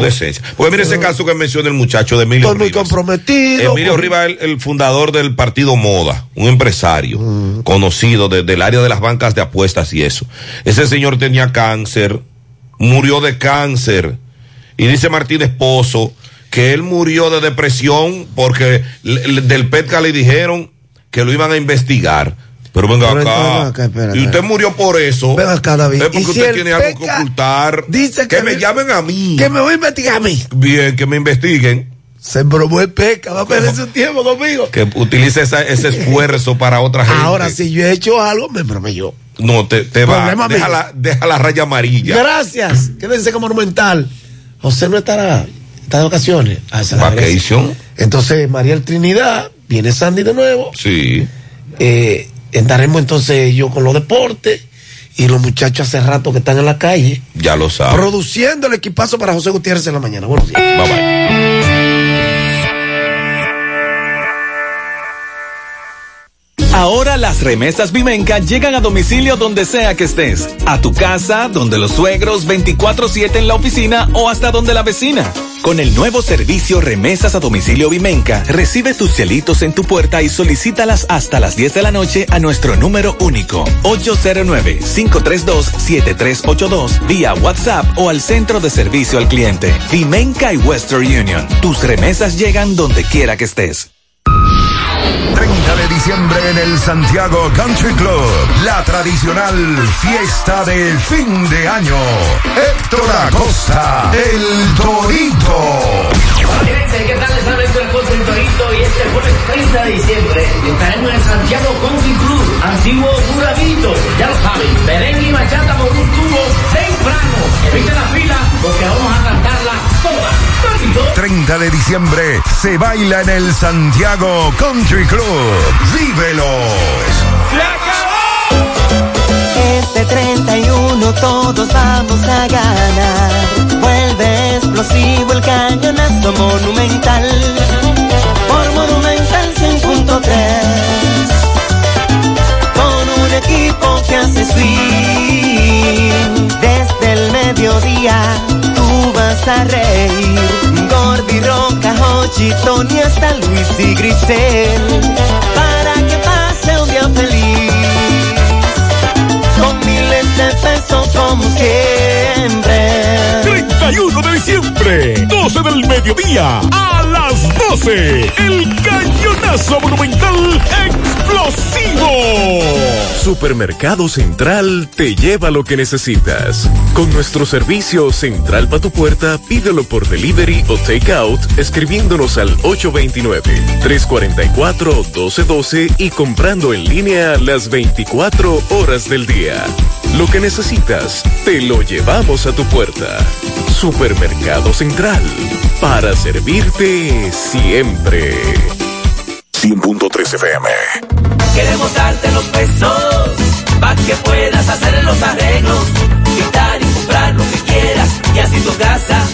decencia. Porque mire ese caso que menciona el muchacho de Emilio Estoy muy comprometido. Emilio Rivas, el, el fundador del partido Moda, un empresario conocido desde el área de las bancas de apuestas y eso. Ese señor tenía cáncer, murió de cáncer. Y dice Martínez Pozo que él murió de depresión porque le- le- del PETCA le dijeron que lo iban a investigar. Pero venga Pero acá. ven acá, espérate. y usted murió por eso. Ven acá, David. Es porque si usted tiene algo que ocultar. dice que, que me me- llamen a mí. Que me voy a investigar a mí. Bien, que me investiguen. Se embromó el peca, va a perder su tiempo conmigo. Que utilice esa- ese esfuerzo para otra gente. Ahora, si yo he hecho algo, me embromé yo. No, te, te va. Deja la, deja la raya amarilla. Gracias. Quédense como monumental. José no estará. Está de vacaciones. Ah. Vacation. Entonces, María Trinidad, viene Sandy de nuevo. Sí. Eh, estaremos entonces yo con los deportes y los muchachos hace rato que están en la calle Ya lo sabes. produciendo el equipazo para José Gutiérrez en la mañana. Buenos días. Bye bye. Ahora las remesas Vimenca llegan a domicilio donde sea que estés. A tu casa, donde los suegros, 24-7 en la oficina o hasta donde la vecina. Con el nuevo servicio Remesas a domicilio Vimenca, recibe tus cielitos en tu puerta y solicítalas hasta las 10 de la noche a nuestro número único, 809-532-7382, vía WhatsApp o al centro de servicio al cliente. Vimenca y Western Union. Tus remesas llegan donde quiera que estés. 30 de diciembre en el Santiago Country Club, la tradicional fiesta de fin de año. Héctor Acosta, el Torito. ¿qué tal? Les habla Héctor Acosta, el Torito, y este jueves 30 de diciembre estaremos en el Santiago Country Club, antiguo Duranito. Ya lo saben, merengue y bachata por un tubo temprano. Eviten la fila porque vamos a. Torito. 30 de diciembre se baila en el Santiago Country Club. ¡Vívelos! Este 31 todos vamos a ganar. Vuelve explosivo el cañonazo monumental. Por Monumental 100.3. Un equipo que hace swing. Desde el mediodía tú vas a reír. Gordi, Roca, Hochi, Tony, hasta Luis y Grisel. Para que pase un día feliz con miles de pesos como siempre. 31 de diciembre, 12 del mediodía, a las 12, el cañonazo monumental explosivo. Supermercado Central te lleva lo que necesitas. Con nuestro servicio Central para tu puerta, pídelo por delivery o takeout escribiéndonos al 829-344-1212 y comprando en línea las 24 horas del día. Lo que necesitas, te lo llevamos a tu puerta. Supermercado Central, para servirte siempre. 100.3 FM. Queremos darte los pesos para que puedas hacer los arreglos, quitar y comprar lo que quieras y así tu casa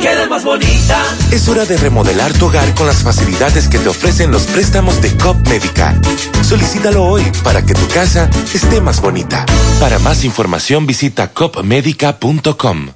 quede más bonita. Es hora de remodelar tu hogar con las facilidades que te ofrecen los préstamos de COP Médica. Solicítalo hoy para que tu casa esté más bonita. Para más información visita copmedica.com.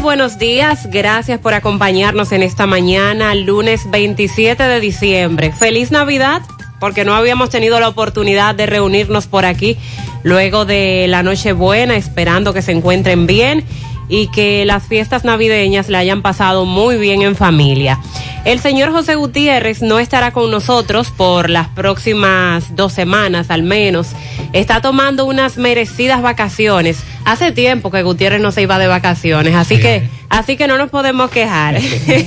Buenos días. Gracias por acompañarnos en esta mañana, lunes 27 de diciembre. Feliz Navidad, porque no habíamos tenido la oportunidad de reunirnos por aquí luego de la Nochebuena, esperando que se encuentren bien y que las fiestas navideñas le hayan pasado muy bien en familia. El señor José Gutiérrez no estará con nosotros por las próximas dos semanas al menos. Está tomando unas merecidas vacaciones. Hace tiempo que Gutiérrez no se iba de vacaciones, así que así que no nos podemos quejar.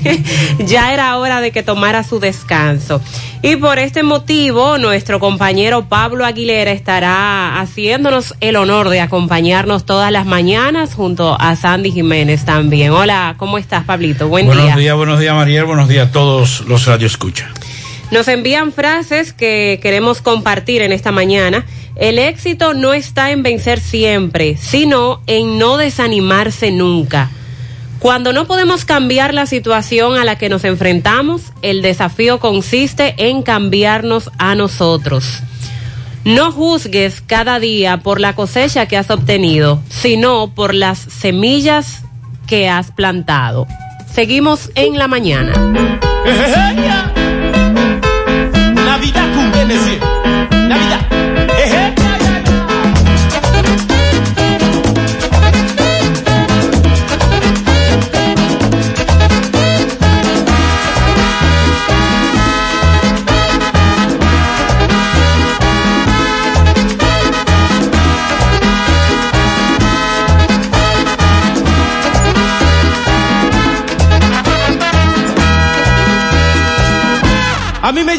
ya era hora de que tomara su descanso. Y por este motivo, nuestro compañero Pablo Aguilera estará haciéndonos el honor de acompañarnos todas las mañanas junto a Sandy Jiménez también. Hola, ¿cómo estás, Pablito? Buen buenos día. días, buenos días, Mariel. Buenos días a todos los radioescuchas. Nos envían frases que queremos compartir en esta mañana. El éxito no está en vencer siempre, sino en no desanimarse nunca. Cuando no podemos cambiar la situación a la que nos enfrentamos, el desafío consiste en cambiarnos a nosotros. No juzgues cada día por la cosecha que has obtenido, sino por las semillas que has plantado. Seguimos en la mañana.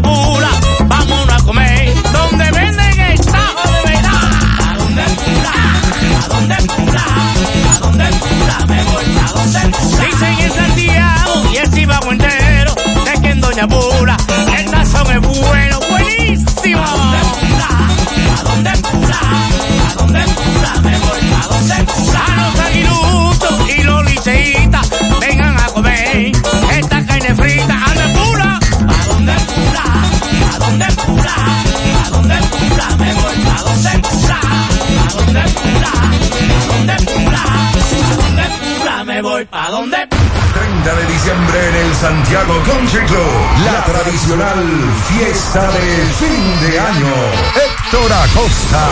Donde vámonos a comer. Donde venden el tajo verdad. ¿A dónde Pula? ¿A dónde Pula? ¿A dónde Pula? Me voy a dónde Pula. Dicen en Santiago y el Cibago entero, de que en Doña Pula el tazón es bueno, buenísimo. ¿A dónde Pula? ¿A dónde Pula? ¿A dónde Pula? Me voy a dónde Pula. A los aguiluchos y los liceístas ¿A? ¿A. Me voy pa' dónde 30 de diciembre en el Santiago Country Club. La tradicional fiesta de fin de año. Héctor Acosta,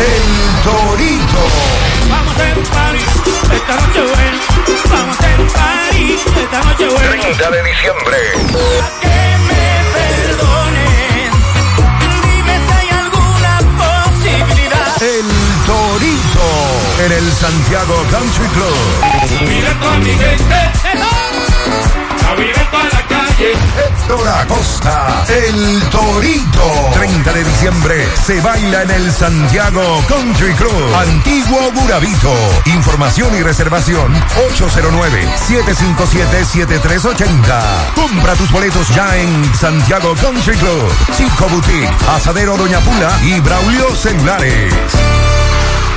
el Torito. Vamos a hacer un party esta noche buena. Vamos a hacer un party esta noche buena. 30 de diciembre. En el Santiago Country Club. Mira con mi gente. A vivir para la calle. Héctor Acosta, el Torito. 30 de diciembre se baila en el Santiago Country Club. Antiguo Burabito. Información y reservación 809-757-7380. Compra tus boletos ya en Santiago Country Club. Cinco Boutique, Asadero Doña Pula y Braulio Celulares.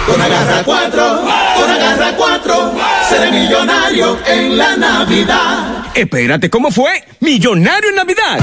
Con agarra 4, con agarra 4, seré millonario en la Navidad. Espérate, ¿cómo fue? ¡Millonario en Navidad!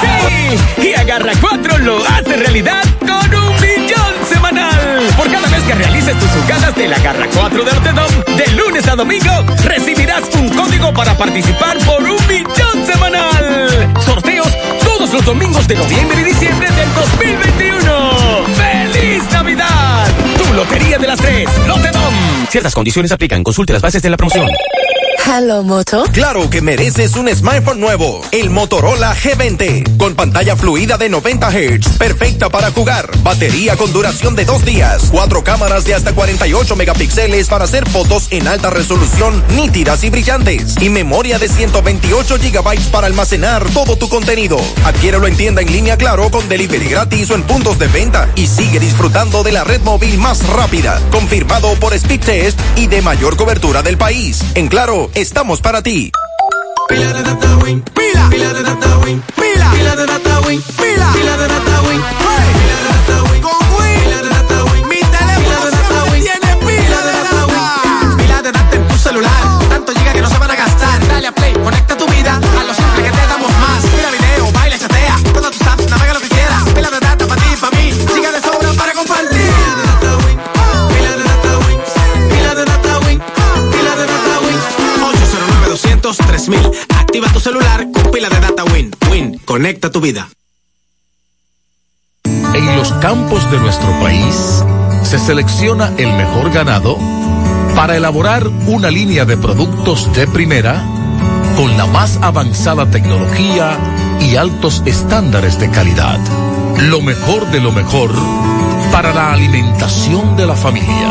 ¡Sí! Y Agarra 4 lo hace realidad con un millón semanal. Por cada vez que realices tus jugadas de la Agarra 4 de Rotedom, de lunes a domingo, recibirás un código para participar por un millón semanal. Sorteos todos los domingos de noviembre y diciembre del 2021. ¡Feliz Navidad! Tu Lotería de las Tres, Lotedom. Ciertas condiciones aplican. Consulte las bases de la promoción. Hello, Moto. Claro que mereces un smartphone nuevo, el Motorola G20, con pantalla fluida de 90 Hz, perfecta para jugar, batería con duración de dos días, cuatro cámaras de hasta 48 megapíxeles para hacer fotos en alta resolución, nítidas y brillantes, y memoria de 128 gigabytes para almacenar todo tu contenido. Adquiérelo en tienda en línea Claro con delivery gratis o en puntos de venta y sigue disfrutando de la red móvil más rápida, confirmado por Speedtest y de mayor cobertura del país. En Claro, estamos para ti. Pila de data win, pila, pila de data win, pila, pila de data win, pila, pila de data celular con pila de data Win. Win, conecta tu vida. En los campos de nuestro país se selecciona el mejor ganado para elaborar una línea de productos de primera con la más avanzada tecnología y altos estándares de calidad. Lo mejor de lo mejor para la alimentación de la familia.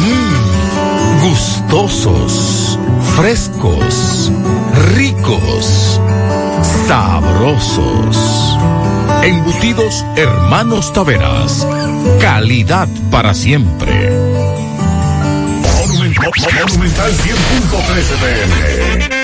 Mm, gustosos, frescos, ricos, sabrosos. Embutidos Hermanos Taveras. Calidad para siempre. Monumental 100.13 pm.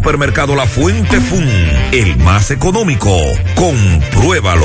Supermercado La Fuente Fun, el más económico. Compruébalo.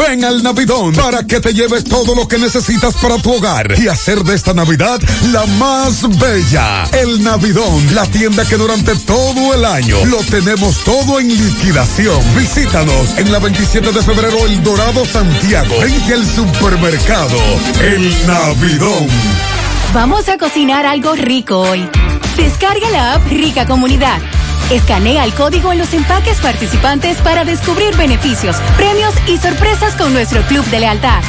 Ven al Navidón para que te lleves todo lo que necesitas para tu hogar y hacer de esta Navidad la más bella. El Navidón, la tienda que durante todo el año lo tenemos todo en liquidación. Visítanos en la 27 de febrero El Dorado Santiago, frente al supermercado El Navidón. Vamos a cocinar algo rico hoy. Descarga la app Rica Comunidad. Escanea el código en los empaques participantes para descubrir beneficios, premios y sorpresas con nuestro club de lealtad.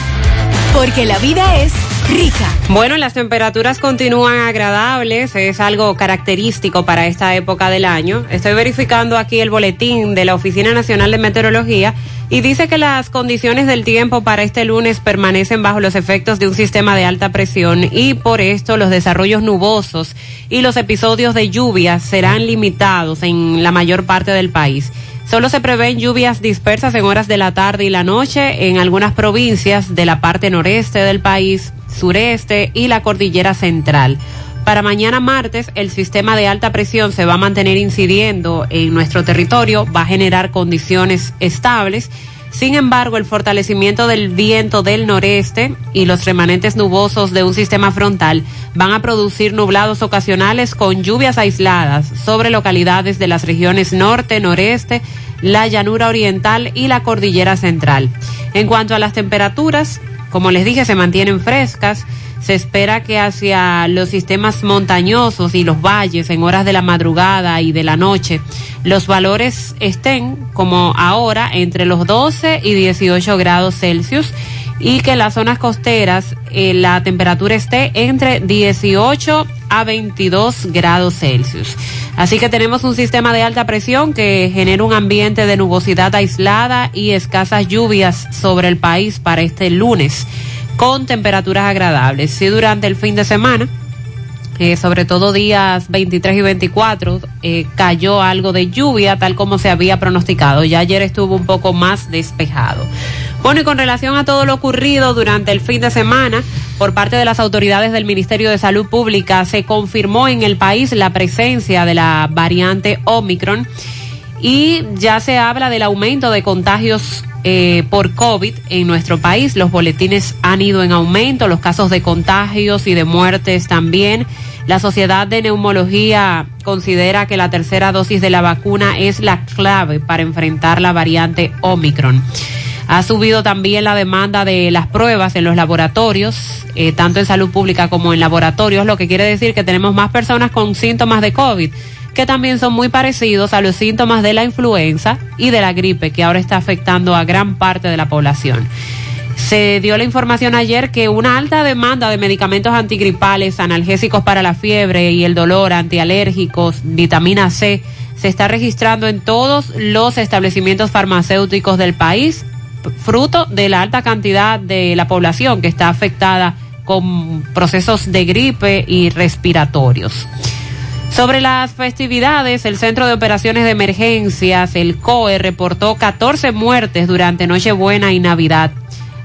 Porque la vida es rica. Bueno, las temperaturas continúan agradables, es algo característico para esta época del año. Estoy verificando aquí el boletín de la Oficina Nacional de Meteorología y dice que las condiciones del tiempo para este lunes permanecen bajo los efectos de un sistema de alta presión y por esto los desarrollos nubosos y los episodios de lluvia serán limitados en la mayor parte del país. Solo se prevén lluvias dispersas en horas de la tarde y la noche en algunas provincias de la parte noreste del país, sureste y la cordillera central. Para mañana martes, el sistema de alta presión se va a mantener incidiendo en nuestro territorio, va a generar condiciones estables Sin embargo, el fortalecimiento del viento del noreste y los remanentes nubosos de un sistema frontal van a producir nublados ocasionales con lluvias aisladas sobre localidades de las regiones norte, noreste, la llanura oriental y la cordillera central. En cuanto a las temperaturas, como les dije, se mantienen frescas. Se espera que hacia los sistemas montañosos y los valles en horas de la madrugada y de la noche los valores estén como ahora entre los 12 y 18 grados Celsius y que en las zonas costeras eh, la temperatura esté entre 18 a 22 grados Celsius. Así que tenemos un sistema de alta presión que genera un ambiente de nubosidad aislada y escasas lluvias sobre el país para este lunes con temperaturas agradables. Si durante el fin de semana, eh, sobre todo días 23 y 24, eh, cayó algo de lluvia tal como se había pronosticado. Ya ayer estuvo un poco más despejado. Bueno, y con relación a todo lo ocurrido durante el fin de semana por parte de las autoridades del Ministerio de Salud Pública, se confirmó en el país la presencia de la variante Omicron y ya se habla del aumento de contagios eh, por COVID en nuestro país. Los boletines han ido en aumento, los casos de contagios y de muertes también. La Sociedad de Neumología considera que la tercera dosis de la vacuna es la clave para enfrentar la variante Omicron. Ha subido también la demanda de las pruebas en los laboratorios, eh, tanto en salud pública como en laboratorios, lo que quiere decir que tenemos más personas con síntomas de COVID que también son muy parecidos a los síntomas de la influenza y de la gripe que ahora está afectando a gran parte de la población. Se dio la información ayer que una alta demanda de medicamentos antigripales, analgésicos para la fiebre y el dolor, antialérgicos, vitamina C, se está registrando en todos los establecimientos farmacéuticos del país, fruto de la alta cantidad de la población que está afectada con procesos de gripe y respiratorios. Sobre las festividades, el Centro de Operaciones de Emergencias, el COE, reportó 14 muertes durante Nochebuena y Navidad.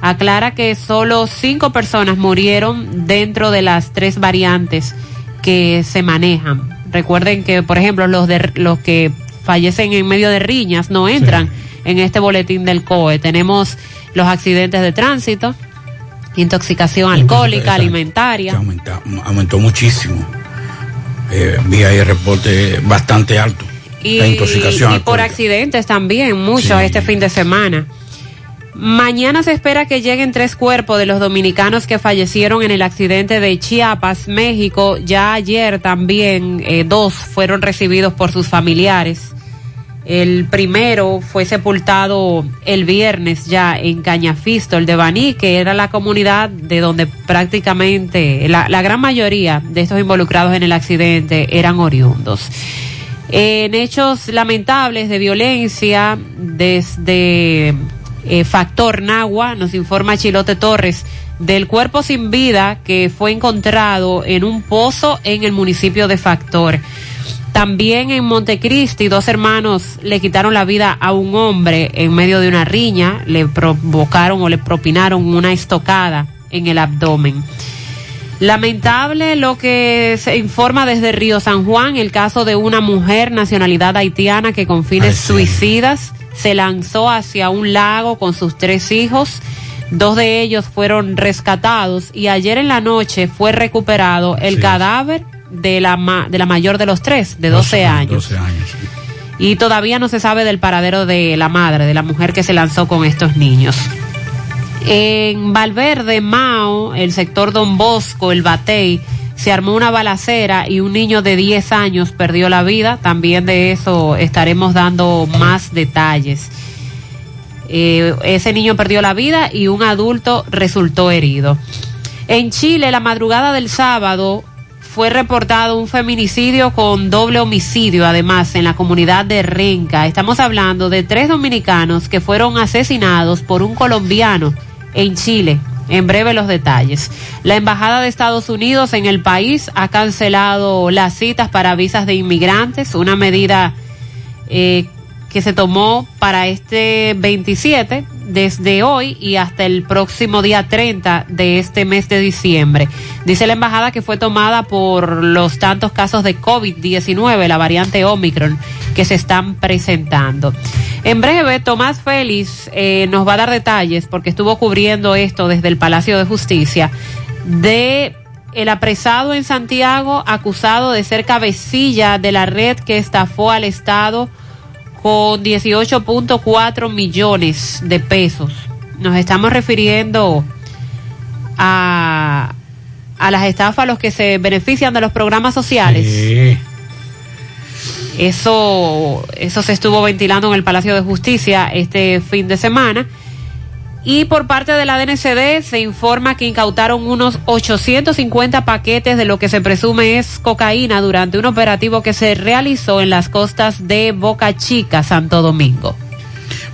Aclara que solo cinco personas murieron dentro de las tres variantes que se manejan. Recuerden que, por ejemplo, los, de, los que fallecen en medio de riñas no entran en este boletín del COE. Tenemos los accidentes de tránsito, intoxicación alcohólica, Exacto. alimentaria. Que aumenta- aumentó muchísimo. Eh, vi ahí el reporte bastante alto. Y, la intoxicación. y por accidentes también, mucho este fin de semana. Mañana se espera que lleguen tres cuerpos de los dominicanos que fallecieron en el accidente de Chiapas, México. Ya ayer también eh, dos fueron recibidos por sus familiares. El primero fue sepultado el viernes ya en Cañafisto, el de Baní, que era la comunidad de donde prácticamente la, la gran mayoría de estos involucrados en el accidente eran oriundos. En hechos lamentables de violencia desde eh, Factor Nagua, nos informa Chilote Torres del cuerpo sin vida que fue encontrado en un pozo en el municipio de Factor. También en Montecristi, dos hermanos le quitaron la vida a un hombre en medio de una riña, le provocaron o le propinaron una estocada en el abdomen. Lamentable lo que se informa desde Río San Juan, el caso de una mujer nacionalidad haitiana que con fines suicidas se lanzó hacia un lago con sus tres hijos. Dos de ellos fueron rescatados y ayer en la noche fue recuperado el cadáver de la, ma- de la mayor de los tres, de 12 años. 12 años. Y todavía no se sabe del paradero de la madre, de la mujer que se lanzó con estos niños. En Valverde, Mao, el sector Don Bosco, el Batey, se armó una balacera y un niño de 10 años perdió la vida. También de eso estaremos dando más detalles. Eh, ese niño perdió la vida y un adulto resultó herido. En Chile, la madrugada del sábado fue reportado un feminicidio con doble homicidio, además, en la comunidad de Renca. Estamos hablando de tres dominicanos que fueron asesinados por un colombiano en Chile. En breve los detalles. La Embajada de Estados Unidos en el país ha cancelado las citas para visas de inmigrantes, una medida eh, que se tomó para este 27, desde hoy y hasta el próximo día 30 de este mes de diciembre. Dice la embajada que fue tomada por los tantos casos de COVID-19, la variante Omicron, que se están presentando. En breve, Tomás Félix eh, nos va a dar detalles, porque estuvo cubriendo esto desde el Palacio de Justicia, de el apresado en Santiago acusado de ser cabecilla de la red que estafó al Estado con 18.4 millones de pesos. Nos estamos refiriendo a, a las estafas a los que se benefician de los programas sociales. Eso, eso se estuvo ventilando en el Palacio de Justicia este fin de semana. Y por parte de la DNCD se informa que incautaron unos 850 paquetes de lo que se presume es cocaína durante un operativo que se realizó en las costas de Boca Chica, Santo Domingo.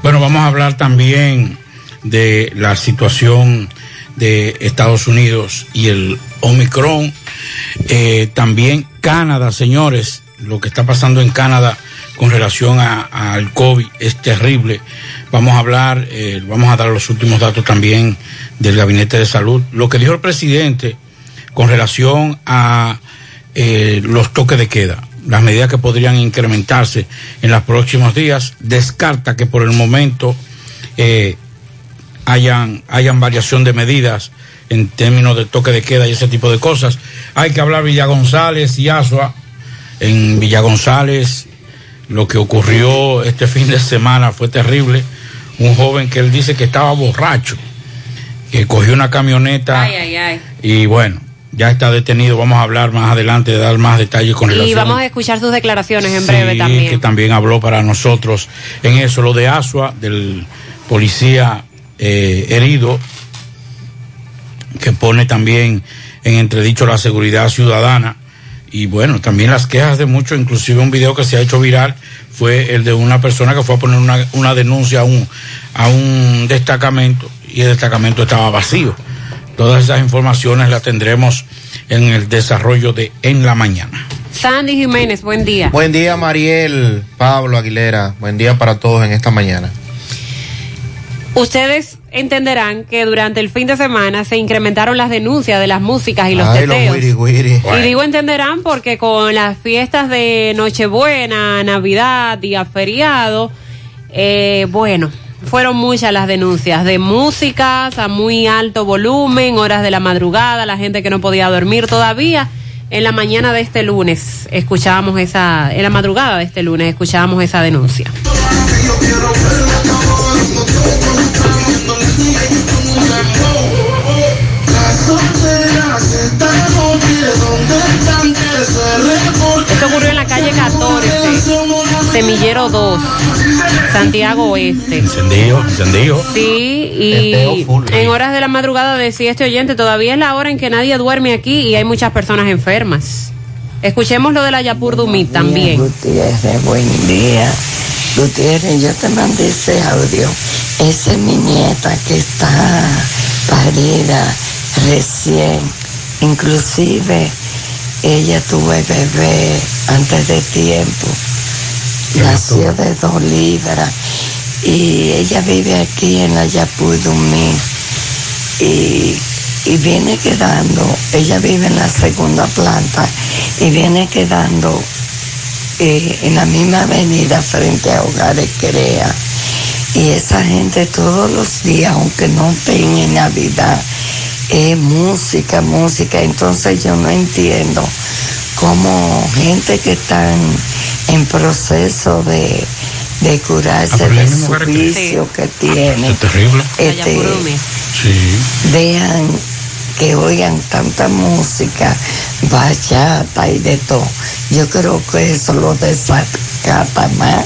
Bueno, vamos a hablar también de la situación de Estados Unidos y el Omicron. Eh, también Canadá, señores, lo que está pasando en Canadá con relación al COVID es terrible. Vamos a hablar, eh, vamos a dar los últimos datos también del Gabinete de Salud. Lo que dijo el presidente con relación a eh, los toques de queda, las medidas que podrían incrementarse en los próximos días, descarta que por el momento eh, hayan, hayan variación de medidas en términos de toque de queda y ese tipo de cosas. Hay que hablar Villa González y Asua. En Villa González lo que ocurrió este fin de semana fue terrible. Un joven que él dice que estaba borracho, que cogió una camioneta Ay, ay, ay. y bueno, ya está detenido. Vamos a hablar más adelante, de dar más detalles con Y relación vamos a escuchar sus declaraciones en breve también. que también habló para nosotros en eso, lo de Asua, del policía eh, herido, que pone también en entredicho la seguridad ciudadana. Y bueno, también las quejas de muchos, inclusive un video que se ha hecho viral fue el de una persona que fue a poner una, una denuncia a un, a un destacamento y el destacamento estaba vacío. Todas esas informaciones las tendremos en el desarrollo de En la Mañana. Sandy Jiménez, buen día. Buen día, Mariel, Pablo Aguilera. Buen día para todos en esta mañana. Ustedes entenderán que durante el fin de semana se incrementaron las denuncias de las músicas y los Ay, los teteos. Y digo entenderán porque con las fiestas de Nochebuena, Navidad, día feriado, eh, bueno, fueron muchas las denuncias de músicas a muy alto volumen, horas de la madrugada, la gente que no podía dormir todavía. En la mañana de este lunes escuchábamos esa, en la madrugada de este lunes escuchábamos esa denuncia. Esto ocurrió en la calle 14, Semillero 2, Santiago Oeste. Encendido, encendido. Sí, y en horas de la madrugada decía este oyente, todavía es la hora en que nadie duerme aquí y hay muchas personas enfermas. Escuchemos lo de la Yapur Dumit también. Gutiérrez, buen día. Gutiérrez, yo te mandé ese audio. Esa es mi nieta que está parida recién. Inclusive ella tuvo el bebé antes de tiempo. Nació de dos libras. Y ella vive aquí en la Yapudumí. Y, y viene quedando, ella vive en la segunda planta y viene quedando eh, en la misma avenida frente a Hogares Crea. Y esa gente todos los días, aunque no tenga Navidad, es música, música. Entonces yo no entiendo cómo gente que están en proceso de, de curarse de su vicio que tiene, Es terrible. este, vean que oigan tanta música, bachata y de todo. Yo creo que eso lo desacata más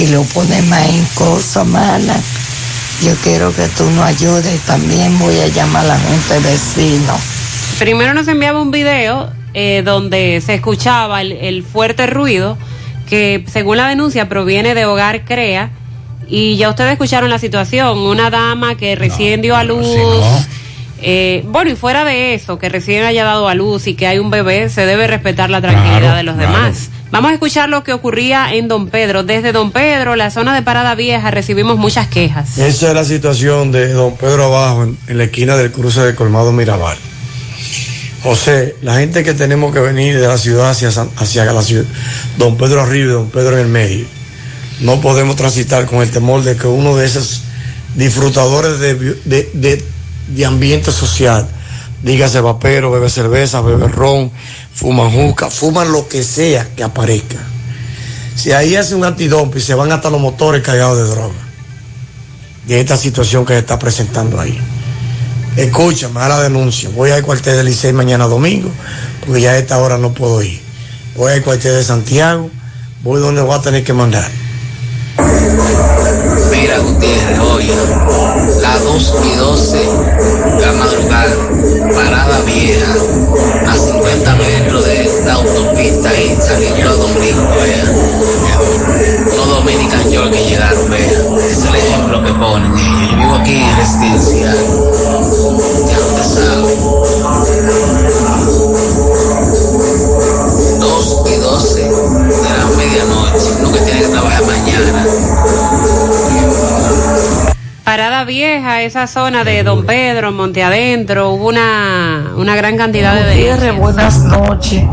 y lo pone más en cosas malas. Yo quiero que tú nos ayudes. También voy a llamar a la gente vecino. Primero nos enviaba un video eh, donde se escuchaba el, el fuerte ruido que según la denuncia proviene de Hogar Crea y ya ustedes escucharon la situación, una dama que recién dio a luz, eh, bueno y fuera de eso, que recién haya dado a luz y que hay un bebé, se debe respetar la tranquilidad Claro, de los claro. demás. Vamos a escuchar lo que ocurría en Don Pedro. Desde Don Pedro, la zona de Parada Vieja, recibimos muchas quejas. Esa es la situación de Don Pedro Abajo, en, la esquina del cruce de Colmado Mirabal. José, la gente que tenemos que venir de la ciudad hacia, hacia la ciudad, Don Pedro arriba y Don Pedro en el medio, no podemos transitar con el temor de que uno de esos disfrutadores de, de- de ambiente social, dígase vapero, bebe cerveza, bebe ron, fuman juca, fuman lo que sea que aparezca. Si ahí hace un antidump y se van hasta los motores cargados de droga, de esta situación que se está presentando ahí. Escúchame, a la denuncia. Voy al cuartel del Licey mañana domingo, porque ya a esta hora no puedo ir. Voy al cuartel de Santiago, voy donde voy a tener que mandar. Mira, Gutiérrez, oye, las 2 y 12 de la madrugada, parada vieja, a 50 metros de la autopista y saliendo a Domingo, vea. Los dominican yo que llegaron, vea. Es el ejemplo que ponen. Yo vivo aquí en residencial. Ya usted sabe. 2 y 12 de la medianoche, uno que tiene que trabajar mañana. Parada Vieja, esa zona de Don Pedro, Monte Adentro, hubo una, una gran cantidad de Gutiérrez, denuncias. buenas noches.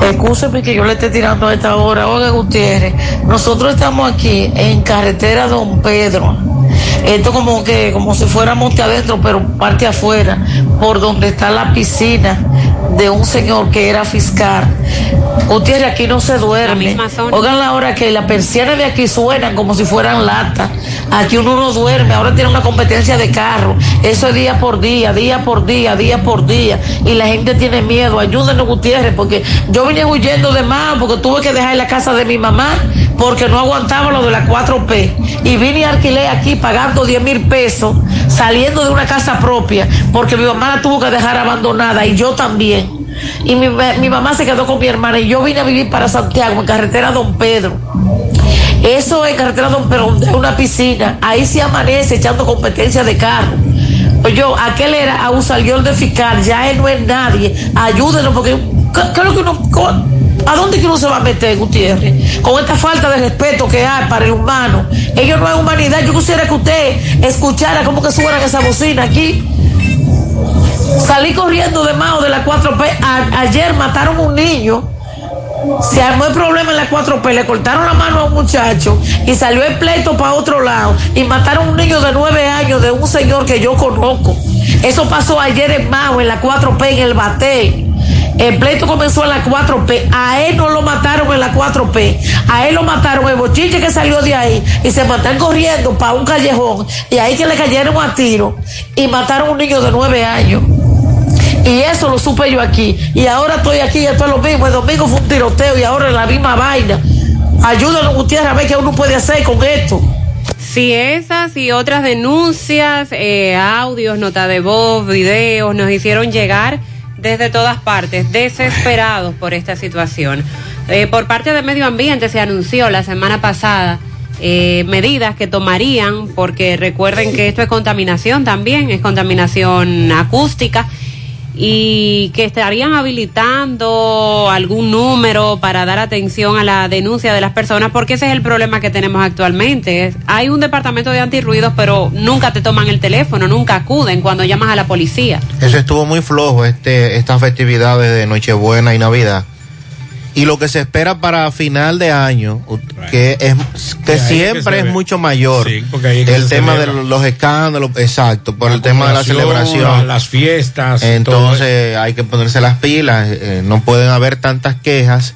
Excúseme que yo le esté tirando a esta hora. Oiga, Gutiérrez, nosotros estamos aquí en carretera Don Pedro. Esto como que, como si fuera monte adentro, pero parte afuera, por donde está la piscina de un señor que era fiscal. Gutiérrez, aquí no se duerme. Oigan la hora que las persianas de aquí suenan como si fueran latas. Aquí uno no duerme, ahora tiene una competencia de carro. Eso es día por día, día por día, día por día. Y la gente tiene miedo. Ayúdenos, Gutiérrez, porque yo vine huyendo de más, porque tuve que dejar la casa de mi mamá, porque no aguantaba lo de la 4P. Y vine y alquilé aquí pagando 10 mil pesos, saliendo de una casa propia, porque mi mamá la tuvo que dejar abandonada y yo también. Y mi, mi mamá se quedó con mi hermana y yo vine a vivir para Santiago, en carretera Don Pedro. Eso es carretera Don Pedro, hay una piscina. Ahí se amanece echando competencia de carro. Pues yo, aquel era a un salió de fiscal, ya él no es nadie. Ayúdenos, porque ¿qué, qué es lo que uno, ¿a dónde que uno se va a meter, Gutiérrez? Con esta falta de respeto que hay para el humano. Ellos no es humanidad. Yo quisiera que usted escuchara cómo que suenan esa bocina aquí. Salí corriendo de Mao de la 4P. A- ayer mataron un niño. Se armó el problema en la 4P, le cortaron la mano a un muchacho y salió el pleito para otro lado y mataron un niño de nueve años de un señor que yo conozco. Eso pasó ayer en Mao, en la 4P, en el Bate. El pleito comenzó en la 4P. A él no lo mataron en la 4P. A él lo mataron el bochiche que salió de ahí y se mataron corriendo para un callejón. Y ahí que le cayeron a tiro y mataron a un niño de nueve años. Y eso lo supe yo aquí. Y ahora estoy aquí esto es lo mismo. El domingo fue un tiroteo y ahora es la misma vaina. Ayúdanos, Gutiérrez, a ver qué uno puede hacer con esto. Si esas y otras denuncias, eh, audios, nota de voz, videos, nos hicieron llegar desde todas partes, desesperados por esta situación. Eh, por parte de Medio Ambiente se anunció la semana pasada eh, medidas que tomarían, porque recuerden que esto es contaminación también, es contaminación acústica y que estarían habilitando algún número para dar atención a la denuncia de las personas, porque ese es el problema que tenemos actualmente. Hay un departamento de antirruidos, pero nunca te toman el teléfono, nunca acuden cuando llamas a la policía. Eso estuvo muy flojo, este, estas festividades de Nochebuena y Navidad. Y lo que se espera para final de año, que es que ahí es que siempre es mucho mayor. Sí, porque ahí es que el tema de los escándalos, exacto, por el tema de la celebración. la- las fiestas. Entonces hay que ponerse las pilas, eh, no pueden haber tantas quejas.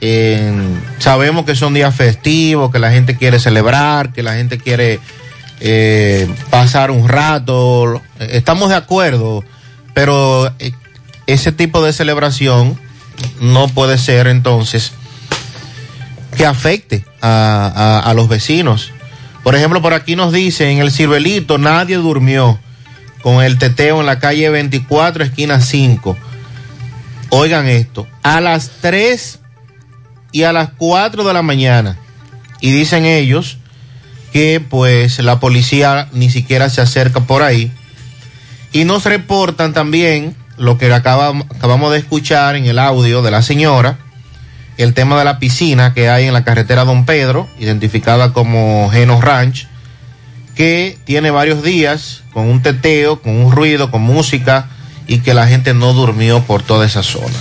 Eh, sabemos que son días festivos, que la gente quiere celebrar, que la gente quiere eh, pasar un rato. Eh, Estamos de acuerdo, pero eh, ese tipo de celebración no puede ser entonces que afecte a, a- los vecinos. Por ejemplo, por aquí nos dice en el ciruelito nadie durmió con el teteo en la calle 24, esquina 5. Oigan esto, a las 3 y a las 4 de la mañana. Y dicen ellos que pues la policía ni siquiera se acerca por ahí. Y nos reportan también lo que acaba- acabamos de escuchar en el audio de la señora, el tema de la piscina que hay en la carretera Don Pedro, identificada como Geno Ranch, que tiene varios días con un teteo, con un ruido, con música y que la gente no durmió por toda esa zona.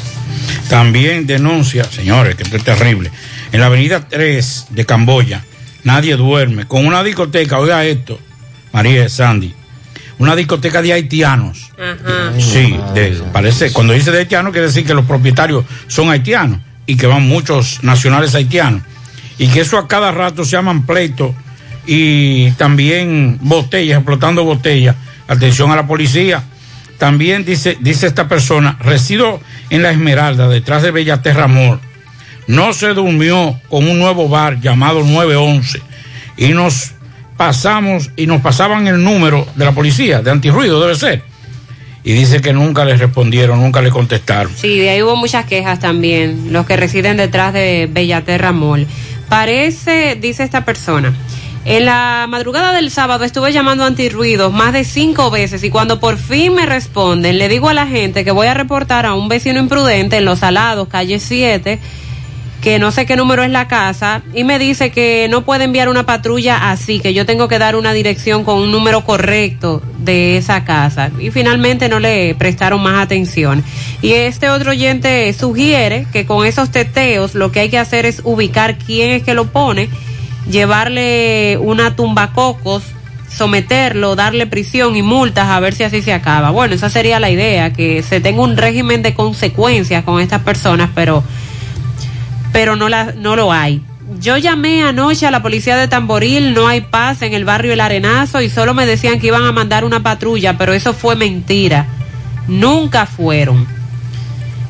También denuncia, señores, que esto es terrible. En la avenida 3 de Camboya, nadie duerme. Con una discoteca, oiga esto, María Sandy, una discoteca de haitianos. Sí, de- parece, cuando dice de haitianos, quiere decir que los propietarios son haitianos y que van muchos nacionales haitianos. Y que eso a cada rato se llaman pleitos y también botellas, explotando botellas. Atención a la policía. También dice, dice esta persona, resido en la Esmeralda, detrás de Bellaterra Mall. No se durmió con un nuevo bar llamado 911 y nos pasamos y nos pasaban el número de la policía, de antirruido debe ser. Y dice que nunca le respondieron, nunca le contestaron. Sí, de ahí hubo muchas quejas también, los que residen detrás de Bellaterra Mall. Parece, dice esta persona, en la madrugada del sábado estuve llamando antirruidos más de cinco veces y cuando por fin me responden, le digo a la gente que voy a reportar a un vecino imprudente en Los Salados, calle 7, que no sé qué número es la casa, y me dice que no puede enviar una patrulla así, que yo tengo que dar una dirección con un número correcto de esa casa. Y finalmente no le prestaron más atención. Y este otro oyente sugiere que con esos teteos lo que hay que hacer es ubicar quién es que lo pone, llevarle una tumbacocos, someterlo, darle prisión y multas a ver si así se acaba. Bueno, esa sería la idea, que se tenga un régimen de consecuencias con estas personas, pero pero no, la, no lo hay. Yo llamé anoche a la policía de Tamboril, no hay paz en el barrio El Arenazo y solo me decían que iban a mandar una patrulla, pero eso fue mentira. Nunca fueron.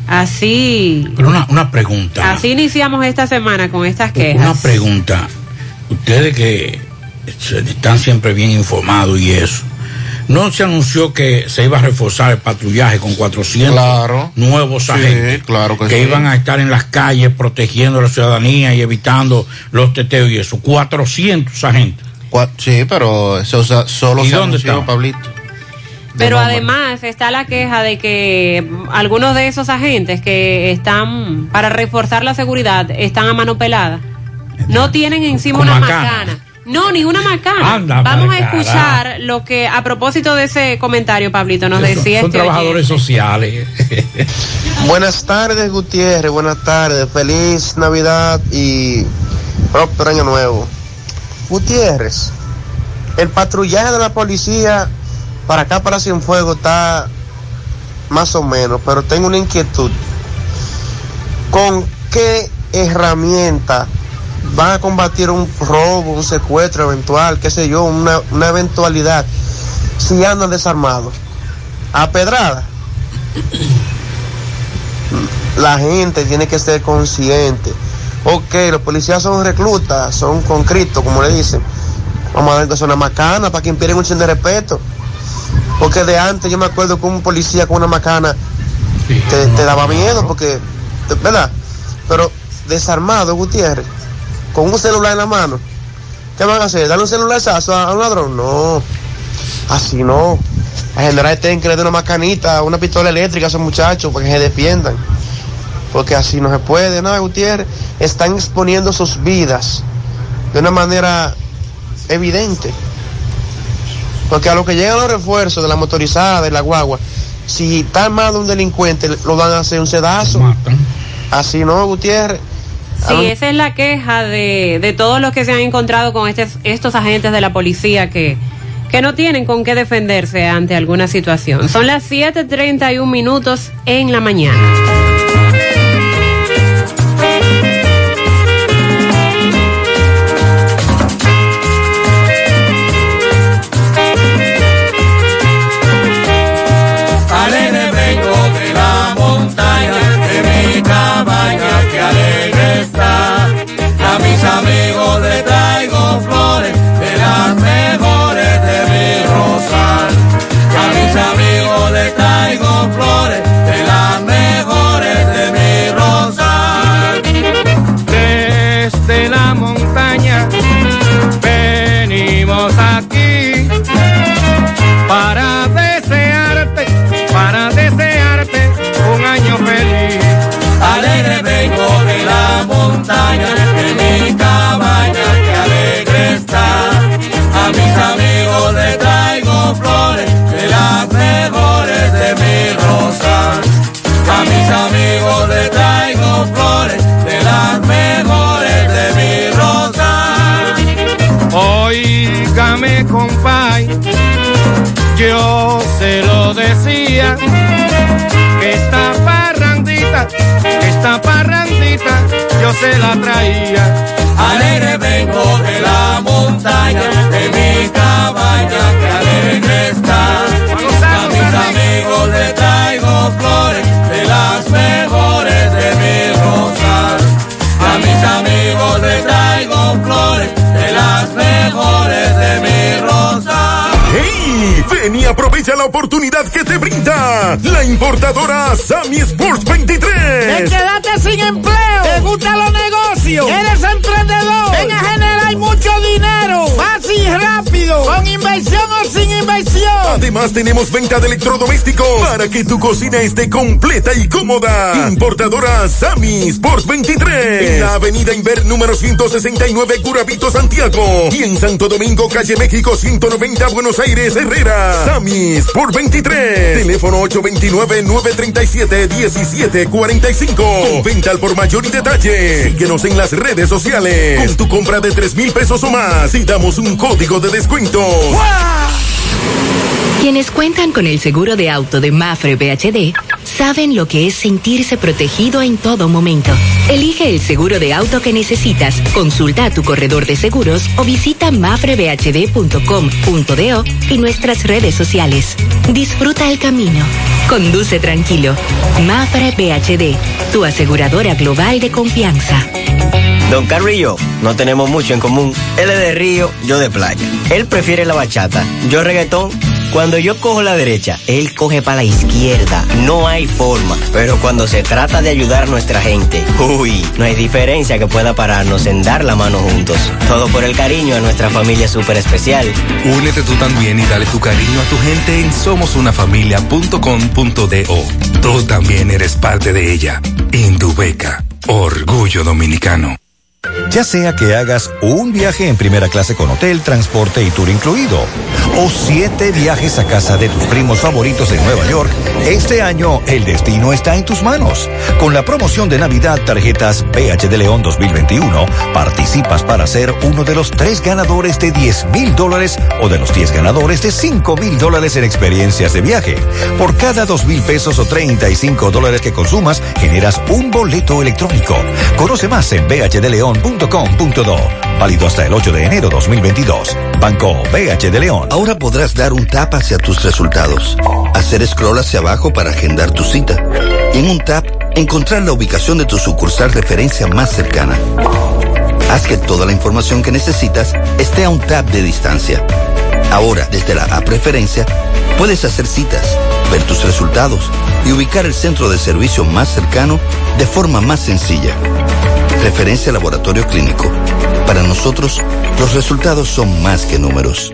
Así, Pero una, una pregunta. así iniciamos esta semana con estas Una quejas. pregunta. Ustedes que están siempre bien informados y eso. ¿No se anunció que se iba a reforzar el patrullaje con 400 Claro. nuevos Sí, agentes? claro que sí. iban a estar en las calles protegiendo a la ciudadanía y evitando los teteos y eso. 400 agentes. Sí, pero eso sa- solo ¿Y se dónde anunció? Pablito. Pero nombre. además está la queja de que algunos de esos agentes que están para reforzar la seguridad están a mano pelada. No tienen encima Con una macana. macana. No, ni una macana. Anda, Vamos a escuchar lo que a propósito de ese comentario, Pablito, nos decía son este trabajadores oyente. sociales. Buenas tardes, Gutiérrez. Buenas tardes. Feliz Navidad y próspero año nuevo. Gutiérrez, el patrullaje de la policía para acá, para Cienfuegos, está más o menos, pero tengo una inquietud. ¿Con qué herramienta van a combatir un robo, un secuestro eventual, qué sé yo, una, una eventualidad, si andan desarmados? A pedrada la gente tiene que ser consciente. Ok, los policías son reclutas, son con Cristo, como le dicen. Vamos a dar que son una macana para que impiden un chin de respeto. Porque de antes yo me acuerdo que un policía con una macana te, te daba miedo, porque, ¿verdad? Pero desarmado, Gutiérrez, con un celular en la mano, ¿qué van a hacer? ¿Darle un celular a, un ladrón? No, así no. A general tienen que le den una macanita, una pistola eléctrica a esos muchachos para que se defiendan. Porque así no se puede, ¿no, Gutiérrez? Están exponiendo sus vidas de una manera evidente. Porque a lo que llegan los refuerzos de la motorizada, de la guagua, si está armado un delincuente, lo van a hacer un sedazo. Así no, Gutiérrez. Sí, esa es la queja de, de todos los que se han encontrado con estes- estos agentes de la policía que, que no tienen con qué defenderse ante alguna situación. Son las 7:31 minutos en la mañana. Óigame, compay, yo se lo decía, que esta parrandita, que esta parrandita, yo se la traía. Alegre vengo de la montaña, de mi cabaña, que alegre está. A mis amigos le traigo flores, de las mejores de mi rosal. A mis amigos le traigo flores, Ven y aprovecha la oportunidad que te brinda la importadora Sammy Sports 23. ¿Te quedaste sin empleo? ¿Te gustan los negocios? ¿Eres y rápido. Con inversión o sin inversión. Además tenemos venta de electrodomésticos para que tu cocina esté completa y cómoda. Importadora Sammy Sports 23. En la avenida Inver número 169 Curabito Santiago. Y en Santo Domingo, calle México 190 Buenos Aires Herrera. Sammy Sport 23. Teléfono 829-937-1745. Con venta al por mayor y detalle. Síguenos en las redes sociales. Con tu compra de 3 mil pesos o más y damos un código de descuento. Quienes cuentan con el seguro de auto de Mafre BHD saben lo que es sentirse protegido en todo momento. Elige el seguro de auto que necesitas, consulta a tu corredor de seguros o visita mafrebhd.com.do y nuestras redes sociales. Disfruta el camino. Conduce tranquilo. Mafre BHD, tu aseguradora global de confianza. Don Carlos y yo no tenemos mucho en común. Él es de río, yo de playa. Él prefiere la bachata, yo reggaetón. Cuando yo cojo la derecha, él coge para la izquierda. No hay forma. Pero cuando se trata de ayudar a nuestra gente, uy, no hay diferencia que pueda pararnos en dar la mano juntos. Todo por el cariño a nuestra familia súper especial. Únete tú también y dale tu cariño a tu gente en somosunafamilia.com.do. Tú también eres parte de ella. Indubeca. Orgullo dominicano. Ya sea que hagas un viaje en primera clase con hotel, transporte y tour incluido, o siete viajes a casa de tus primos favoritos en Nueva York, este año el destino está en tus manos. Con la promoción de Navidad Tarjetas PH de León 2021, participas para ser uno de los tres ganadores de 10 mil dólares o de los 10 ganadores de 5 mil dólares en experiencias de viaje. Por cada 2 mil pesos o 35 dólares que consumas, generas un boleto electrónico. Conoce más en bhdleon.com.do. Válido hasta el 8 de enero 2022. Banco BH de León. Ahora podrás dar un tap hacia tus resultados, hacer scroll hacia abajo para agendar tu cita y en un tap encontrar la ubicación de tu sucursal referencia más cercana. Haz que toda la información que necesitas esté a un tap de distancia. Ahora, desde la app Preferencia, puedes hacer citas, ver tus resultados y ubicar el centro de servicio más cercano de forma más sencilla. Referencia Laboratorio Clínico. Para nosotros, los resultados son más que números.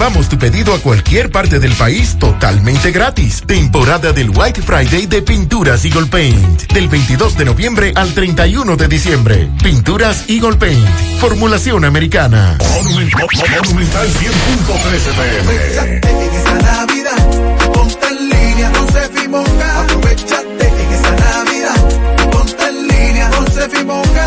llevamos tu pedido a cualquier parte del país totalmente gratis. Temporada del White Friday de Pinturas Eagle Paint. Del 22 de noviembre al 31 de diciembre. Pinturas Eagle Paint. Formulación americana. Monumental 100.13 pm. En esta Navidad, ponte en línea, Aprovechate en esta Navidad, ponte en línea,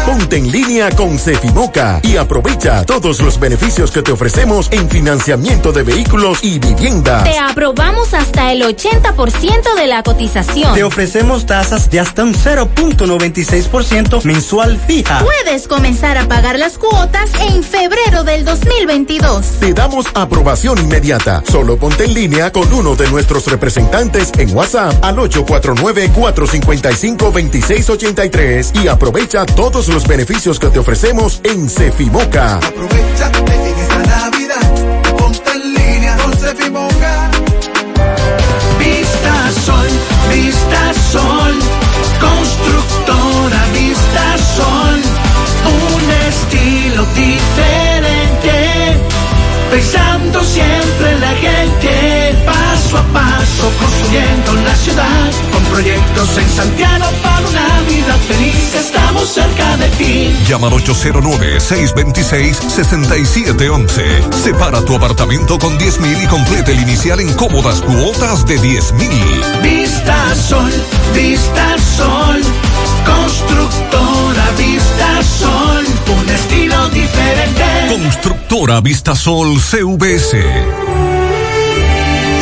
ponte en línea con Cefimoca y aprovecha todos los beneficios que te ofrecemos en financiamiento de vehículos y viviendas. Te aprobamos hasta el 80% de la cotización. Te ofrecemos tasas de hasta un 0.96% mensual fija. Puedes comenzar a pagar las cuotas en febrero del 2022. Te damos aprobación inmediata. Solo ponte en línea con uno de nuestros representantes en WhatsApp al 849-455-2683 y aprovecha todos los beneficios que te ofrecemos en Cefimoca. Aprovecha en esta Navidad, ponte en línea con Cefimoca. Vista Sol, Vista Sol, constructora Vista Sol, un estilo diferente, pensando construyendo la ciudad, con proyectos en Santiago para una vida feliz, estamos cerca de ti. Llama al 809-626-6711. Separa tu apartamento con 10 mil y complete el inicial en cómodas cuotas de 10 mil. Vista Sol, Vista Sol, constructora Vista Sol, un estilo diferente. Constructora Vistasol CVS.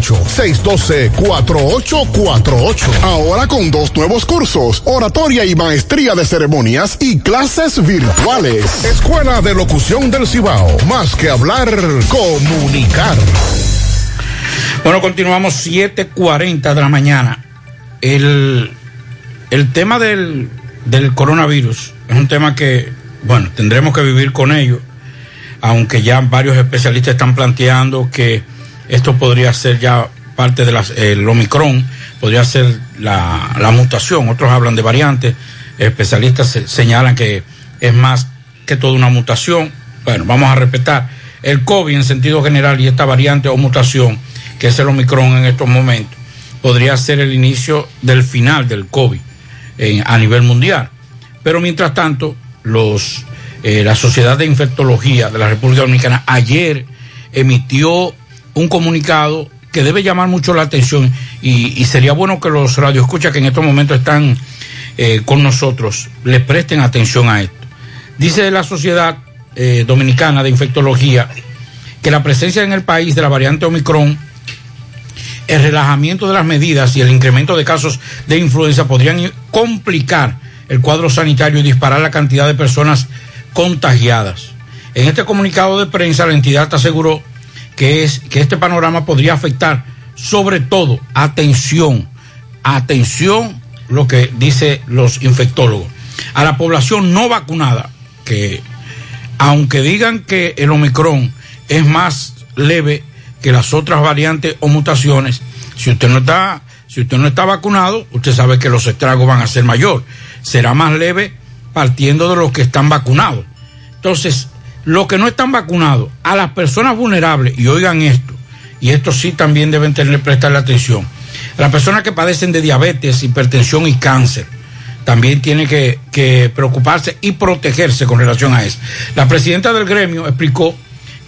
612-4848. Ahora con dos nuevos cursos, oratoria y maestría de ceremonias y clases virtuales. Escuela de Locución del Cibao. Más que hablar, comunicar. Bueno, continuamos 7.40 de la mañana. El, el tema del, del coronavirus es un tema que, bueno, tendremos que vivir con ello, aunque ya varios especialistas están planteando que esto podría ser ya parte de las, el Omicron, podría ser la, mutación. Otros hablan de variantes, especialistas se- señalan que es más que toda una mutación. Bueno, vamos a respetar el COVID en sentido general y esta variante o mutación, que es el Omicron en estos momentos, podría ser el inicio del final del COVID a nivel mundial. Pero mientras tanto, los, eh, la Sociedad de Infectología de la República Dominicana ayer emitió un comunicado que debe llamar mucho la atención y, sería bueno que los radioescuchas que en estos momentos están eh, con nosotros le presten atención a esto. Dice la Sociedad eh, Dominicana de Infectología que la presencia en el país de la variante Omicron, el relajamiento de las medidas y el incremento de casos de influenza podrían complicar el cuadro sanitario y disparar la cantidad de personas contagiadas. En este comunicado de prensa, la entidad aseguró que, es, que este panorama podría afectar sobre todo, atención, atención, lo que dicen los infectólogos, a la población no vacunada, que aunque digan que el Omicron es más leve que las otras variantes o mutaciones, si usted no está, si usted no está vacunado, usted sabe que los estragos van a ser mayor. Será más leve partiendo de los que están vacunados. Entonces, los que no están vacunados, a las personas vulnerables, y oigan esto, y esto sí también deben tener prestarle atención. Las personas que padecen de diabetes, hipertensión y cáncer también tienen que, que preocuparse y protegerse con relación a eso. La presidenta del gremio explicó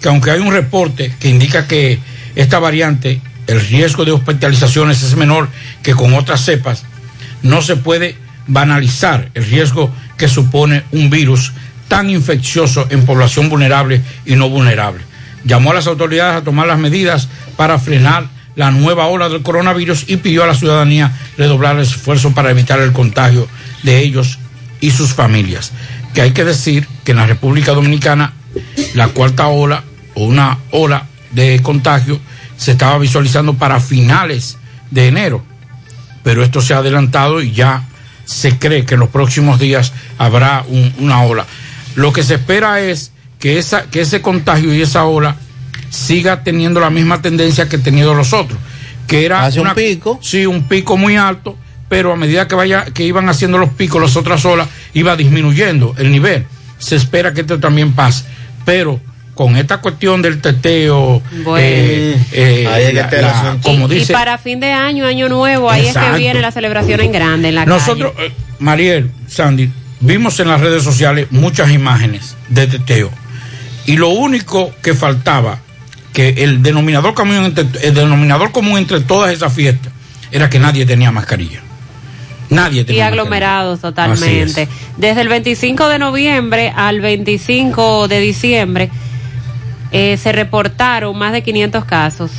que aunque hay un reporte que indica que esta variante, el riesgo de hospitalizaciones es menor que con otras cepas, no se puede banalizar el riesgo que supone un virus tan infeccioso en población vulnerable y no vulnerable. Llamó a las autoridades a tomar las medidas para frenar la nueva ola del coronavirus y pidió a la ciudadanía redoblar el esfuerzo para evitar el contagio de ellos y sus familias. Que hay que decir que en la República Dominicana la cuarta ola o una ola de contagio se estaba visualizando para finales de enero, pero esto se ha adelantado y ya se cree que en los próximos días habrá un- una ola. Lo que se espera es que, esa, que ese contagio y esa ola siga teniendo la misma tendencia que han tenido los otros, que era Hace un pico. Sí, un pico muy alto, pero a medida que vaya que iban haciendo los picos las otras olas iba disminuyendo el nivel. Se espera que esto también pase, pero con esta cuestión del teteo, Bueno. eh, eh, Ahí hay que la- la- como y dice, para fin de año, año nuevo, ahí es que viene la celebración en grande en la Nosotros, calle. eh, Mariel, Sandy, vimos en las redes sociales muchas imágenes de teteo. Y lo único que faltaba, que el denominador común entre, el denominador común entre todas esas fiestas, era que nadie tenía mascarilla. Nadie Y tenía mascarilla. aglomerados totalmente. Desde el 25 de noviembre al 25 de diciembre eh, se reportaron más de 500 casos.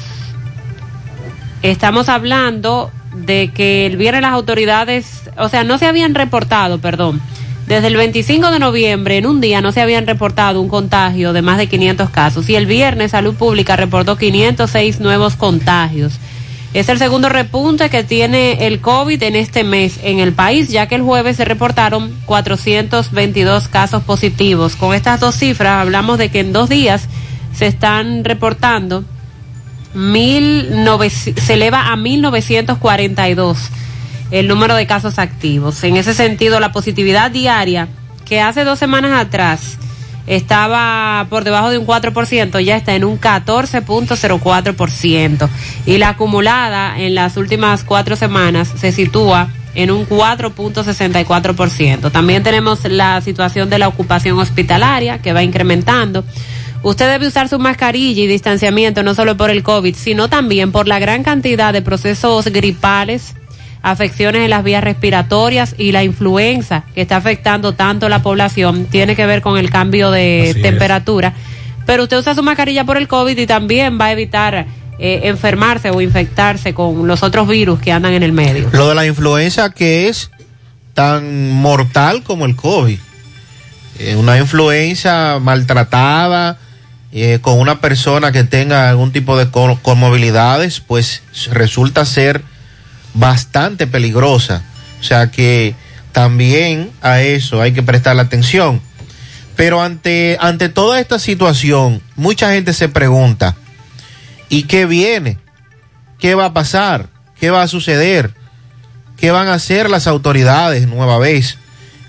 Estamos hablando de que el viernes las autoridades, o sea, no se habían reportado, perdón. Desde el 25 de noviembre, en un día, no se habían reportado un contagio de más de 500 casos. Y el viernes, Salud Pública reportó 506 nuevos contagios. Es el segundo repunte que tiene el COVID en este mes en el país, ya que el jueves se reportaron 422 casos positivos. Con estas dos cifras hablamos de que en dos días se están reportando mil nove- se eleva a 1942 el número de casos activos. En ese sentido, la positividad diaria, que hace dos semanas atrás estaba por debajo de un 4%, ya está en un 14.04%. Y la acumulada en las últimas cuatro semanas se sitúa en un 4.64%. También tenemos la situación de la ocupación hospitalaria, que va incrementando. Usted debe usar su mascarilla y distanciamiento no solo por el COVID, sino también por la gran cantidad de procesos gripales, afecciones en las vías respiratorias y la influenza que está afectando tanto a la población. Tiene que ver con el cambio de Así es. temperatura. Pero usted usa su mascarilla por el COVID y también va a evitar eh, enfermarse o infectarse con los otros virus que andan en el medio. Lo de la influenza que es tan mortal como el COVID. Eh, una influenza maltratada eh, con una persona que tenga algún tipo de co- comorbilidades, pues resulta ser bastante peligrosa. O sea que también a eso hay que prestarle atención. Pero ante, ante toda esta situación, mucha gente se pregunta, ¿y qué viene? ¿Qué va a pasar? ¿Qué va a suceder? ¿Qué van a hacer las autoridades nueva vez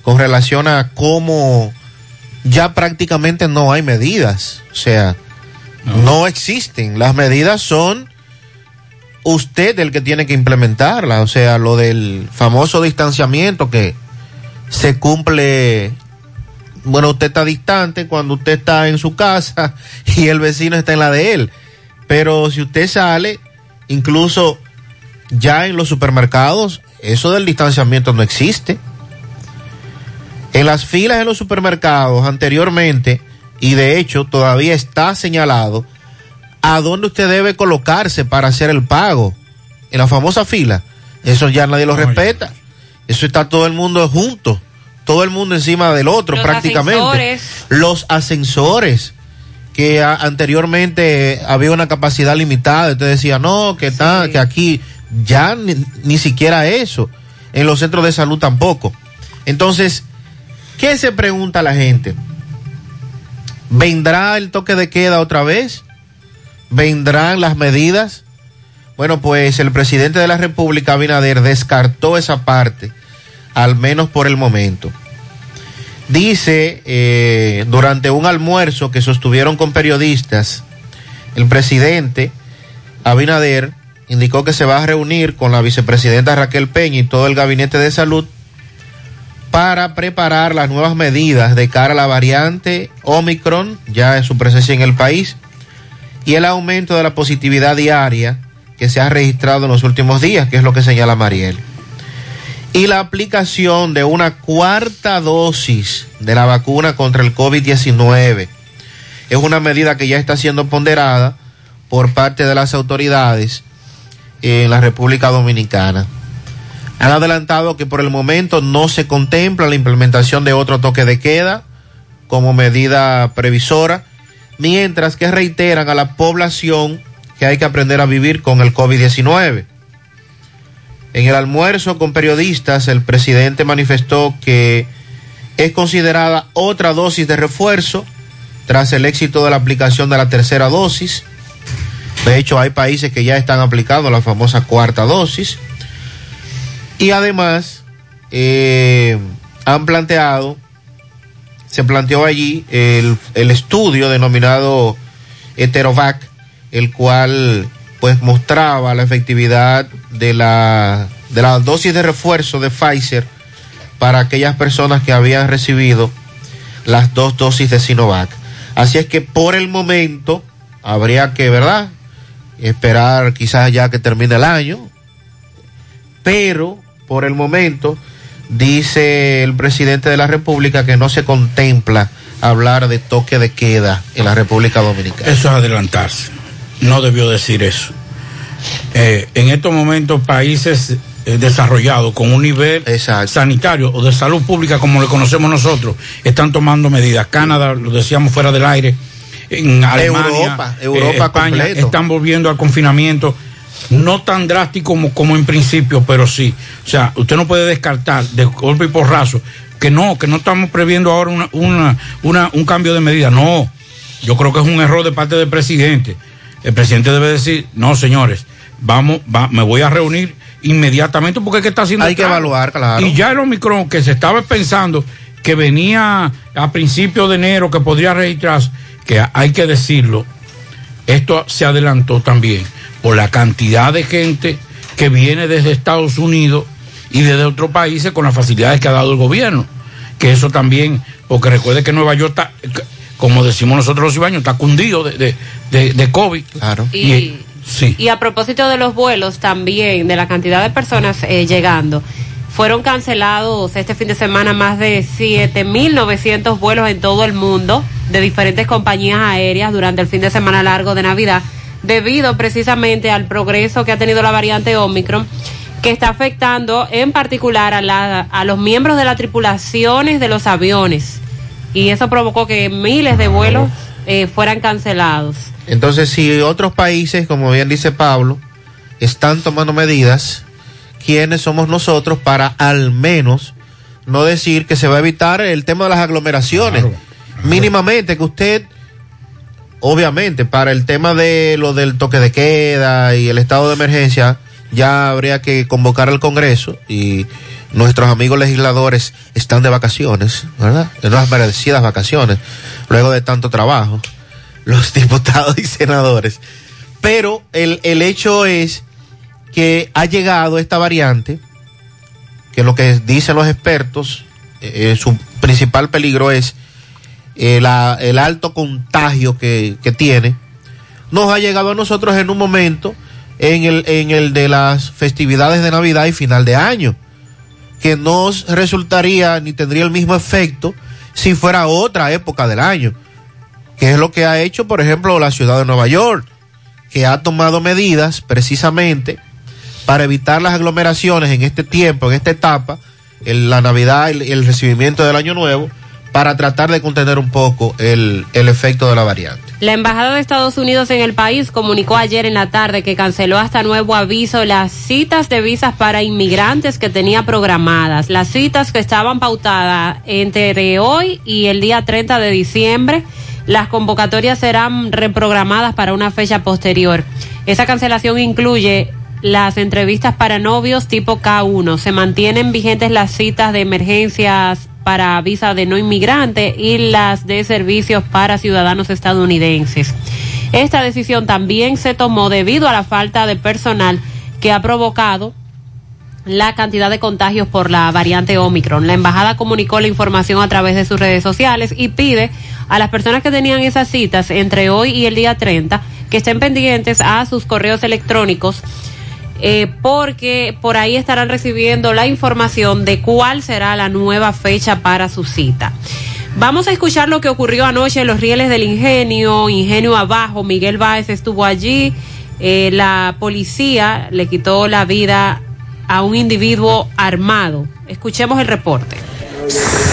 con relación a cómo ya prácticamente no hay medidas? O sea, no, existen. Las medidas son usted el que tiene que implementarlas. O sea, lo del famoso distanciamiento que se cumple. Bueno, usted está distante cuando usted está en su casa y el vecino está en la de él. Pero si usted sale, incluso ya en los supermercados, eso del distanciamiento no existe. En las filas en los supermercados anteriormente, y de hecho todavía está señalado, a dónde usted debe colocarse para hacer el pago. En la famosa fila. Eso ya nadie lo respeta. Eso está todo el mundo junto. Todo el mundo encima del otro Los prácticamente. ascensores. Los ascensores que a- anteriormente había una capacidad limitada, usted decía, no, que está, que aquí ya ni, ni siquiera eso, en los centros de salud tampoco. Entonces, ¿qué se pregunta la gente? ¿Vendrá el toque de queda otra vez? ¿Vendrán las medidas? Bueno, pues el presidente de la República, Abinader, descartó esa parte, al menos por el momento. Dice, eh, durante un almuerzo que sostuvieron con periodistas, el presidente Abinader indicó que se va a reunir con la vicepresidenta Raquel Peña y todo el gabinete de salud para preparar las nuevas medidas de cara a la variante Omicron, ya en su presencia en el país, y el aumento de la positividad diaria que se ha registrado en los últimos días, que es lo que señala Mariel. Y la aplicación de una cuarta dosis de la vacuna contra el COVID-19 es una medida que ya está siendo ponderada por parte de las autoridades en la República Dominicana. Han adelantado que por el momento no se contempla la implementación de otro toque de queda como medida previsora, mientras que reiteran a la población que hay que aprender a vivir con el COVID-19. En el almuerzo con periodistas, el presidente manifestó que es considerada otra dosis de refuerzo tras el éxito de la aplicación de la tercera dosis. De hecho, hay países que ya están aplicando la famosa cuarta dosis. Y además, eh, han planteado, se planteó allí el, el estudio denominado Heterovac, el cual pues mostraba la efectividad de la, de la dosis de refuerzo de Pfizer para aquellas personas que habían recibido las dos dosis de Sinovac. Así es que por el momento habría que, ¿verdad? Esperar quizás ya que termine el año, pero por el momento dice el presidente de la República que no se contempla hablar de toque de queda en la República Dominicana. Eso es adelantarse. No debió decir eso. Eh, en estos momentos, países eh, desarrollados con un nivel sanitario o de salud pública como le conocemos nosotros, están tomando medidas. Canadá, lo decíamos fuera del aire, en Alemania, Europa, Europa eh, España, completo. están volviendo al confinamiento. No tan drástico como, como en principio, pero sí. O sea, usted no puede descartar de golpe y porrazo que no, que no estamos previendo ahora una, una, una- un cambio de medida. No, yo creo que es un error de parte del presidente. El presidente debe decir, no, señores, vamos, va- me voy a reunir inmediatamente porque es que está haciendo Hay que evaluar, claro. Y ya el Omicron que se estaba pensando que venía a principios de enero que podría registrarse, que hay que decirlo, esto se adelantó también por la cantidad de gente que viene desde Estados Unidos y desde otros países con las facilidades que ha dado el gobierno. Que eso también, porque recuerde que Nueva York está, como decimos nosotros los cibaños, está cundido de, de, de, de COVID. Claro. Y- sí. Y a propósito de los vuelos también, de la cantidad de personas eh, llegando, fueron cancelados este fin de semana más de 7.900 vuelos en todo el mundo de diferentes compañías aéreas durante el fin de semana largo de Navidad, debido precisamente al progreso que ha tenido la variante Omicron, que está afectando en particular a, la- a los miembros de las tripulaciones de los aviones. Y eso provocó que miles de vuelos eh, fueran cancelados. Entonces, si otros países, como bien dice Pablo, están tomando medidas, ¿quiénes somos nosotros para al menos no decir que se va a evitar el tema de las aglomeraciones? Mínimamente, que usted, obviamente, para el tema de lo del toque de queda y el estado de emergencia, ya habría que convocar al Congreso y nuestros amigos legisladores están de vacaciones, ¿verdad? En unas merecidas vacaciones, luego de tanto trabajo, los diputados y senadores. Pero el, el hecho es que ha llegado esta variante, que lo que dicen los expertos, eh, su principal peligro es el alto contagio que, que tiene, nos ha llegado a nosotros en un momento en el, en el de las festividades de Navidad y final de año, que no resultaría ni tendría el mismo efecto si fuera otra época del año, que es lo que ha hecho, por ejemplo, la ciudad de Nueva York, que ha tomado medidas precisamente para evitar las aglomeraciones en este tiempo, en esta etapa, en la Navidad y el recibimiento del Año Nuevo, para tratar de contener un poco el, el efecto de la variante. La Embajada de Estados Unidos en el país comunicó ayer en la tarde que canceló hasta nuevo aviso las citas de visas para inmigrantes que tenía programadas. Las citas que estaban pautadas entre hoy y el día 30 de diciembre, las convocatorias serán reprogramadas para una fecha posterior. Esa cancelación incluye las entrevistas para novios tipo K1. Se mantienen vigentes las citas de emergencias para visa de no inmigrante y las de servicios para ciudadanos estadounidenses. Esta decisión también se tomó debido a la falta de personal que ha provocado la cantidad de contagios por la variante Omicron. La embajada comunicó la información a través de sus redes sociales y pide a las personas que tenían esas citas entre hoy y el día 30 que estén pendientes a sus correos electrónicos eh, porque por ahí estarán recibiendo la información de cuál será la nueva fecha para su cita. Vamos a escuchar lo que ocurrió anoche en los rieles del ingenio, ingenio abajo. Miguel Báez estuvo allí. Eh, la policía le quitó la vida a un individuo armado. Escuchemos el reporte.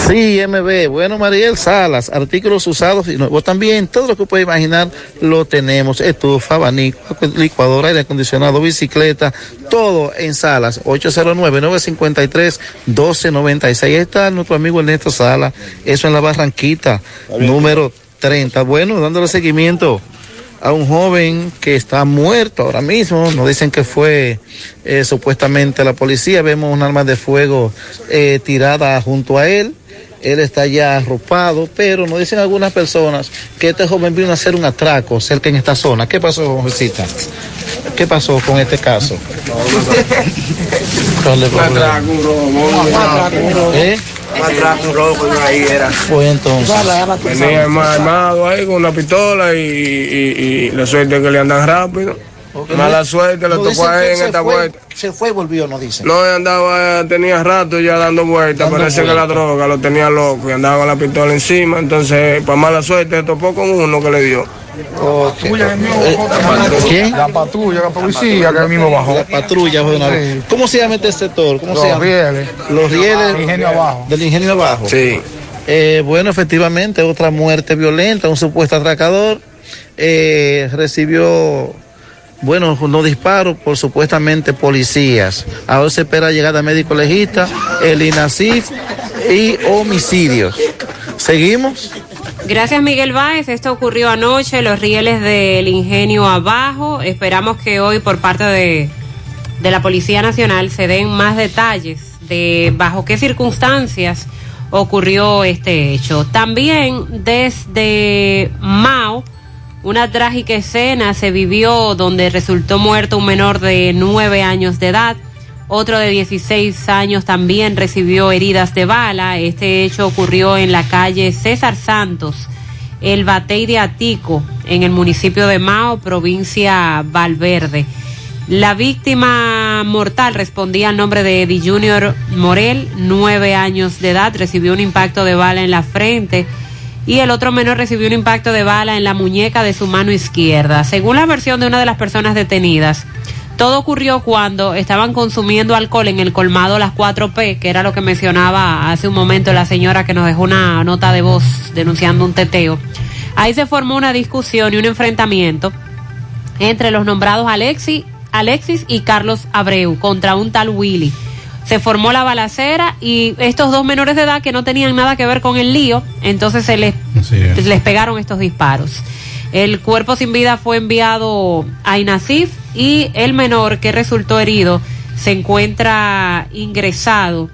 Sí, MB. Bueno, Mariel Salas, artículos usados y nuevos también. Todo lo que puede imaginar lo tenemos. Estufa, abanico, licuadora, aire acondicionado, bicicleta, todo en Salas. 809-953-1296. Ahí está nuestro amigo Ernesto Salas. Eso en la Barranquita, número 30. Bueno, dándole seguimiento a un joven que está muerto ahora mismo. Nos dicen que fue eh, supuestamente la policía. Vemos un arma de fuego eh, tirada junto a él. Él está ya arropado, pero nos dicen algunas personas que este joven vino a hacer un atraco cerca en esta zona. ¿Qué pasó, jovencita? ¿Qué pasó con este caso? ¿Cuál es el problema? ¿Eh? Atrás un robo que ahí era. Pues entonces. Venía más armado ahí con una pistola y, y, y la suerte que le andan rápido. Mala suerte le tocó a él en esta fue- vuelta. Se fue y volvió, nos dicen. No, andaba, tenía rato ya dando vueltas, parece que la droga lo tenía loco y andaba con la pistola encima, entonces, para mala suerte, se topó con uno que le dio. ¿Quién? La patrulla, la policía que mismo bajó. La patrulla fue una vez. ¿Cómo se llama este sector? ¿Cómo Los se llama? rieles. Los rieles. Del ingenio abajo. Del ingenio abajo. Sí. Eh, bueno, efectivamente, otra muerte violenta, un supuesto atracador. eh, recibió, bueno, unos disparos por supuestamente policías. Ahora se espera llegada médico legista, el INACIF y homicidios. ¿Seguimos? Gracias Miguel Báez. Esto ocurrió anoche, los rieles del ingenio abajo. Esperamos que hoy por parte de, de la Policía Nacional se den más detalles de bajo qué circunstancias ocurrió este hecho. También desde Mao, una trágica escena se vivió donde resultó muerto un menor de nueve años de edad. Otro de 16 años también recibió heridas de bala. Este hecho ocurrió en la calle César Santos, el Batey de Atico, en el municipio de Mao, provincia Valverde. La víctima mortal respondía al nombre de Eddie Junior Morel, nueve años de edad, recibió un impacto de bala en la frente y el otro menor recibió un impacto de bala en la muñeca de su mano izquierda. Según la versión de una de las personas detenidas, todo ocurrió cuando estaban consumiendo alcohol en el colmado Las 4P, que era lo que mencionaba hace un momento la señora que nos dejó una nota de voz denunciando un teteo. Ahí se formó una discusión y un enfrentamiento entre los nombrados Alexi, Alexis y Carlos Abreu contra un tal Willy. Se formó la balacera y estos dos menores de edad que no tenían nada que ver con el lío, entonces se les, les pegaron estos disparos. El cuerpo sin vida fue enviado a Inasif y el menor que resultó herido se encuentra ingresado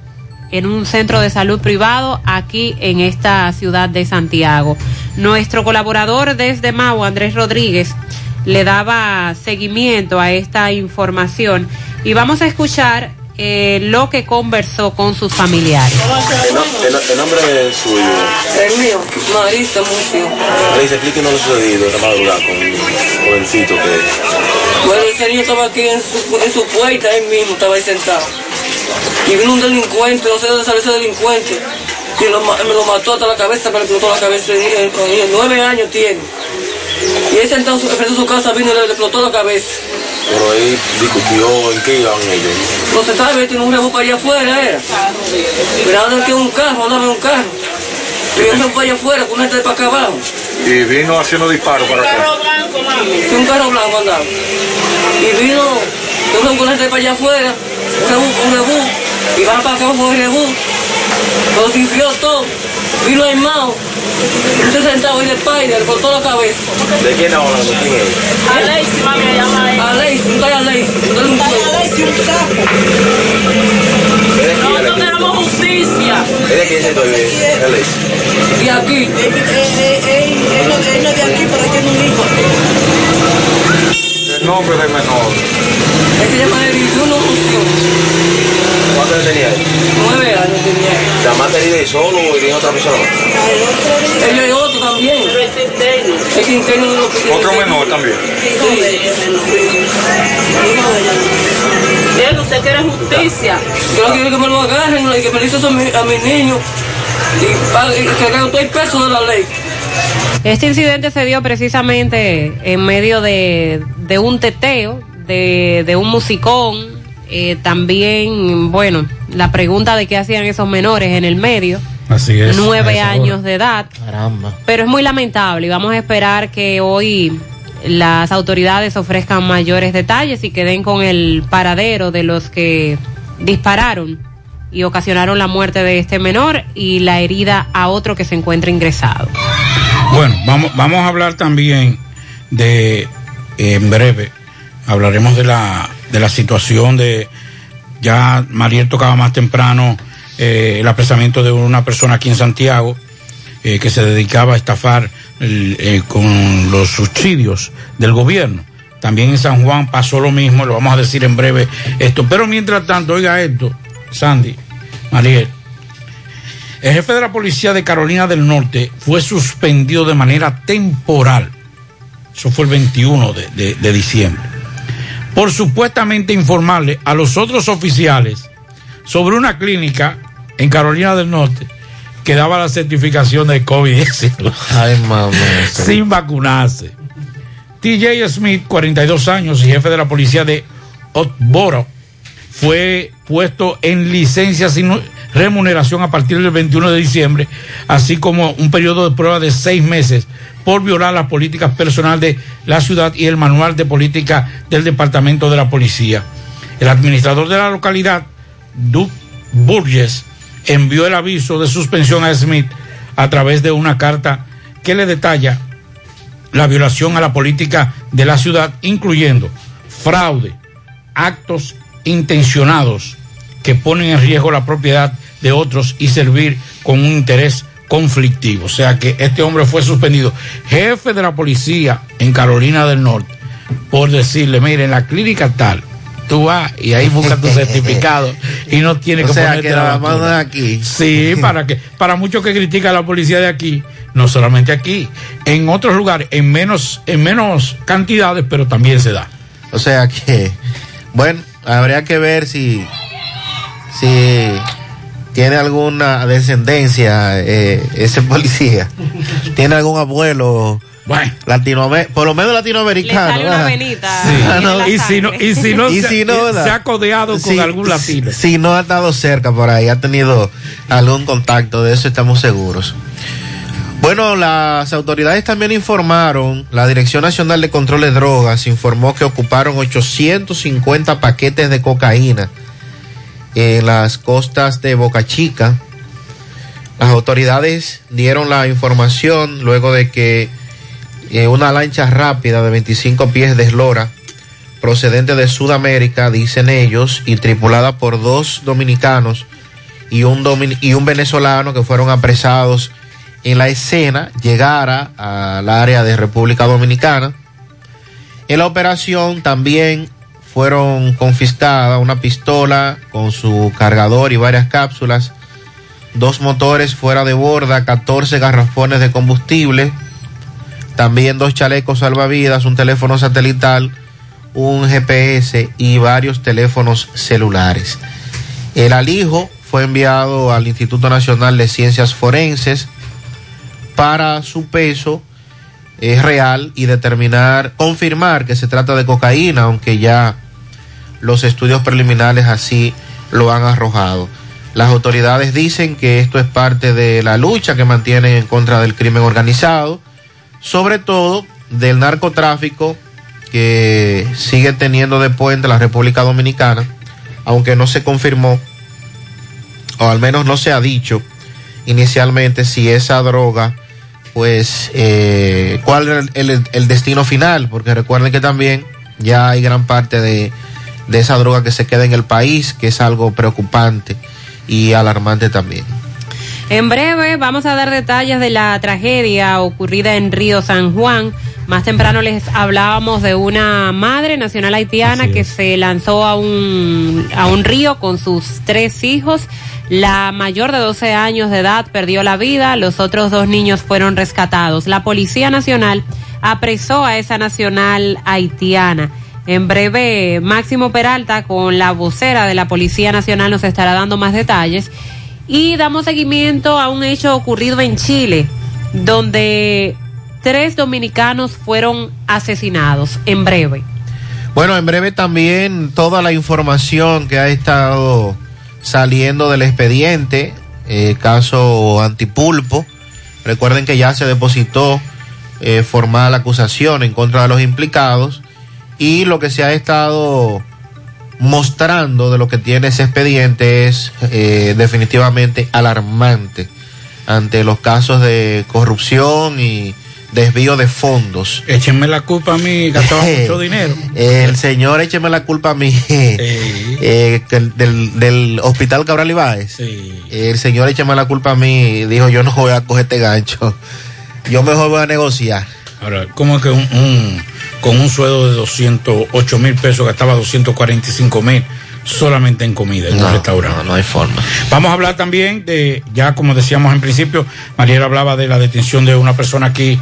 en un centro de salud privado aquí en esta ciudad de Santiago. Nuestro colaborador desde Mau, Andrés Rodríguez, le daba seguimiento a esta información y vamos a escuchar eh, lo que conversó con sus familiares. El, nombre es suyo. El mío, Marisa Mucio. Le dice, explíquenos lo sucedido esta madrugada con un jovencito que... Bueno, ese niño estaba aquí en su, en su puerta, él mismo estaba ahí sentado. Y vino un delincuente, no sé de dónde salió ese delincuente, que lo me lo mató hasta la cabeza, me le explotó la cabeza. El niño, el niño, nueve años tiene. Y él sentado frente a su casa vino y le, le explotó la cabeza. Pero ahí discutió en qué iban ellos. No se sabe, tiene un rebú para allá afuera, era. Pero ahora que un carro, andaba en un carro. Y yo para allá afuera, con una gente para acá abajo. Y vino haciendo disparos para acá. Sí, un carro blanco andaba. Y vino, yo con gente de para allá afuera, un rebú, un rebú, y va para acá con el rebú. Lo sintió todo. Vino armado. Usted sentado de espalda, le cortó la cabeza. ¿De quién hablan? ¿De quién es? A Lacey, mami, le llama a él. A Lacey, un a Lacey, un tal un Nosotros tenemos justicia. ¿Es de quién se vive? Él es. Y aquí. él no, es de aquí, pero tiene un hijo. El nombre del menor. Él se llama Eriduno Unción. ¿Cuánto le tenía él? Nueve años tenía él. ¿La más querida y solo o tiene otra persona? Él es otro también. Pero es interno. Es interno de lo que Otro menor también. Él, usted quiere justicia. Yo no quiero que me lo agarren y que me lo a mi, a mi niño. Y, que hagan todo el peso de la ley. Este incidente se dio precisamente en medio de, de un teteo, de, de un musicón. Eh, también, bueno, la pregunta de qué hacían esos menores en el medio. Así es. Nueve años de edad. Caramba. Pero es muy lamentable y vamos a esperar que hoy las autoridades ofrezcan mayores detalles y que den con el paradero de los que dispararon y ocasionaron la muerte de este menor y la herida a otro que se encuentra ingresado. Bueno, vamos, vamos a hablar también de, en breve, hablaremos de la, de la situación de, ya Mariel tocaba más temprano eh, el apresamiento de una persona aquí en Santiago eh, que se dedicaba a estafar eh, con los subsidios del gobierno. También en San Juan pasó lo mismo, lo vamos a decir en breve esto. Pero mientras tanto, oiga esto, Sandy, Mariel. El jefe de la policía de Carolina del Norte fue suspendido de manera temporal. Eso fue el 21 de, de- de diciembre. Por supuestamente informarle a los otros oficiales sobre una clínica en Carolina del Norte que daba la certificación de COVID-19 Ay, mamá. sin vacunarse. TJ Smith, 42 años y jefe de la policía de Otboro, fue puesto en licencia sin remuneración a partir del 21 de diciembre, así como un periodo de prueba de seis meses por violar las políticas personales de la ciudad y el manual de política del Departamento de la Policía. El administrador de la localidad, Duke Burgess, envió el aviso de suspensión a Smith a través de una carta que le detalla la violación a la política de la ciudad, incluyendo fraude, actos intencionados que ponen en riesgo la propiedad de otros y servir con un interés conflictivo. O sea que este hombre fue suspendido, jefe de la policía en Carolina del Norte, por decirle, mire, en la clínica tal, tú vas y ahí buscas tu certificado y no tienes O que sea, ponerte que la aquí. Sí, para que para muchos que critican a la policía de aquí, no solamente aquí, en otros lugares, en menos en menos cantidades, pero también se da. O sea que, bueno, habría que ver si, si tiene alguna descendencia eh, ese policía. Tiene algún abuelo latinoamer- por lo menos latinoamericano. Le sale una venita Sí. la Y si no, y si no, Y se, si no, ¿verdad? se ha codeado con algún latino. Si no ha estado cerca por ahí, ha tenido algún contacto, de eso estamos seguros. Bueno, las autoridades también informaron, la Dirección Nacional de Control de Drogas informó que ocuparon 850 paquetes de cocaína en las costas de Boca Chica. Las autoridades dieron la información luego de que eh, una lancha rápida de 25 pies de eslora procedente de Sudamérica, dicen ellos, y tripulada por dos dominicanos y un, domin- y un venezolano que fueron apresados en la escena, llegara al área de República Dominicana. En la operación también fueron confiscadas una pistola con su cargador y varias cápsulas, dos motores fuera de borda, 14 garrafones de combustible, también dos chalecos salvavidas, un teléfono satelital, un GPS y varios teléfonos celulares. El alijo fue enviado al Instituto Nacional de Ciencias Forenses para su peso es real y determinar, confirmar que se trata de cocaína, aunque ya los estudios preliminares así lo han arrojado. Las autoridades dicen que esto es parte de la lucha que mantienen en contra del crimen organizado, sobre todo del narcotráfico que sigue teniendo de puente la República Dominicana, aunque no se confirmó, o al menos no se ha dicho inicialmente si esa droga, pues, eh, cuál era el, destino final, porque recuerden que también ya hay gran parte de, de esa droga que se queda en el país, que es algo preocupante y alarmante también. En breve vamos a dar detalles de la tragedia ocurrida en Río San Juan. Más temprano les hablábamos de una madre nacional haitiana que se lanzó a un, a un río con sus tres hijos. La mayor de 12 años de edad perdió la vida, los otros dos niños fueron rescatados. La Policía Nacional apresó a esa nacional haitiana. En breve, Máximo Peralta, con la vocera de la Policía Nacional, nos estará dando más detalles. Y damos seguimiento a un hecho ocurrido en Chile, donde tres dominicanos fueron asesinados. En breve. Bueno, en breve también toda la información que ha estado saliendo del expediente, eh, caso Antipulpo. Recuerden que ya se depositó eh, formal acusación en contra de los implicados y lo que se ha estado mostrando de lo que tiene ese expediente es eh, definitivamente alarmante ante los casos de corrupción y desvío de fondos. Échenme la culpa a mí, gastaba mucho dinero. El señor, écheme la culpa a mí, eh, del, del hospital Cabral Ibáez. El señor, écheme la culpa a mí, dijo, yo no voy a coger este gancho. Yo mejor voy a negociar. Ahora, ¿cómo es que un, un- con un sueldo de 208 mil pesos gastaba 245 mil solamente en comida en un restaurante? No, no hay forma. Vamos a hablar también de, ya como decíamos en principio, Mariela hablaba de la detención de una persona aquí,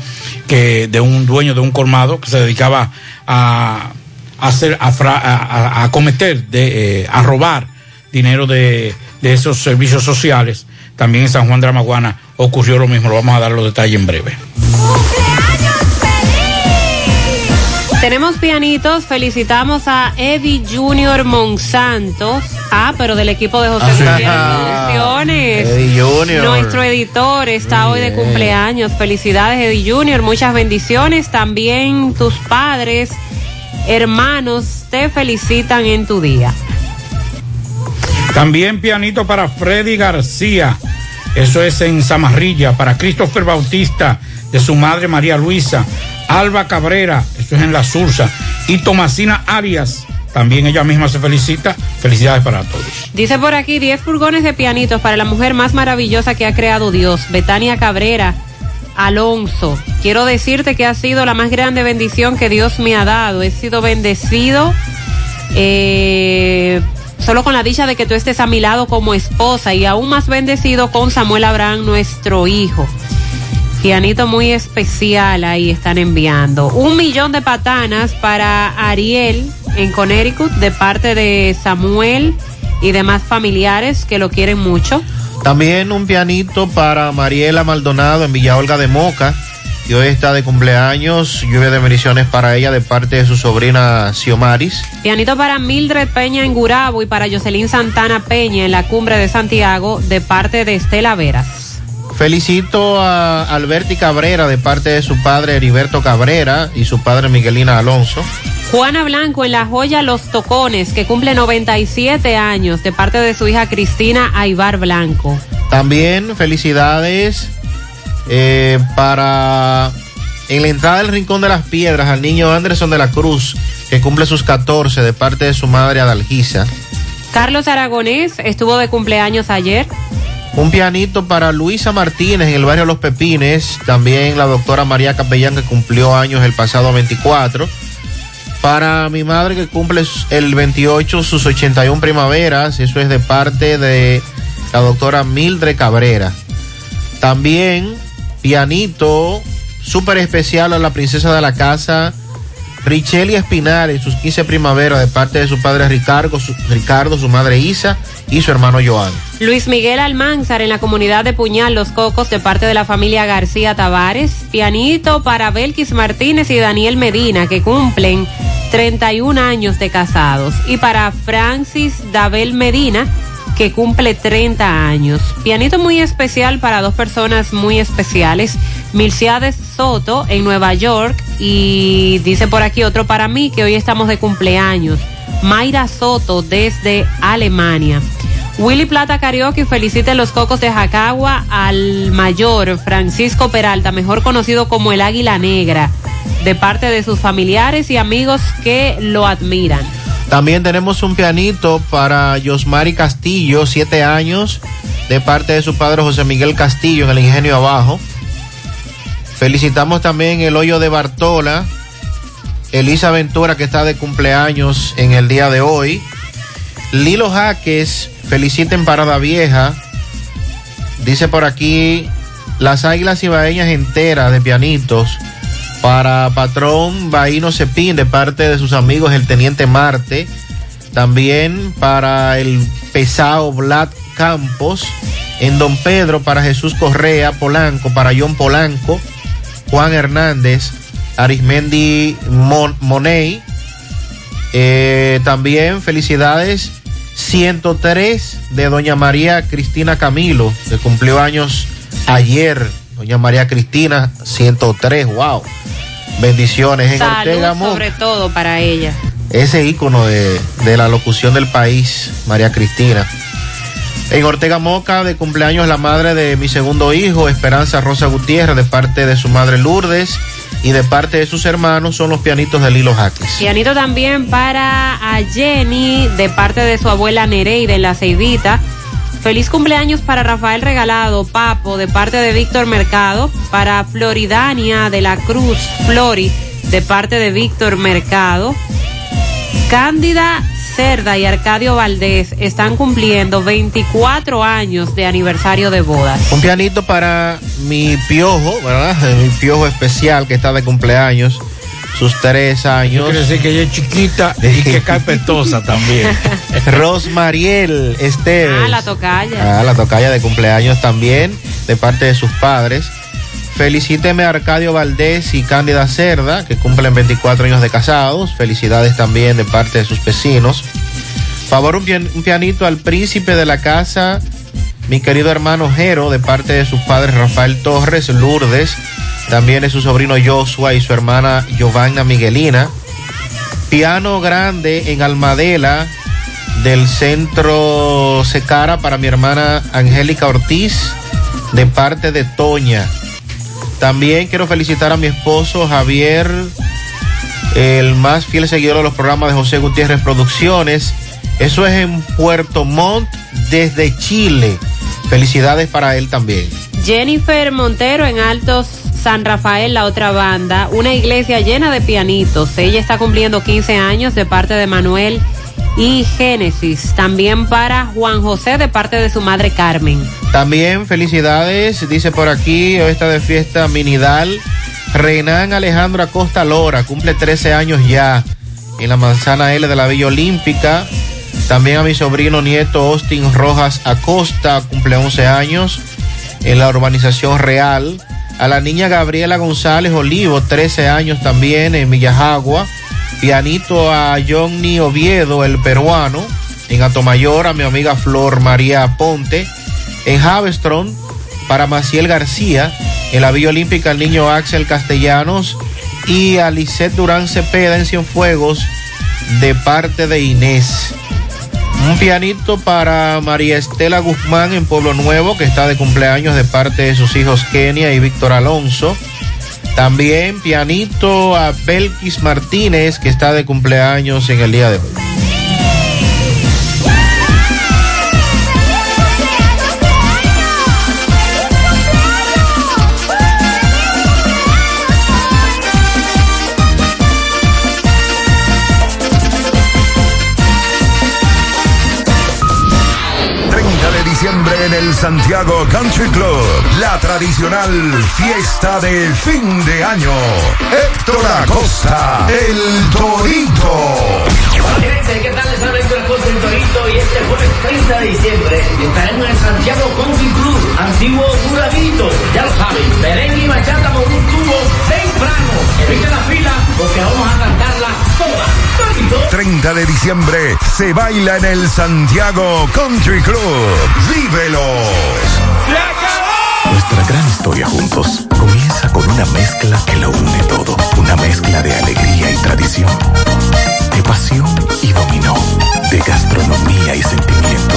que de un dueño de un colmado que se dedicaba a, a hacer, a, fra- a- a- a cometer, de, eh, a robar dinero de, de esos servicios sociales. También en San Juan de la Maguana ocurrió lo mismo, lo vamos a dar los detalles en breve. Tenemos pianitos, felicitamos a Eddie Junior Monsantos. Ah, pero del equipo de José Ah. Gutiérrez Producciones. Eddie Junior. Nuestro editor está hoy de cumpleaños. Felicidades, Eddie Junior. Muchas bendiciones. También tus padres, hermanos, te felicitan en tu día. También pianito para Freddy García. Eso es en Zamarrilla. Para Christopher Bautista, de su madre María Luisa. Alba Cabrera, eso es en La Sursa. Y Tomasina Arias, también ella misma se felicita. Felicidades para todos. Dice por aquí 10 furgones de pianitos para la mujer más maravillosa que ha creado Dios, Betania Cabrera Alonso. Quiero decirte que ha sido la más grande bendición que Dios me ha dado. He sido bendecido eh, solo con la dicha de que tú estés a mi lado como esposa y aún más bendecido con Samuel Abraham, nuestro hijo. Pianito muy especial ahí están enviando. Un millón de patanas para Ariel en Connecticut de parte de Samuel y demás familiares que lo quieren mucho. También un pianito para Mariela Maldonado en Villa Olga de Moca, que hoy está de cumpleaños. Lluvia de bendiciones para ella de parte de su sobrina Xiomaris. Pianito para Mildred Peña en Gurabo y para Jocelyn Santana Peña en la cumbre de Santiago de parte de Estela Veras. Felicito a Alberti Cabrera de parte de su padre Heriberto Cabrera y su padre Miguelina Alonso. Juana Blanco en La Joya Los Tocones, que cumple 97 años de parte de su hija Cristina Aibar Blanco. También felicidades eh, para en la entrada del Rincón de las Piedras al niño Anderson de la Cruz, que cumple sus 14 de parte de su madre Adalgisa. Carlos Aragonés estuvo de cumpleaños ayer. Un pianito para Luisa Martínez en el barrio Los Pepines. También la doctora María Capellán que cumplió años el pasado 24. Para mi madre que cumple el 28 sus 81 primaveras. Eso es de parte de la doctora Mildred Cabrera. También pianito súper especial a la princesa de la casa. Richeli Espinar en sus 15 primaveras de parte de su padre Ricardo, su, Ricardo, su madre Isa y su hermano Joan. Luis Miguel Almanzar en la comunidad de Puñal Los Cocos de parte de la familia García Tavares. Pianito para Belkis Martínez y Daniel Medina que cumplen 31 años de casados. Y para Francis Dabel Medina que cumple 30 años. Pianito muy especial para dos personas muy especiales. Milciades Soto en Nueva York y dice por aquí otro para mí que hoy estamos de cumpleaños. Mayra Soto desde Alemania. Willy Plata Karaoke felicita los cocos de Jacagua al mayor Francisco Peralta, mejor conocido como el Águila Negra, de parte de sus familiares y amigos que lo admiran. También tenemos un pianito para Yosmari Castillo, siete años, de parte de su padre José Miguel Castillo en el Ingenio Abajo. Felicitamos también el hoyo de Bartola, Elisa Ventura que está de cumpleaños en el día de hoy. Lilo Jaques, felicita en Parada Vieja. Dice por aquí las águilas ibaeñas enteras de pianitos para patrón Baíno Cepín de parte de sus amigos el Teniente Marte. También para el pesado Vlad Campos. En Don Pedro para Jesús Correa Polanco, para John Polanco, Juan Hernández, Arismendi Mon Money. Eh, también felicidades 103 de Doña María Cristina Camilo, que cumplió años ayer. Doña María Cristina, 103, wow. Bendiciones en Salud Ortega sobre todo para ella. Ese ícono de, de la locución del país, María Cristina. En Ortega Moca, de cumpleaños, la madre de mi segundo hijo, Esperanza Rosa Gutiérrez, de parte de su madre Lourdes y de parte de sus hermanos, son los pianitos de Lilo Jaques. Pianito también para a Jenny, de parte de su abuela Nereida en la Ceibita. Feliz cumpleaños para Rafael Regalado, Papo, de parte de Víctor Mercado. Para Floridania de la Cruz, Flori, de parte de Víctor Mercado. Cándida Cerda y Arcadio Valdés están cumpliendo 24 años de aniversario de bodas. Un pianito para mi piojo, ¿verdad? Mi piojo especial que está de cumpleaños, sus tres años. Quiere decir que ella es chiquita y que carpetosa también. Rosmariel Esteves. Ah, la tocaya. Ah, la tocaya de cumpleaños también, de parte de sus padres. Felicíteme a Arcadio Valdés y Cándida Cerda, que cumplen 24 años de casados. Felicidades también de parte de sus vecinos. Favor un, pian- un pianito al príncipe de la casa, mi querido hermano Jero, de parte de sus padres Rafael Torres, Lourdes, también de su sobrino Joshua y su hermana Giovanna Miguelina. Piano grande en Almadela del centro Secara para mi hermana Angélica Ortiz, de parte de Toña. También quiero felicitar a mi esposo Javier, el más fiel seguidor de los programas de José Gutiérrez Producciones. Eso es en Puerto Montt, desde Chile. Felicidades para él también. Jennifer Montero en Altos San Rafael, la otra banda, una iglesia llena de pianitos. Ella está cumpliendo 15 años de parte de Manuel y Génesis. También para Juan José de parte de su madre Carmen. También felicidades, dice por aquí, hoy está de fiesta Minidal. Renan Alejandro Acosta Lora, cumple 13 años ya en la manzana L de la Villa Olímpica. También a mi sobrino nieto Austin Rojas Acosta, cumple 11 años en la urbanización Real. A la niña Gabriela González Olivo, 13 años también en Villajagua. Pianito a Johnny Oviedo, el peruano. En Atomayor, a mi amiga Flor María Ponte. En Javestron, para Maciel García. En la Villa Olímpica, el niño Axel Castellanos. Y a Lisette Durán Cepeda en Cienfuegos, de parte de Inés. Un pianito para María Estela Guzmán en Pueblo Nuevo, que está de cumpleaños de parte de sus hijos Kenia y Víctor Alonso. También pianito a Belkis Martínez, que está de cumpleaños en el día de hoy. Santiago Country Club. La tradicional fiesta de fin de año. Héctor Acosta, el Torito. ¿qué tal? Les habla Héctor Acosta, el Torito y este jueves 30 de diciembre estaremos en Santiago Country Club, antiguo Duradito. Ya lo saben, merengue y bachata con un tubo temprano. Evita la fila porque vamos a cantarla toda. Torito. 30 de diciembre se baila en el Santiago Country Club. ¡Vívelos! Nuestra gran historia juntos comienza con una mezcla que lo une todo. Una mezcla de alegría y tradición. De pasión y dominó. De gastronomía y sentimiento.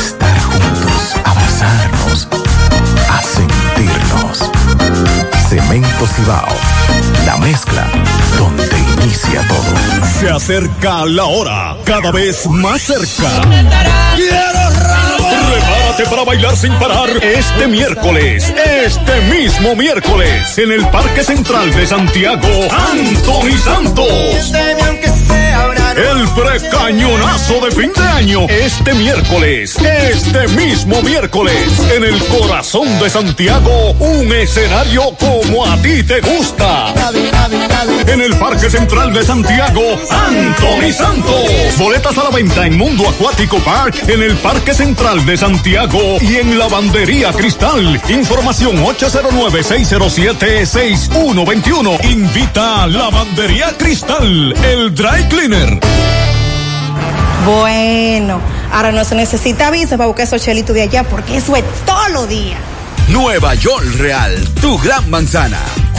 estar juntos, abrazarnos, a sentirnos. Cemento Cibao, la mezcla donde inicia todo. Se acerca la hora, cada vez más cerca. Prepárate para bailar sin parar este miércoles, este mismo miércoles, en el Parque Central de Santiago, Anthony Santos. El precañonazo de fin de año, este miércoles, este mismo miércoles, en el corazón de Santiago, un escenario como a ti te gusta. En el Parque Central de Santiago, Anthony Santos. Boletas a la venta en Mundo Acuático Park, en el Parque Central de Santiago y en Lavandería Cristal. Información 809-607-6121. Invita a Lavandería Cristal, el Dry Cleaner. Bueno, ahora no se necesita visa para buscar esos chelitos de allá porque eso es todo lo día. Nueva York Real, tu gran manzana.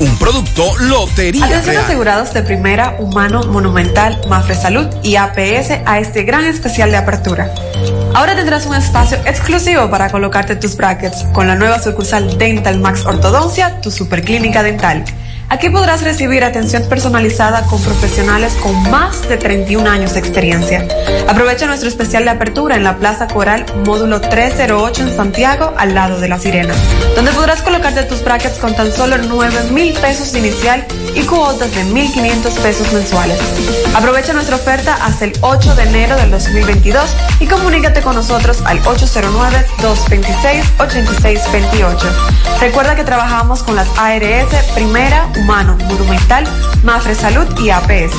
Un producto Lotería Atención Real. asegurados de primera, humano, monumental, Mafre Salud y APS a este gran especial de apertura. Ahora tendrás un espacio exclusivo para colocarte tus brackets con la nueva sucursal Dental Max Ortodoncia, tu superclínica dental. Aquí podrás recibir atención personalizada con profesionales con más de 31 años de experiencia. Aprovecha nuestro especial de apertura en la Plaza Coral, módulo 308 en Santiago, al lado de La Sirena, donde podrás colocarte tus brackets con tan solo 9 mil pesos inicial y cuotas de 1.500 pesos mensuales. Aprovecha nuestra oferta hasta el 8 de enero del 2022 y comunícate con nosotros al 809-226-8628. Recuerda que trabajamos con las ARS Primera, Humano, Monumental, Mafre Salud y APS.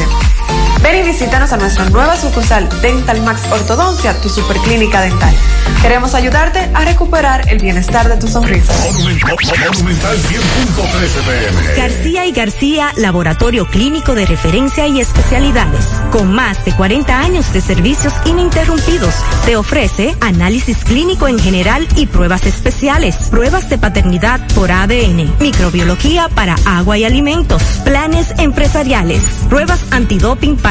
Ven y visítanos a nuestra nueva sucursal Dental Max Ortodoncia, tu superclínica dental. Queremos ayudarte a recuperar el bienestar de tu sonrisa. Monumental 100.13 pm. García y García, laboratorio clínico de referencia y especialidades. Con más de 40 años de servicios ininterrumpidos, te ofrece análisis clínico en general y pruebas especiales, pruebas de paternidad por ADN, microbiología para agua y alimentos, planes empresariales, pruebas antidoping para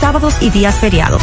sábados y días feriados.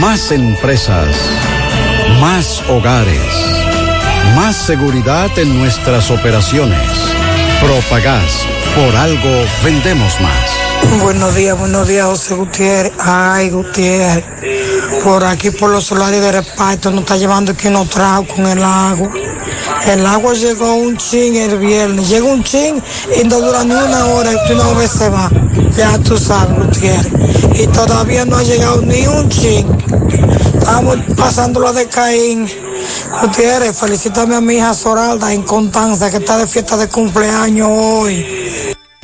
Más empresas. Más hogares. Más seguridad en nuestras operaciones. Propagás. Por algo vendemos más. Buenos días, buenos días, José Gutiérrez. Ay, Gutiérrez. Por aquí, por los solares de reparto, nos está llevando aquí nos trajo con el agua. El agua llegó un chin el viernes. Llega un chin y no dura ni una hora y tú una vez se va. Ya tú sabes, Gutiérrez. Y todavía no ha llegado ni un chin. Estamos pasando la de Caín. Gutiérrez, felicítame a mi hija Soralda en Constanza, que está de fiesta de cumpleaños hoy.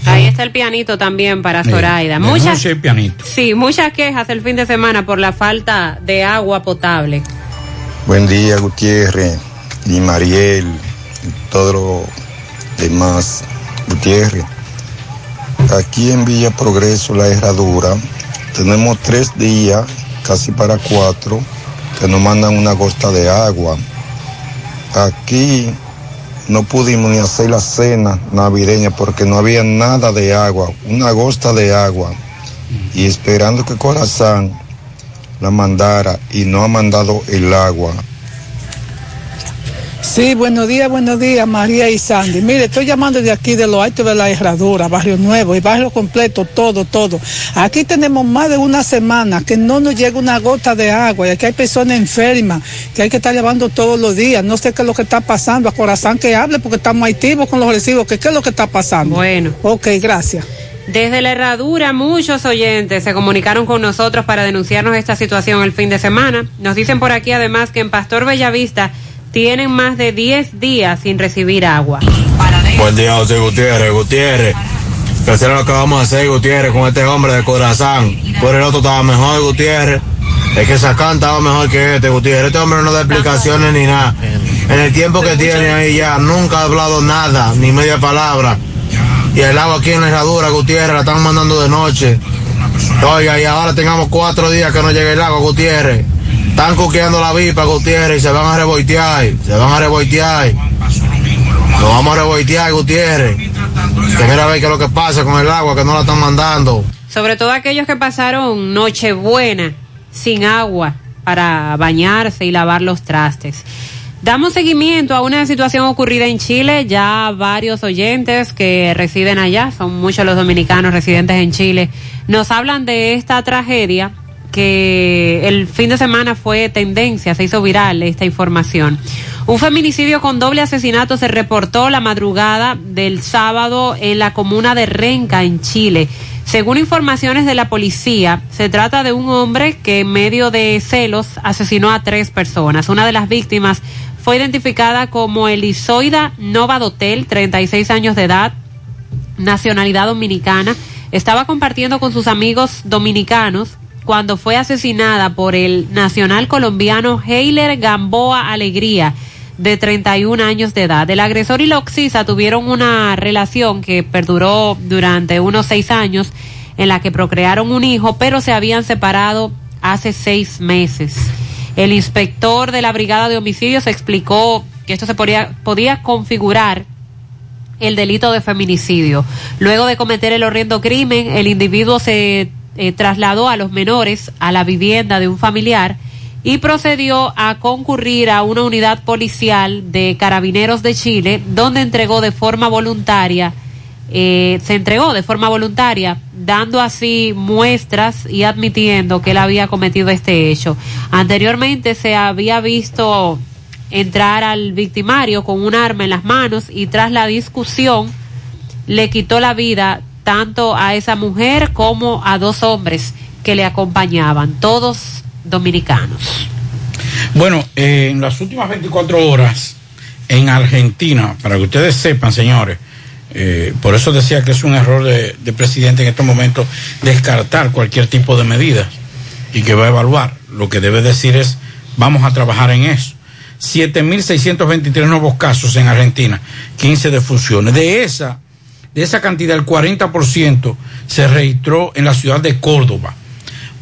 Ahí está el pianito también para Zoraida. Muchas, el pianito. sí, muchas quejas el fin de semana por la falta de agua potable. Buen día, Gutiérrez y Mariel y todos los demás. Gutiérrez, aquí en Villa Progreso, la herradura, tenemos tres días, casi para cuatro, que nos mandan una gosta de agua. Aquí no pudimos ni hacer la cena navideña porque no había nada de agua, una gosta de agua. Y esperando que Corazán la mandara y no ha mandado el agua. Sí, buenos días, buenos días, María y Sandy. Mire, estoy llamando de aquí de lo alto de la Herradura, Barrio Nuevo y Barrio Completo, todo, todo. Aquí tenemos más de una semana que no nos llega una gota de agua y aquí hay personas enfermas que hay que estar llevando todos los días. No sé qué es lo que está pasando. A Corazón que hable porque estamos activos con los recibos. que ¿Qué es lo que está pasando? Bueno. Ok, gracias. Desde la herradura, muchos oyentes se comunicaron con nosotros para denunciarnos esta situación el fin de semana. Nos dicen por aquí además que en Pastor Bellavista tienen más de 10 días sin recibir agua. Buen día, José Gutiérrez. Gutiérrez, ¿qué será lo que vamos a hacer, Gutiérrez, con este hombre de corazón? Por el otro estaba mejor, Gutiérrez. Es que Sacán estaba mejor que este, Gutiérrez. Este hombre no da explicaciones ni nada. En el tiempo que tiene ahí ya, nunca ha hablado nada, ni media palabra. Y el agua aquí en la herradura, Gutiérrez, la están mandando de noche. Oiga, y ahora tengamos cuatro días que no llegue el agua, Gutiérrez. Están coqueando la vipa, Gutiérrez, y se van a revoltear, se van a revoltear. Nos vamos a revoltear, Gutiérrez. Que mira a ver qué es lo que pasa con el agua, que no la están mandando. Sobre todo aquellos que pasaron Nochebuena sin agua para bañarse y lavar los trastes. Damos seguimiento a una situación ocurrida en Chile. Ya varios oyentes que residen allá, son muchos los dominicanos residentes en Chile, nos hablan de esta tragedia que el fin de semana fue tendencia, se hizo viral esta información. Un feminicidio con doble asesinato se reportó la madrugada del sábado en la comuna de Renca, en Chile. Según informaciones de la policía, se trata de un hombre que en medio de celos asesinó a tres personas. Una de las víctimas fue identificada como Elisoida Nova Dotel, 36 años de edad, nacionalidad dominicana. Estaba compartiendo con sus amigos dominicanos cuando fue asesinada por el nacional colombiano Heiler Gamboa Alegría, de 31 años de edad. El agresor y la oxisa tuvieron una relación que perduró durante unos seis años, en la que procrearon un hijo, pero se habían separado hace seis meses. El inspector de la Brigada de Homicidios explicó que esto se podía, podía configurar el delito de feminicidio. Luego de cometer el horrendo crimen, el individuo se eh, trasladó a los menores a la vivienda de un familiar y procedió a concurrir a una unidad policial de carabineros de Chile, donde entregó de forma voluntaria, eh, se entregó de forma voluntaria, dando así muestras y admitiendo que él había cometido este hecho. Anteriormente se había visto entrar al victimario con un arma en las manos y tras la discusión le quitó la vida tanto a esa mujer como a dos hombres que le acompañaban, todos dominicanos. Bueno, eh, en las últimas 24 horas en Argentina, para que ustedes sepan, señores, eh, por eso decía que es un error de, de presidente en estos momentos descartar cualquier tipo de medida y que va a evaluar. Lo que debe decir es vamos a trabajar en eso. 7.623 nuevos casos en Argentina, 15 defunciones. De esa, de esa cantidad, el 40% se registró en la ciudad de Córdoba.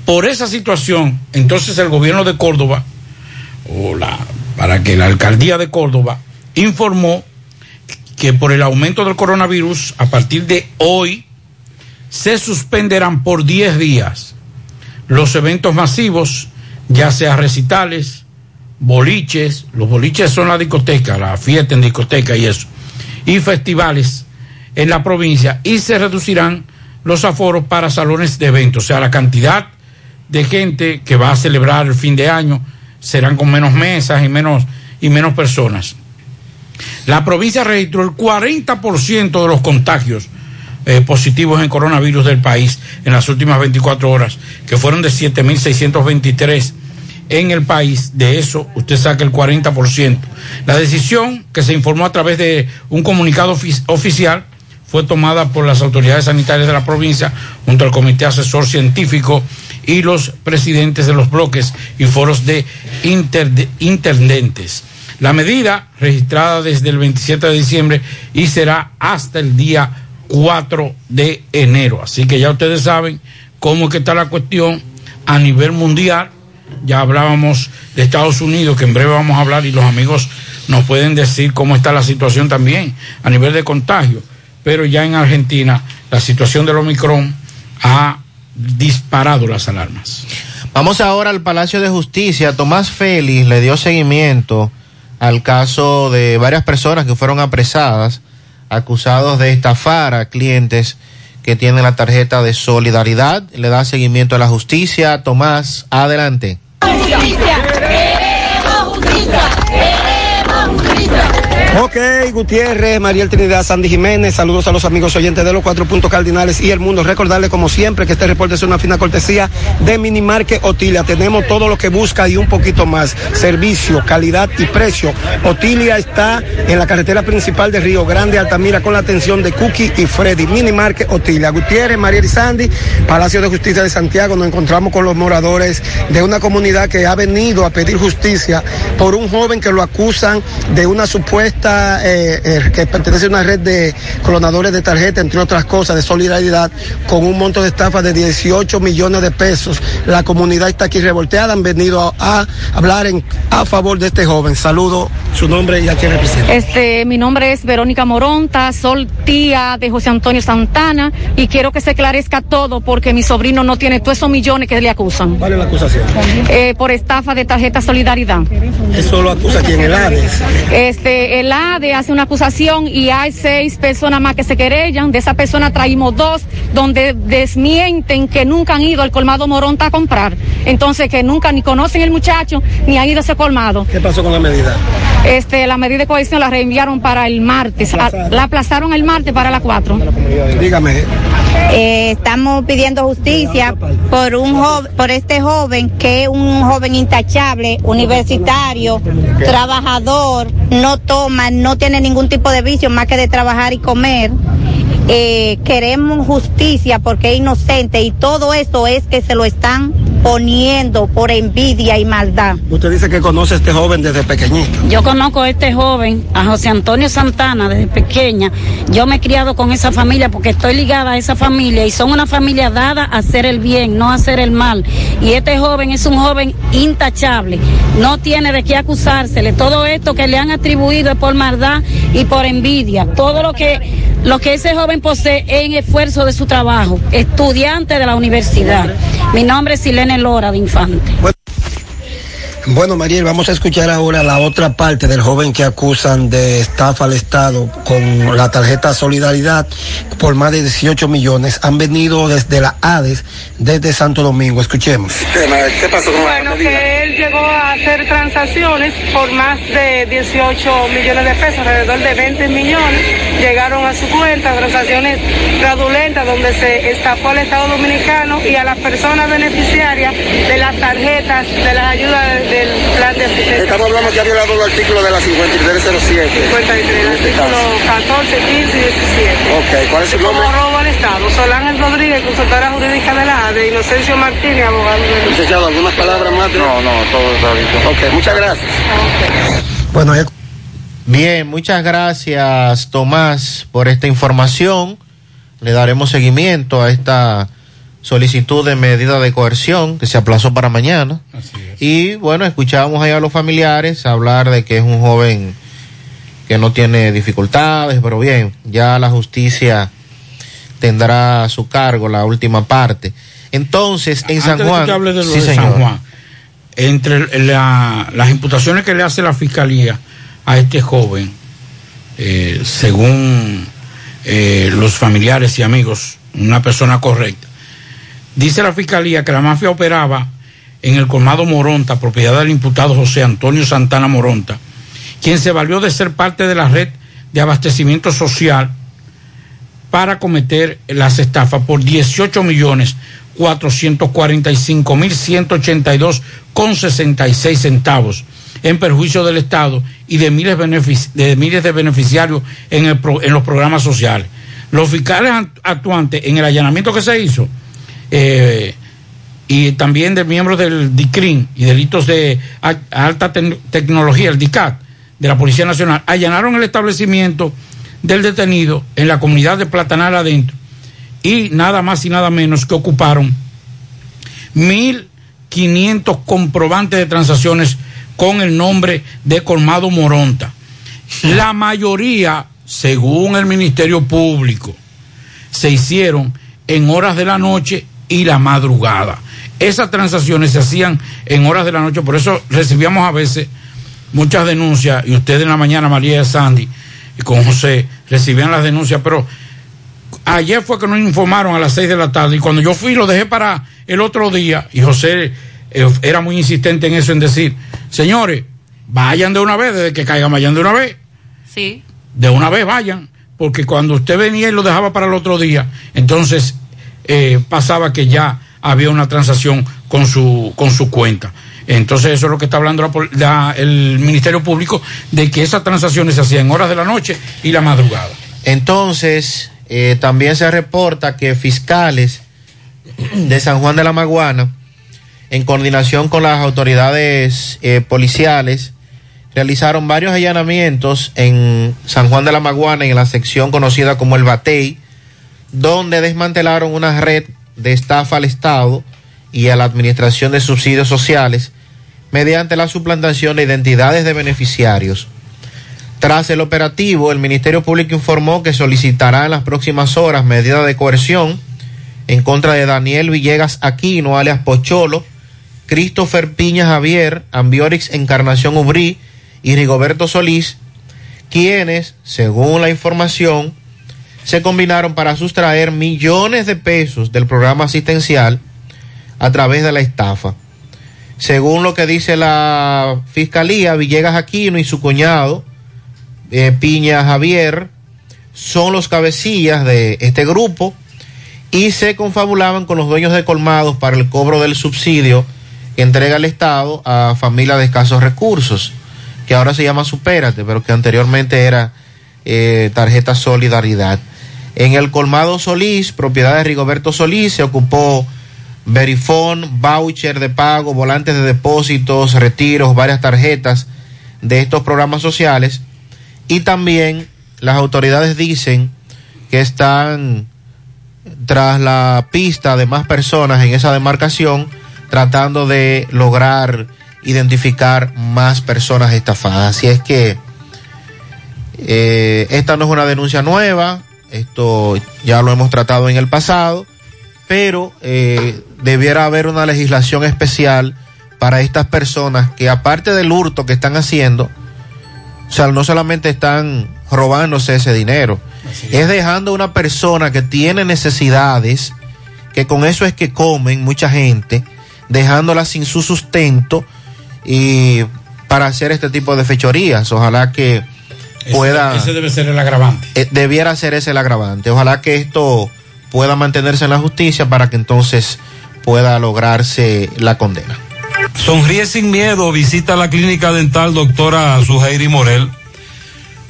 Por esa situación, entonces el gobierno de Córdoba, o la, para que la alcaldía de Córdoba, informó que por el aumento del coronavirus, a partir de hoy, se suspenderán por 10 días los eventos masivos, ya sea recitales, boliches, los boliches son la discoteca, la fiesta en discoteca y eso, y festivales en la provincia, y se reducirán los aforos para salones de eventos, o sea, la cantidad de gente que va a celebrar el fin de año serán con menos mesas y menos, y menos personas. La provincia registró el 40% de los contagios eh, positivos en coronavirus del país en las últimas 24 horas, que fueron de 7.623 en el país. De eso usted saca el 40%. La decisión que se informó a través de un comunicado ofi- oficial fue tomada por las autoridades sanitarias de la provincia junto al comité asesor científico y los presidentes de los bloques y foros de intendentes. La medida registrada desde el 27 de diciembre y será hasta el día 4 de enero. Así que ya ustedes saben cómo está la cuestión a nivel mundial. Ya hablábamos de Estados Unidos, que en breve vamos a hablar y los amigos nos pueden decir cómo está la situación también a nivel de contagio. Pero ya en Argentina la situación del Omicron ha disparado las alarmas. Vamos ahora al Palacio de Justicia. Tomás Félix le dio seguimiento al caso de varias personas que fueron apresadas, acusados de estafar a clientes que tienen la tarjeta de solidaridad. Le da seguimiento a la justicia. Tomás, adelante. Ok, Gutiérrez, Mariel Trinidad, Sandy Jiménez, saludos a los amigos oyentes de los cuatro puntos cardinales y el mundo. Recordarles como siempre que este reporte es una fina cortesía de Minimarque Otilia. Tenemos todo lo que busca y un poquito más. Servicio, calidad y precio. Otilia está en la carretera principal de Río Grande, Altamira, con la atención de Cookie y Freddy. Minimarque Otilia. Gutiérrez, Mariel y Sandy, Palacio de Justicia de Santiago. Nos encontramos con los moradores de una comunidad que ha venido a pedir justicia por un joven que lo acusan de una supuesta eh, eh, que pertenece a una red de clonadores de tarjeta, entre otras cosas, de solidaridad, con un monto de estafa de 18 millones de pesos. La comunidad está aquí revolteada, han venido a, a hablar en, a favor de este joven. Saludo su nombre y a quién representa. Este, mi nombre es Verónica Moronta, soy tía de José Antonio Santana y quiero que se esclarezca todo porque mi sobrino no tiene todos esos millones que le acusan. ¿Cuál es la acusación? Eh, por estafa de tarjeta Solidaridad. Eso lo acusa quien el ADES. Este, el ADE hace una acusación y hay seis personas más que se querellan. De esa persona traímos dos donde desmienten que nunca han ido al colmado Moronta a comprar. Entonces que nunca ni conocen el muchacho ni han ido a ese colmado. ¿Qué pasó con la medida? Este, la medida de cohesión la reenviaron para el martes. A- La aplazaron el martes para las 4. Dígame. Eh, estamos pidiendo justicia por un jo- por este joven que es un joven intachable, universitario, trabajador, no toma, no tiene ningún tipo de vicio más que de trabajar y comer. Eh, queremos justicia porque es inocente y todo eso es que se lo están poniendo por envidia y maldad. Usted dice que conoce a este joven desde pequeñito. Yo conozco a este joven, a José Antonio Santana, desde pequeña. Yo me he criado con esa familia porque estoy ligada a esa familia y son una familia dada a hacer el bien, no a hacer el mal. Y este joven es un joven intachable, no tiene de qué acusársele. Todo esto que le han atribuido es por maldad y por envidia. Todo lo que, lo que ese joven posee en esfuerzo de su trabajo, estudiante de la universidad. Mi nombre es Silene Lora de Infante. Bueno, Mariel, vamos a escuchar ahora la otra parte del joven que acusan de estafa al Estado con la tarjeta Solidaridad por más de 18 millones. Han venido desde la ADES, desde Santo Domingo. Escuchemos. ¿Qué pasó con Bueno, que él llegó a hacer transacciones por más de 18 millones de pesos, alrededor de 20 millones. Llegaron a su cuenta, transacciones fraudulentas donde se estafó al Estado Dominicano y a las personas beneficiarias de las tarjetas de las ayudas de, del plan de asistencia. Estamos hablando que ha violado el artículo de la 5307. 53, artículo 14, 15 y 17. Ok, ¿cuál es su nombre? Como robo al Estado. Solángel Rodríguez, consultora jurídica de la ADE, Inocencio Martínez, abogado de Licenciado, ¿algunas palabras más? No, no, todo está bien. Ok, muchas gracias. Bueno, ya... Bien, muchas gracias Tomás por esta información. Le daremos seguimiento a esta solicitud de medida de coerción que se aplazó para mañana. Y bueno, escuchábamos ahí a los familiares hablar de que es un joven que no tiene dificultades, pero bien, ya la justicia tendrá a su cargo la última parte. Entonces, en San Antes Juan, de lo sí, de San. Juan, entre la- las imputaciones que le hace la fiscalía a este joven, eh, según eh, los familiares y amigos, una persona correcta, dice la fiscalía que la mafia operaba en el colmado Moronta, propiedad del imputado José Antonio Santana Moronta, quien se valió de ser parte de la red de abastecimiento social para cometer las estafas por 18 millones 445 mil 182 con 66 centavos en perjuicio del Estado y de miles, de miles de beneficiarios en, el pro- en los programas sociales. Los fiscales act- actuantes en el allanamiento que se hizo eh, y también de miembros del DICRIN y delitos de alta tec- tecnología, el DICAT, de la Policía Nacional, allanaron el establecimiento del detenido en la comunidad de Platanal adentro y nada más y nada menos que ocuparon 1.500 comprobantes de transacciones con el nombre de Colmado Moronta. La mayoría, según el Ministerio Público, se hicieron en horas de la noche y la madrugada. Esas transacciones se hacían en horas de la noche, por eso recibíamos a veces muchas denuncias, y ustedes en la mañana, María y Sandy, y con José, recibían las denuncias, pero ayer fue que nos informaron a las seis de la tarde, y cuando yo fui lo dejé para el otro día, y José eh, era muy insistente en eso, en decir, señores, vayan de una vez, desde que caigan, vayan de una vez Sí. de una vez vayan, porque cuando usted venía y lo dejaba para el otro día, entonces eh, pasaba que ya había una transacción con su, con su cuenta. Entonces eso es lo que está hablando el Ministerio Público, de que esas transacciones se hacían en horas de la noche y la madrugada. Entonces, eh, también se reporta que fiscales de San Juan de la Maguana, en coordinación con las autoridades eh, policiales, realizaron varios allanamientos en San Juan de la Maguana, en la sección conocida como el Batey, donde desmantelaron una red de estafa al Estado y a la Administración de Subsidios Sociales mediante la suplantación de identidades de beneficiarios. Tras el operativo, el Ministerio Público informó que solicitará en las próximas horas medida de coerción en contra de Daniel Villegas Aquino, alias Pocholo, Christopher Piña Javier, Ambiorix Encarnación Ubrí y Rigoberto Solís, quienes, según la información, se combinaron para sustraer millones de pesos del programa asistencial a través de la estafa. Según lo que dice la Fiscalía, Villegas Aquino y su cuñado, eh, Piña Javier, son los cabecillas de este grupo y se confabulaban con los dueños de colmados para el cobro del subsidio que entrega el Estado a familias de escasos recursos, que ahora se llama Supérate, pero que anteriormente era eh, tarjeta Solidaridad. En el colmado Solís, propiedad de Rigoberto Solís, se ocupó Verifón, voucher de pago, volantes de depósitos, retiros, varias tarjetas de estos programas sociales. Y también las autoridades dicen que están tras la pista de más personas en esa demarcación, tratando de lograr identificar más personas estafadas. Así es que eh, esta no es una denuncia nueva, esto ya lo hemos tratado en el pasado, pero eh, debiera haber una legislación especial para estas personas que aparte del hurto que están haciendo, o sea, no solamente están robándose ese dinero, es dejando a una persona que tiene necesidades, que con eso es que comen mucha gente, dejándola sin su sustento y para hacer este tipo de fechorías. Ojalá que pueda... Ese, ese debe ser el agravante. Eh, debiera ser ese el agravante. Ojalá que esto pueda mantenerse en la justicia para que entonces pueda lograrse la condena. Sonríe sin miedo, visita la clínica dental doctora Suheiri Morel.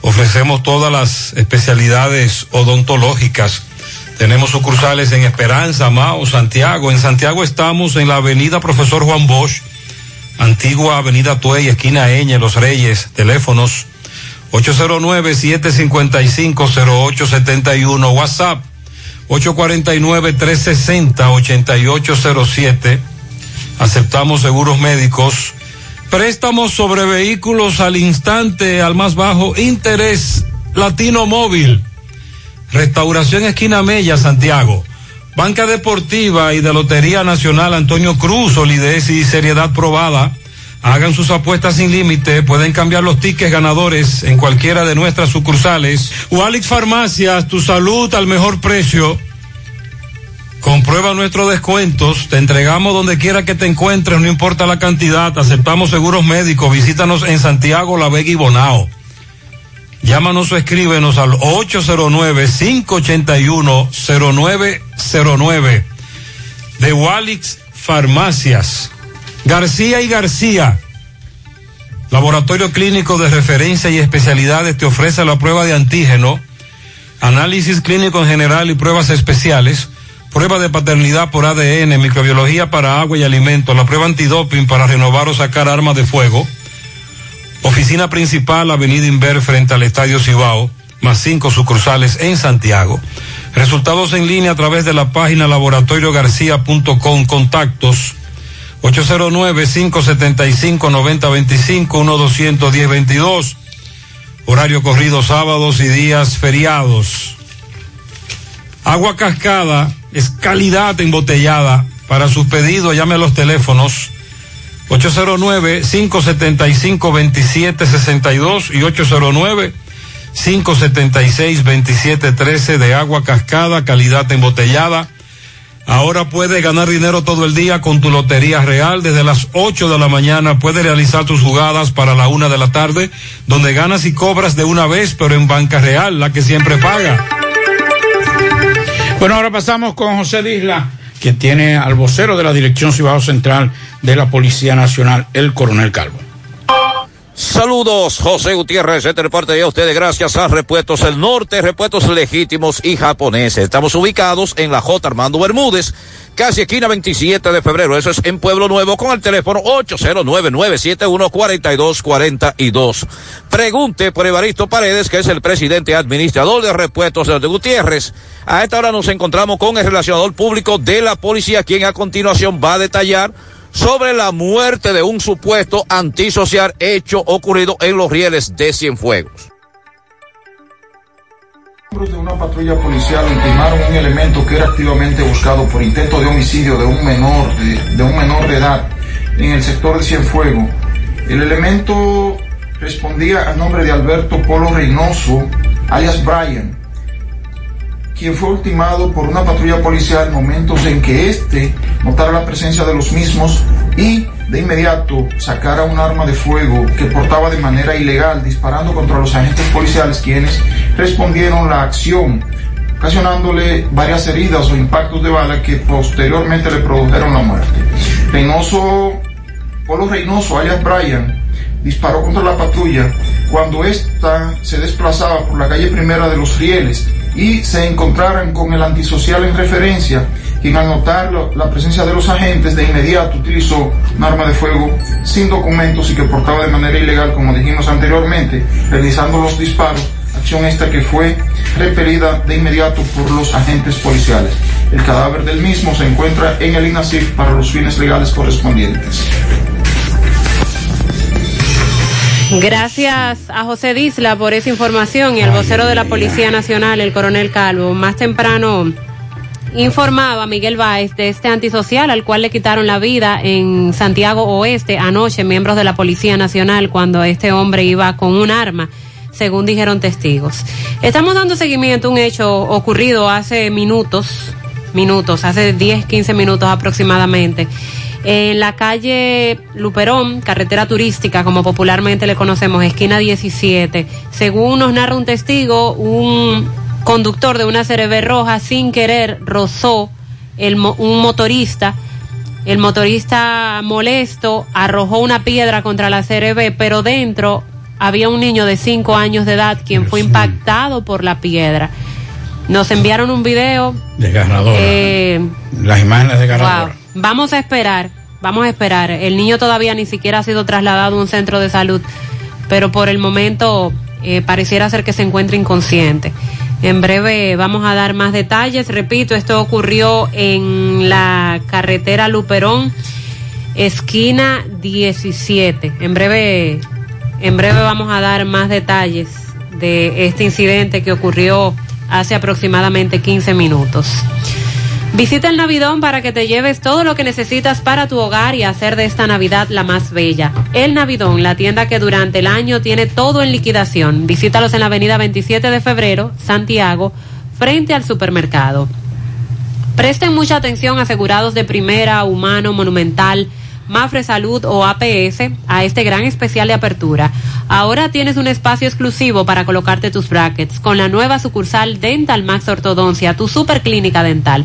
Ofrecemos todas las especialidades odontológicas. Tenemos sucursales en Esperanza, Mao, Santiago. En Santiago estamos en la avenida Profesor Juan Bosch, antigua avenida Tuey, esquina Eñe, Los Reyes. Teléfonos 809-755-0871. WhatsApp 849-360-8807. Aceptamos seguros médicos. Préstamos sobre vehículos al instante, al más bajo interés. Latino Móvil. Restauración Esquina Mella, Santiago. Banca Deportiva y de Lotería Nacional Antonio Cruz, solidez y seriedad probada. Hagan sus apuestas sin límite, pueden cambiar los tickets ganadores en cualquiera de nuestras sucursales. Walix Farmacias, tu salud al mejor precio. Comprueba nuestros descuentos, te entregamos donde quiera que te encuentres, no importa la cantidad, aceptamos seguros médicos, visítanos en Santiago, La Vega y Bonao. Llámanos o escríbenos al 809-581-0909 de Walix Farmacias. García y García, Laboratorio Clínico de Referencia y Especialidades te ofrece la prueba de antígeno, análisis clínico en general y pruebas especiales, prueba de paternidad por ADN, microbiología para agua y alimentos, la prueba antidoping para renovar o sacar armas de fuego, oficina principal, Avenida Inver frente al Estadio Cibao, más cinco sucursales en Santiago. Resultados en línea a través de la página laboratoriogarcía.com, contactos 809-575-9025, 1-210-22. Horario corrido sábados y días feriados. Agua cascada es calidad embotellada. Para sus pedidos llame a los teléfonos 809-575-2762 y 809-576-2713 de agua cascada, calidad embotellada. Ahora puedes ganar dinero todo el día con tu Lotería Real. Desde las 8 de la mañana puedes realizar tus jugadas para la una de la tarde, donde ganas y cobras de una vez, pero en Banca Real, la que siempre paga. Bueno, ahora pasamos con José Disla, que tiene al vocero de la Dirección Cibao Central de la Policía Nacional, el coronel Calvo. Saludos, José Gutiérrez, este reporte a ustedes gracias a Repuestos El Norte, repuestos legítimos y japoneses. Estamos ubicados en la J. Armando Bermúdez, casi esquina 27 de febrero. Eso es en Pueblo Nuevo con el teléfono 809-971-4242. Pregunte por Evaristo Paredes, que es el presidente administrador de Repuestos de Gutiérrez. A esta hora nos encontramos con el relacionador público de la policía, quien a continuación va a detallar sobre la muerte de un supuesto antisocial hecho ocurrido en los rieles de Cienfuegos. De una patrulla policial ultimaron un elemento que era activamente buscado por intento de homicidio de un menor de, de un menor de edad en el sector de Cienfuegos. El elemento respondía al nombre de Alberto Polo Reynoso, alias Brian, quien fue ultimado por una patrulla policial en momentos en que éste notara la presencia de los mismos y de inmediato sacara un arma de fuego que portaba de manera ilegal disparando contra los agentes policiales quienes respondieron la acción ocasionándole varias heridas o impactos de bala que posteriormente le produjeron la muerte. Reynoso, Polo Reynoso, alias Brian, disparó contra la patrulla cuando ésta se desplazaba por la calle primera de los rieles y se encontraran con el antisocial en referencia, quien al notar la presencia de los agentes de inmediato utilizó un arma de fuego sin documentos y que portaba de manera ilegal, como dijimos anteriormente, realizando los disparos, acción esta que fue repelida de inmediato por los agentes policiales. El cadáver del mismo se encuentra en el INASIF para los fines legales correspondientes. Gracias a José Disla por esa información y al vocero de la Policía Nacional, el coronel Calvo. Más temprano informaba Miguel Báez de este antisocial al cual le quitaron la vida en Santiago Oeste anoche, miembros de la Policía Nacional, cuando este hombre iba con un arma, según dijeron testigos. Estamos dando seguimiento a un hecho ocurrido hace minutos, minutos, hace 10, 15 minutos aproximadamente en la calle Luperón, carretera turística, como popularmente le conocemos, esquina 17. Según nos narra un testigo, un conductor de una CRB roja sin querer rozó el, un motorista El motorista molesto arrojó una piedra contra la CRB, pero dentro había un niño de 5 años de edad quien fue impactado por la piedra. Nos enviaron un video. Desgarradora. Eh, Las imágenes desgarradoras. Wow. Vamos a esperar, vamos a esperar. El niño todavía ni siquiera ha sido trasladado a un centro de salud, pero por el momento eh, pareciera ser que se encuentra inconsciente. En breve vamos a dar más detalles. Repito, esto ocurrió en la carretera Luperón, esquina 17. En breve, en breve vamos a dar más detalles de este incidente que ocurrió hace aproximadamente 15 minutos. Visita el Navidón para que te lleves todo lo que necesitas para tu hogar y hacer de esta Navidad la más bella. El Navidón, la tienda que durante el año tiene todo en liquidación. Visítalos en la avenida 27 de febrero, Santiago, frente al supermercado. Presten mucha atención asegurados de primera, humano, monumental, Mafre Salud o APS a este gran especial de apertura. Ahora tienes un espacio exclusivo para colocarte tus brackets con la nueva sucursal Dental Max Ortodoncia, tu super clínica dental.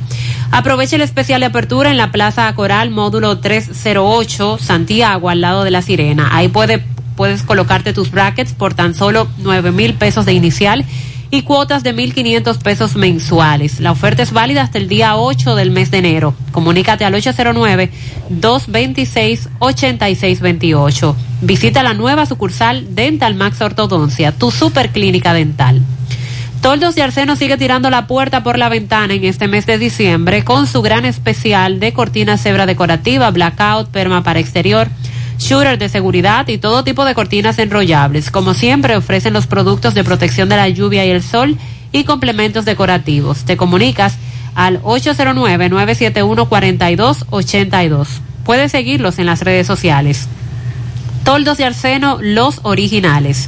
Aprovecha el especial de apertura en la Plaza Coral, módulo 308, Santiago, al lado de la Sirena. Ahí puede, puedes colocarte tus brackets por tan solo 9 mil pesos de inicial y cuotas de 1.500 pesos mensuales. La oferta es válida hasta el día 8 del mes de enero. Comunícate al 809-226-8628. Visita la nueva sucursal Dental Max Ortodoncia, tu superclínica dental. Toldos y Arseno sigue tirando la puerta por la ventana en este mes de diciembre con su gran especial de cortina cebra decorativa, blackout, perma para exterior, shooter de seguridad y todo tipo de cortinas enrollables. Como siempre, ofrecen los productos de protección de la lluvia y el sol y complementos decorativos. Te comunicas al 809-971-4282. Puedes seguirlos en las redes sociales. Toldos de Arseno, los originales.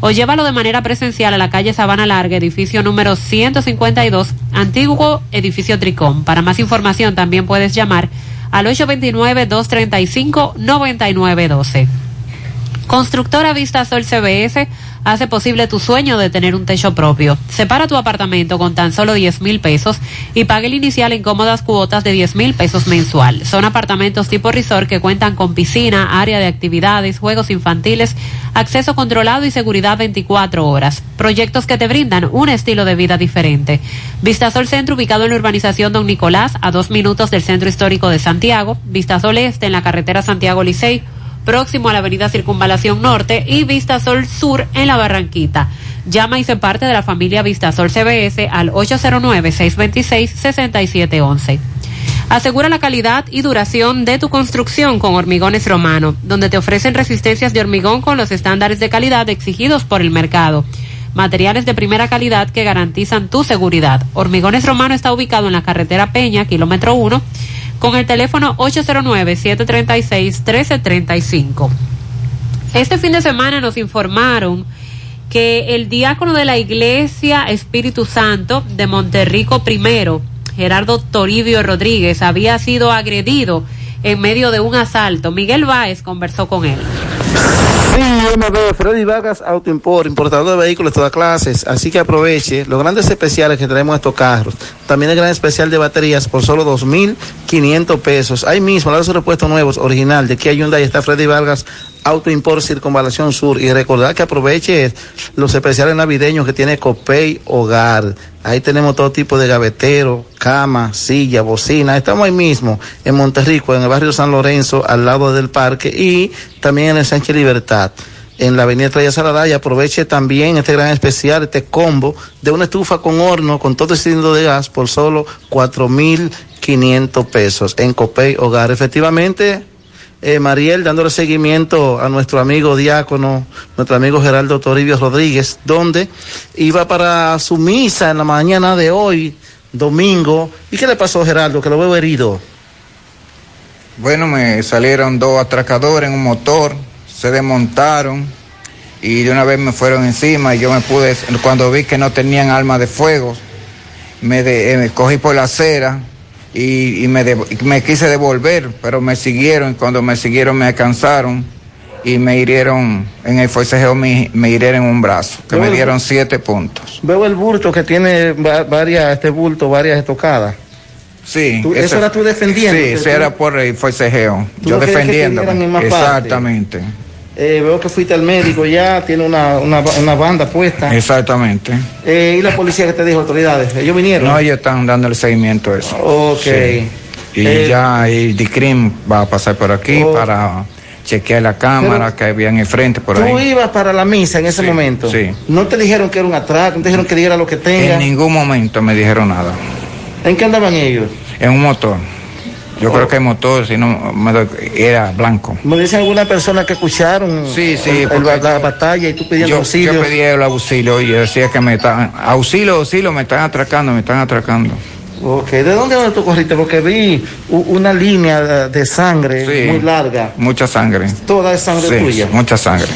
o llévalo de manera presencial a la calle Sabana Larga, edificio número 152, antiguo edificio Tricón. Para más información también puedes llamar al 829-235-9912. Constructora Vista Sol CBS hace posible tu sueño de tener un techo propio. Separa tu apartamento con tan solo 10 mil pesos y pague el inicial en cómodas cuotas de 10 mil pesos mensual. Son apartamentos tipo resort que cuentan con piscina, área de actividades, juegos infantiles, acceso controlado y seguridad 24 horas. Proyectos que te brindan un estilo de vida diferente. Vistasol Centro ubicado en la urbanización Don Nicolás a dos minutos del centro histórico de Santiago. Vistasol Este en la carretera Santiago Licey próximo a la avenida Circunvalación Norte y Vistasol Sur en la Barranquita. Llama y se parte de la familia Vistasol CBS al 809-626-6711. Asegura la calidad y duración de tu construcción con Hormigones Romano, donde te ofrecen resistencias de hormigón con los estándares de calidad exigidos por el mercado. Materiales de primera calidad que garantizan tu seguridad. Hormigones Romano está ubicado en la carretera Peña, kilómetro 1 con el teléfono 809-736-1335. Este fin de semana nos informaron que el diácono de la Iglesia Espíritu Santo de Monterrico I, Gerardo Toribio Rodríguez, había sido agredido en medio de un asalto. Miguel Báez conversó con él. Sí, Freddy Vargas Auto Import, importador de vehículos de todas clases. Así que aproveche los grandes especiales que traemos a estos carros. También el gran especial de baterías por solo 2.500 pesos. Ahí mismo, los repuestos nuevos, original, de Kia Hyundai está Freddy Vargas Auto Import Circunvalación Sur. Y recordar que aproveche los especiales navideños que tiene Copay Hogar. Ahí tenemos todo tipo de gavetero, cama, silla, bocina. Estamos ahí mismo, en Monterrico, en el barrio San Lorenzo, al lado del parque y también en el Sánchez Libertad en la avenida Traya Salada y aproveche también este gran especial, este combo de una estufa con horno con todo el cilindro de gas por solo cuatro mil quinientos pesos en Copey Hogar. Efectivamente, eh, Mariel, dándole seguimiento a nuestro amigo diácono, nuestro amigo Geraldo Toribio Rodríguez, donde iba para su misa en la mañana de hoy, domingo. ¿Y qué le pasó, Geraldo? Que lo veo herido. Bueno, me salieron dos atracadores en un motor, se desmontaron y de una vez me fueron encima y yo me pude, cuando vi que no tenían arma de fuego, me, eh, me cogí por la acera y, y me, de- me quise devolver, pero me siguieron y cuando me siguieron me alcanzaron y me hirieron, en el forcejeo me, me hirieron un brazo, que me dieron siete puntos. Veo el bulto que tiene va- varias, este bulto, varias estocadas. Sí. Tú- ese- eso era tú defendiendo, Sí, tú- era por el forcejeo, yo no querías que te defendiéndome. dieran en más parte. Eh, veo que fuiste al médico ya, tiene una, una, una banda puesta. Exactamente. Eh, ¿Y la policía que te dijo, autoridades? ¿Ellos vinieron? No, ellos están dando el seguimiento a eso. Ok. Sí. Y Eh, ya el DICRIM va a pasar por aquí Oh. para chequear la cámara que había en el frente por Tú ahí. ibas para la misa en ese Sí, momento. sí. No te dijeron que era un atraco, no te dijeron que diera lo que tenga. En ningún momento me dijeron nada. ¿En qué andaban ellos? En un motor. Yo Oh. creo que el motor, si no, era blanco. ¿Me dicen alguna persona que escucharon Sí, sí, el- el- la batalla y tú pidiendo Yo, auxilio? yo pedí el auxilio y yo decía que me estaban, auxilio, auxilio, me están atracando, me están atracando. Ok, ¿de dónde tú corriste? Porque vi una línea de sangre Sí. muy larga. Mucha sangre. Toda es sangre Sí, tuya. mucha sangre.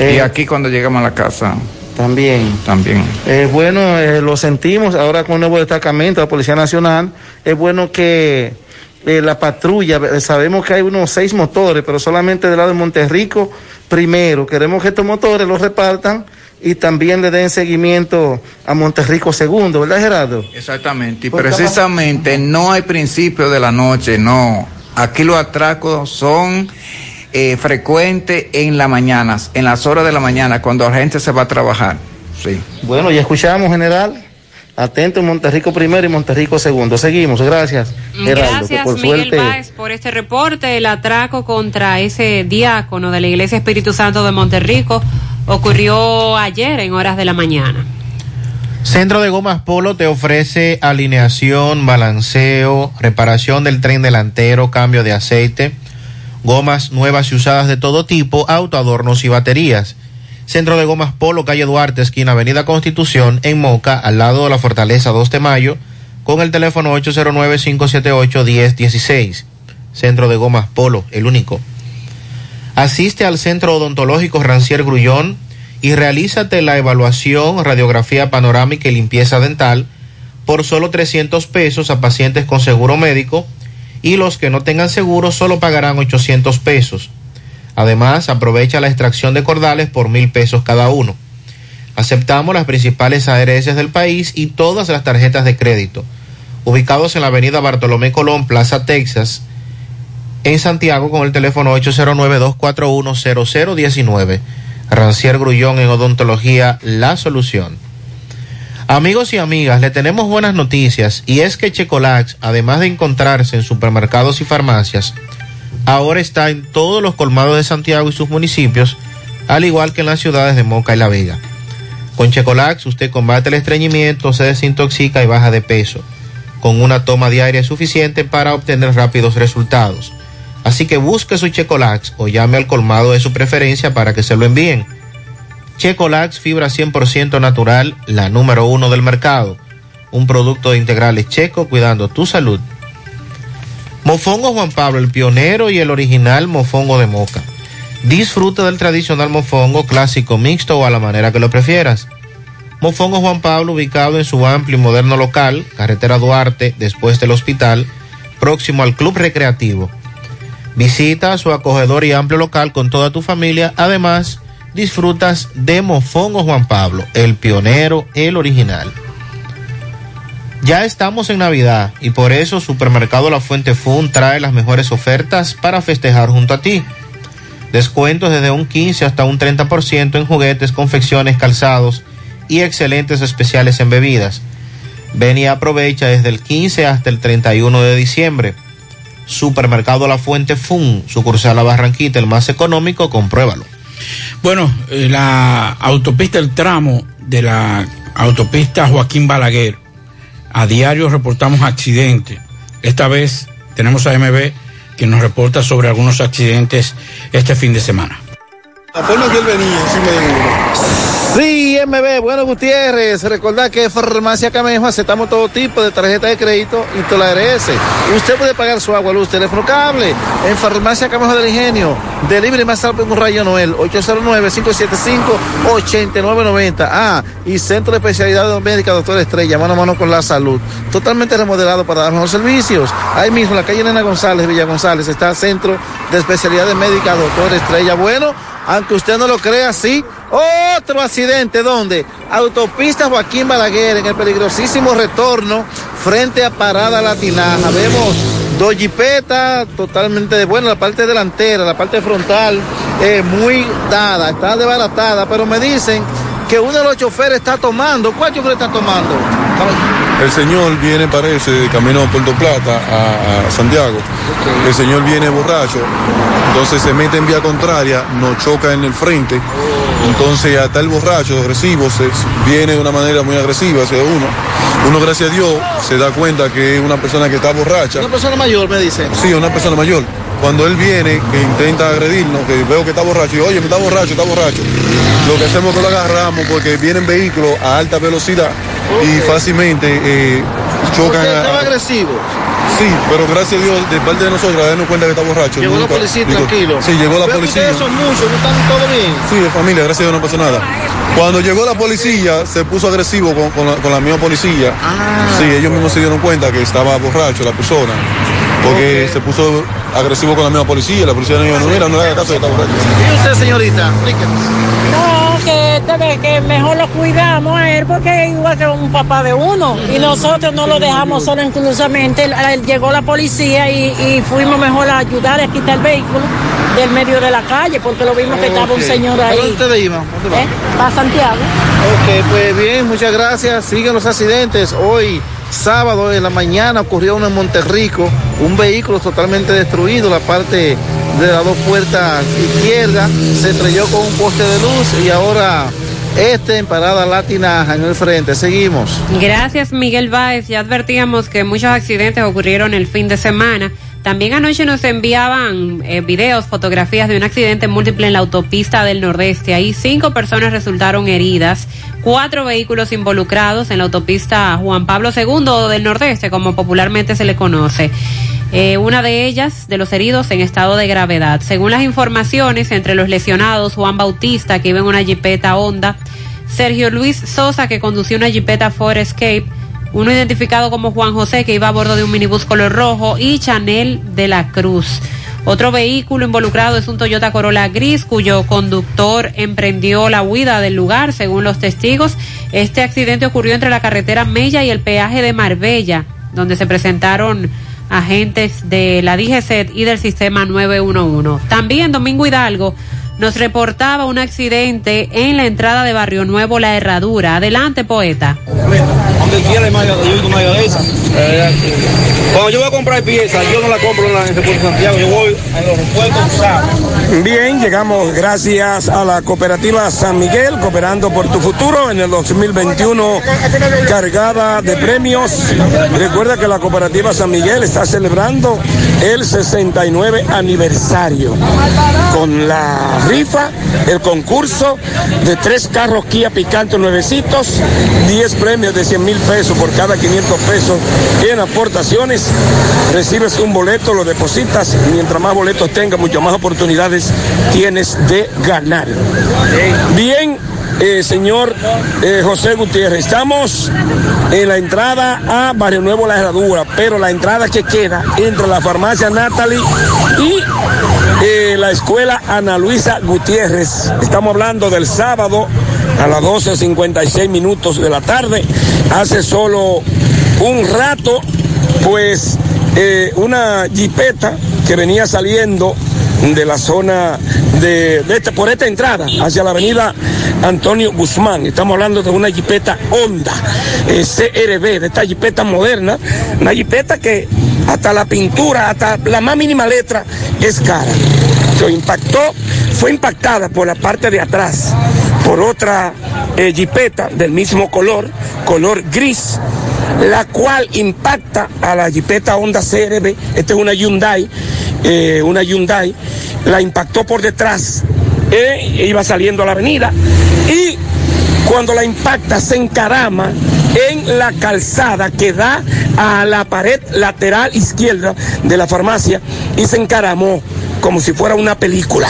Eh, y aquí cuando llegamos a la casa. También. También. Eh, bueno, eh, lo sentimos ahora con un nuevo destacamento de la Policía Nacional. Es bueno que eh, la patrulla, eh, sabemos que hay unos seis motores, pero solamente del lado de Monterrico primero. Queremos que estos motores los repartan y también le den seguimiento a Monterrico segundo, ¿verdad, Gerardo? Exactamente. Y precisamente no hay principio de la noche, no. Aquí los atracos son eh, frecuentes en la mañana, en las horas de la mañana, cuando la gente se va a trabajar. Sí. Bueno, ya escuchamos, general. Atento Monterrico primero y Monterrico segundo. Seguimos, gracias. Gracias, por Miguel suerte. Báez, por este reporte. El atraco contra ese diácono de la Iglesia Espíritu Santo de Monterrico ocurrió ayer en horas de la mañana. Centro de Gomas Polo te ofrece alineación, balanceo, reparación del tren delantero, cambio de aceite, gomas nuevas y usadas de todo tipo, autoadornos y baterías. Centro de Gomas Polo, calle Duarte, esquina Avenida Constitución, en Moca, al lado de la Fortaleza 2 de Mayo, con el teléfono 809-578-1016. Centro de Gomas Polo, el único. Asiste al Centro Odontológico Rancier Grullón y realízate la evaluación, radiografía panorámica y limpieza dental por solo 300 pesos a pacientes con seguro médico y los que no tengan seguro solo pagarán 800 pesos. Además, aprovecha la extracción de cordales por mil pesos cada uno. Aceptamos las principales ARS del país y todas las tarjetas de crédito. Ubicados en la avenida Bartolomé Colón, Plaza Texas, en Santiago con el teléfono 809-241-0019. Rancier Grullón en Odontología, la solución. Amigos y amigas, le tenemos buenas noticias y es que Checolax, además de encontrarse en supermercados y farmacias, ahora está en todos los colmados de Santiago y sus municipios, al igual que en las ciudades de Moca y La Vega. Con Checolax usted combate el estreñimiento, se desintoxica y baja de peso. Con una toma diaria suficiente para obtener rápidos resultados. Así que busque su Checolax o llame al colmado de su preferencia para que se lo envíen. Checolax, fibra 100% natural, la número uno del mercado. Un producto de integrales checo cuidando tu salud. Mofongo Juan Pablo, el pionero y el original mofongo de moca. Disfruta del tradicional mofongo clásico mixto o a la manera que lo prefieras. Mofongo Juan Pablo, ubicado en su amplio y moderno local, carretera Duarte, después del hospital, próximo al Club Recreativo. Visita su acogedor y amplio local con toda tu familia. Además, disfrutas de Mofongo Juan Pablo, el pionero, el original. Ya estamos en Navidad y por eso Supermercado La Fuente Fun trae las mejores ofertas para festejar junto a ti. Descuentos desde un 15 hasta un 30% en juguetes, confecciones, calzados y excelentes especiales en bebidas. Ven y aprovecha desde el 15 hasta el 31 de diciembre. Supermercado La Fuente Fun, sucursal La Barranquita, el más económico, compruébalo. Bueno, eh, la autopista, el tramo de la autopista Joaquín Balaguer, a diario reportamos accidentes. Esta vez tenemos a MB que nos reporta sobre algunos accidentes este fin de semana. Venía. Sí, MB, bueno Gutiérrez, recordad que Farmacia Camejo aceptamos todo tipo de tarjeta de crédito y toda la. Usted puede pagar su agua, luz, teléfono cable en Farmacia Camejo del Ingenio. Delivery más rápido en un rayo Noel, 809-575-8990. Ah, y Centro de Especialidad Médica Doctor Estrella, mano a mano con la salud. Totalmente remodelado para dar mejores servicios. Ahí mismo, en la calle Nena González, Villa González, está Centro de Especialidad Médica Doctor Estrella. Bueno, aunque usted no lo crea, sí. Otro accidente, ¿dónde? Autopista Joaquín Balaguer, en el peligrosísimo retorno frente a Parada Latinaja. Vemos dos jipetas totalmente de bueno, la parte delantera, la parte frontal, eh, muy dada, está desbaratada, pero me dicen que uno de los choferes está tomando. ¿Cuál chofer está tomando? El señor viene, parece, de camino a Puerto Plata, a, a Santiago. El señor viene borracho, entonces se mete en vía contraria, nos choca en el frente. Entonces, hasta el borracho agresivo se, viene de una manera muy agresiva hacia uno. Uno, gracias a Dios, se da cuenta que es una persona que está borracha. Una persona mayor, me dice. Sí, una persona mayor. Cuando él viene, que intenta agredirnos, que veo que está borracho, y oye, me está borracho, está borracho. Lo que hacemos es que lo agarramos porque vienen vehículos a alta velocidad y fácilmente eh, chocan ¿Usted a- estaba agresivo? Sí, pero gracias a Dios, de parte de nosotros, a darnos cuenta que está borracho. Llegó la policía digo, tranquilo. Sí, llegó la Veo policía. Son muchos, no están todo bien. Sí, de familia, gracias a Dios no pasó nada. Cuando llegó la policía, se puso agresivo con, con la, con la misma policía. Ah. Sí, ellos mismos se dieron cuenta que estaba borracho la persona. Porque se puso agresivo con la misma policía. La policía no dijo, no, mira, no le haga caso que está borracho. ¿Y usted, señorita? Explíquenos. No, que, que mejor lo cuidamos a él porque es igual que un papá de uno. Y nosotros no lo dejamos solo inclusamente. Llegó la policía y, y fuimos mejor a ayudar a quitar el vehículo del medio de la calle porque lo vimos que estaba un señor ¿A ahí. dónde ustedes iban? ¿Dónde van? ¿Eh? Para Santiago. Ok, pues bien, muchas gracias. Siguen los accidentes. Hoy, sábado en la mañana, ocurrió uno en Monterrico, un vehículo totalmente destruido, la parte de las dos puertas izquierda se estrelló con un poste de luz y ahora este en parada latinaja en el frente. Seguimos. Gracias, Miguel Báez. Ya advertíamos que muchos accidentes ocurrieron el fin de semana. También anoche nos enviaban eh, videos, fotografías de un accidente múltiple en la autopista del Nordeste. Ahí cinco personas resultaron heridas, cuatro vehículos involucrados en la autopista Juan Pablo II del Nordeste, como popularmente se le conoce. Eh, una de ellas, de los heridos, en estado de gravedad. Según las informaciones, entre los lesionados, Juan Bautista, que iba en una jipeta Honda, Sergio Luis Sosa, que conducía una jipeta Ford Escape, uno identificado como Juan José, que iba a bordo de un minibús color rojo, y Chanel de la Cruz. Otro vehículo involucrado es un Toyota Corolla gris, cuyo conductor emprendió la huida del lugar, según los testigos. Este accidente ocurrió entre la carretera Mella y el peaje de Marbella, donde se presentaron agentes de la DGCET y del sistema 911. También Domingo Hidalgo nos reportaba un accidente en la entrada de Barrio Nuevo La Herradura. Adelante, poeta. Donde quiera. Cuando yo voy a comprar piezas, yo no la compro en la en República de Santiago, yo voy a los repuestos usados. Bien, llegamos gracias a la cooperativa San Miguel, cooperando por tu futuro en el 2021, cargada de premios. Recuerda que la cooperativa San Miguel está celebrando el 69 aniversario con la rifa, el concurso de tres carros Kia Picanto nuevecitos, 10 premios de 100 mil pesos por cada 500 pesos en aportaciones. Recibes un boleto, lo depositas, mientras más boletos tengas, mucho más oportunidades tienes de ganar. Bien, eh, señor eh, José Gutiérrez, estamos en la entrada a Barrio Nuevo La Herradura, pero la entrada que queda entre la farmacia Natalie y eh, la escuela Ana Luisa Gutiérrez. Estamos hablando del sábado a las 12.56 minutos de la tarde. Hace solo un rato, pues una jipeta que venía saliendo de la zona de, por esta entrada hacia la avenida Antonio Guzmán. Estamos hablando de una jipeta Honda eh, CRB, de esta jipeta moderna, una jipeta que hasta la pintura, hasta la más mínima letra es cara. Se impactó, fue impactada por la parte de atrás por otra eh, jipeta del mismo color, color gris, la cual impacta a la jipeta Honda CRB. Esta es una Hyundai, eh, una Hyundai, la impactó por detrás, eh, iba saliendo a la avenida y cuando la impacta se encarama en la calzada que da a la pared lateral izquierda de la farmacia y se encaramó como si fuera una película.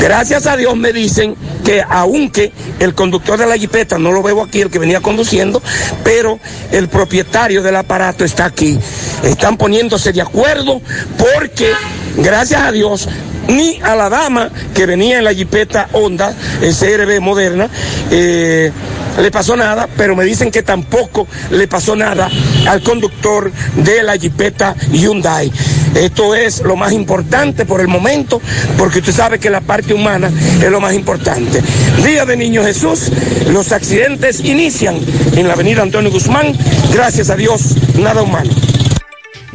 Gracias a Dios me dicen que aunque el conductor de la jipeta, no lo veo aquí, el que venía conduciendo, pero el propietario del aparato está aquí. Están poniéndose de acuerdo porque, gracias a Dios, ni a la dama que venía en la jipeta Honda, CRB moderna, eh, le pasó nada, pero me dicen que tampoco le pasó nada al conductor de la jipeta Hyundai. Esto es lo más importante por el momento, porque usted sabe que la parte humana es lo más importante. Día de Niño Jesús, los accidentes inician en la avenida Antonio Guzmán, gracias a Dios, nada humano.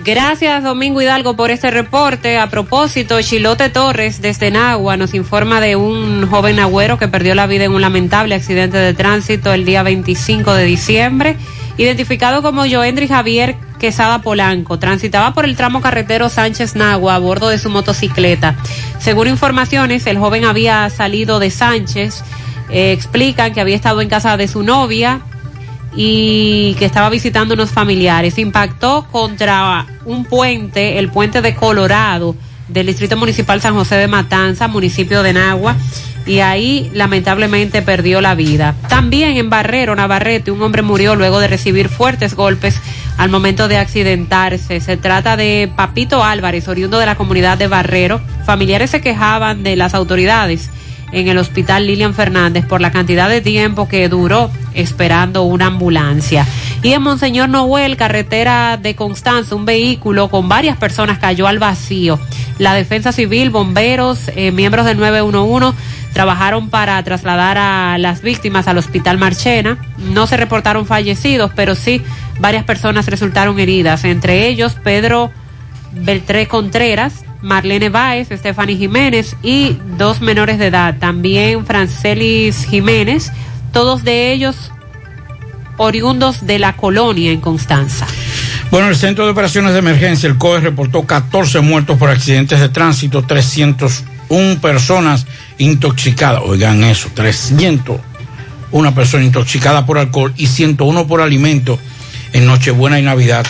Gracias, Domingo Hidalgo, por este reporte. A propósito, Chilote Torres, desde Nagua, nos informa de un joven agüero que perdió la vida en un lamentable accidente de tránsito el día 25 de diciembre, identificado como Joendry Javier Quesada Polanco. Transitaba por el tramo carretero Sánchez Nagua a bordo de su motocicleta. Según informaciones, el joven había salido de Sánchez. Eh, explican que había estado en casa de su novia, y que estaba visitando unos familiares. Impactó contra un puente, el puente de Colorado, del Distrito Municipal San José de Matanza, municipio de Nagua, y ahí lamentablemente perdió la vida. También en Barrero, Navarrete, un hombre murió luego de recibir fuertes golpes al momento de accidentarse. Se trata de Papito Álvarez, oriundo de la comunidad de Barrero. Familiares se quejaban de las autoridades en el hospital Lilian Fernández por la cantidad de tiempo que duró esperando una ambulancia. Y en Monseñor Noel, carretera de Constanza, un vehículo con varias personas cayó al vacío. La defensa civil, bomberos, eh, miembros del 911 trabajaron para trasladar a las víctimas al hospital Marchena. No se reportaron fallecidos, pero sí varias personas resultaron heridas, entre ellos Pedro Beltré Contreras, Marlene Báez, Stephanie Jiménez y dos menores de edad, también Francelis Jiménez, todos de ellos oriundos de la colonia en Constanza. Bueno, el Centro de Operaciones de Emergencia, el COE, reportó 14 muertos por accidentes de tránsito, 301 personas intoxicadas. Oigan eso, 301 personas intoxicadas por alcohol y 101 por alimento en Nochebuena y Navidad.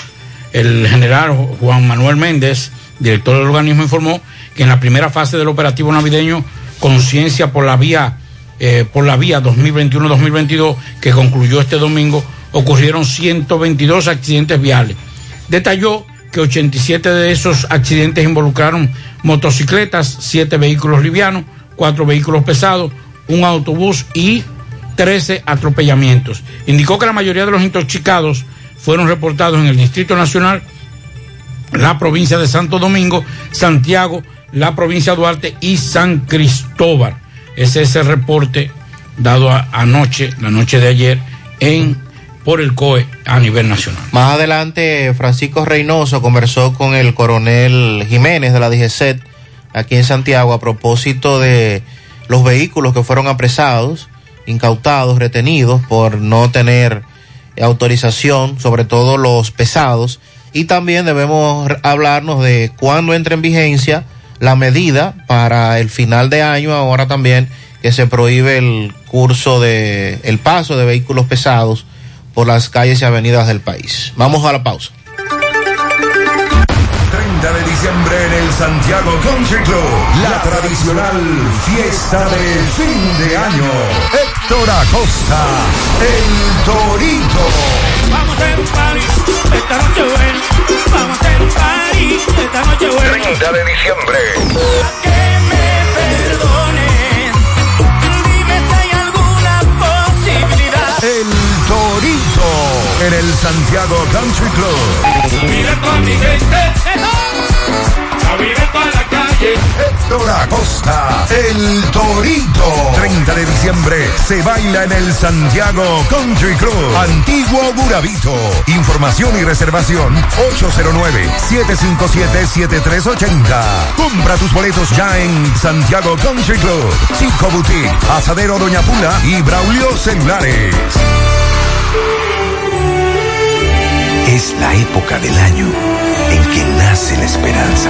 El general Juan Manuel Méndez director del organismo informó que en la primera fase del operativo navideño Conciencia por la vía eh, vía 2021-2022 que concluyó este domingo ocurrieron 122 accidentes viales. Detalló que 87 de esos accidentes involucraron motocicletas, 7 vehículos livianos, 4 vehículos pesados, un autobús y 13 atropellamientos. Indicó que la mayoría de los intoxicados fueron reportados en el Distrito Nacional la provincia de Santo Domingo, Santiago, la provincia de Duarte y San Cristóbal. Ese es el reporte dado anoche, la noche de ayer, en por el COE a nivel nacional. Más adelante, Francisco Reynoso conversó con el coronel Jiménez de la DGCET aquí en Santiago a propósito de los vehículos que fueron apresados, incautados, retenidos por no tener autorización, sobre todo los pesados y también debemos hablarnos de cuándo entra en vigencia la medida para el final de año, ahora también que se prohíbe el curso de el paso de vehículos pesados por las calles y avenidas del país. Vamos a la pausa. 30 de diciembre en el Santiago Country Club, la tradicional fiesta de fin de año. Héctor Acosta, el Torito. Vamos a hacer un party, esta noche buena. Vamos a hacer un party, esta noche buena. 30 de diciembre. Que me perdones, dime si hay alguna posibilidad. El Torito en el Santiago Country Club. Mira con mi gente, a vivir para la calle. Héctor Acosta, el Torito. 30 de diciembre se baila en el Santiago Country Club. Antiguo Burabito. Información y reservación 809-757-7380. Compra tus boletos ya en Santiago Country Club. Chico Boutique, Asadero Doña Pula y Braulio Celulares. Es la época del año en que nace la esperanza.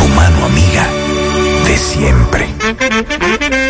tu mano amiga de siempre.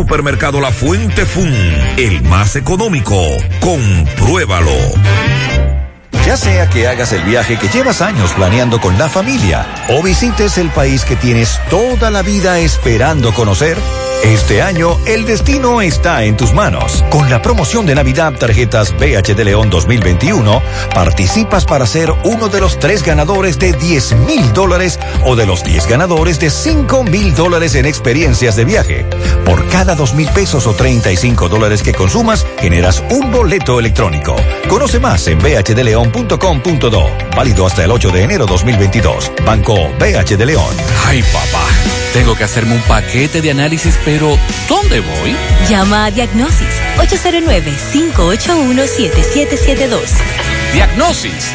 Supermercado La Fuente Fun, el más económico. Compruébalo. Ya sea que hagas el viaje que llevas años planeando con la familia o visites el país que tienes toda la vida esperando conocer, este año el destino está en tus manos. Con la promoción de Navidad Tarjetas BH de León 2021, participas para ser uno de los tres ganadores de 10 mil dólares o de los 10 ganadores de 5 mil dólares en experiencias de viaje. Por cada 2 mil pesos o 35 dólares que consumas, generas un boleto electrónico. Conoce más en Válido hasta el 8 de enero 2022. Banco BH de León. Ay, papá. Tengo que hacerme un paquete de análisis, pero ¿dónde voy? Llama a Diagnosis 809-581-7772. Diagnosis.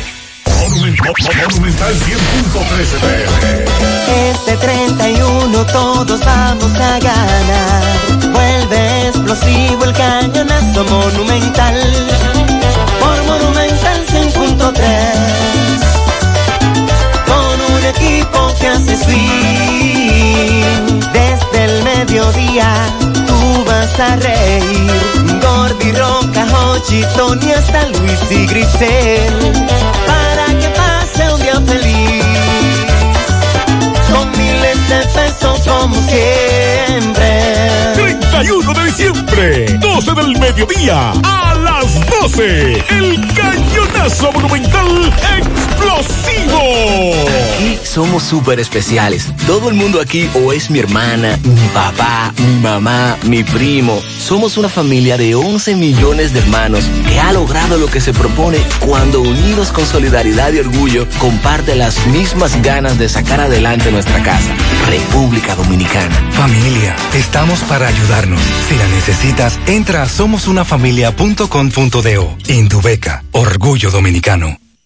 Monumental 100.13 Este 31 todos vamos a ganar. Vuelve explosivo el cañonazo monumental. Por Monumental 100.3. Con un equipo que hace swing. Desde el mediodía tú vas a reír. Gordi, Roca, Hochi, Tony, hasta Luis y Grisel. Día feliz. Con miles de pesos como siempre. 31 de diciembre, 12 del mediodía, a las 12, el cañonazo monumental explosivo. Aquí somos súper especiales. Todo el mundo aquí o es mi hermana, mi papá, mi mamá, mi primo. Somos una familia de 11 millones de hermanos que ha logrado lo que se propone cuando unidos con solidaridad y orgullo comparte las mismas ganas de sacar adelante nuestra casa. República Dominicana. Familia, estamos para ayudarnos. Si la necesitas, entra a somosunafamilia.com.do. Indubeca, orgullo dominicano.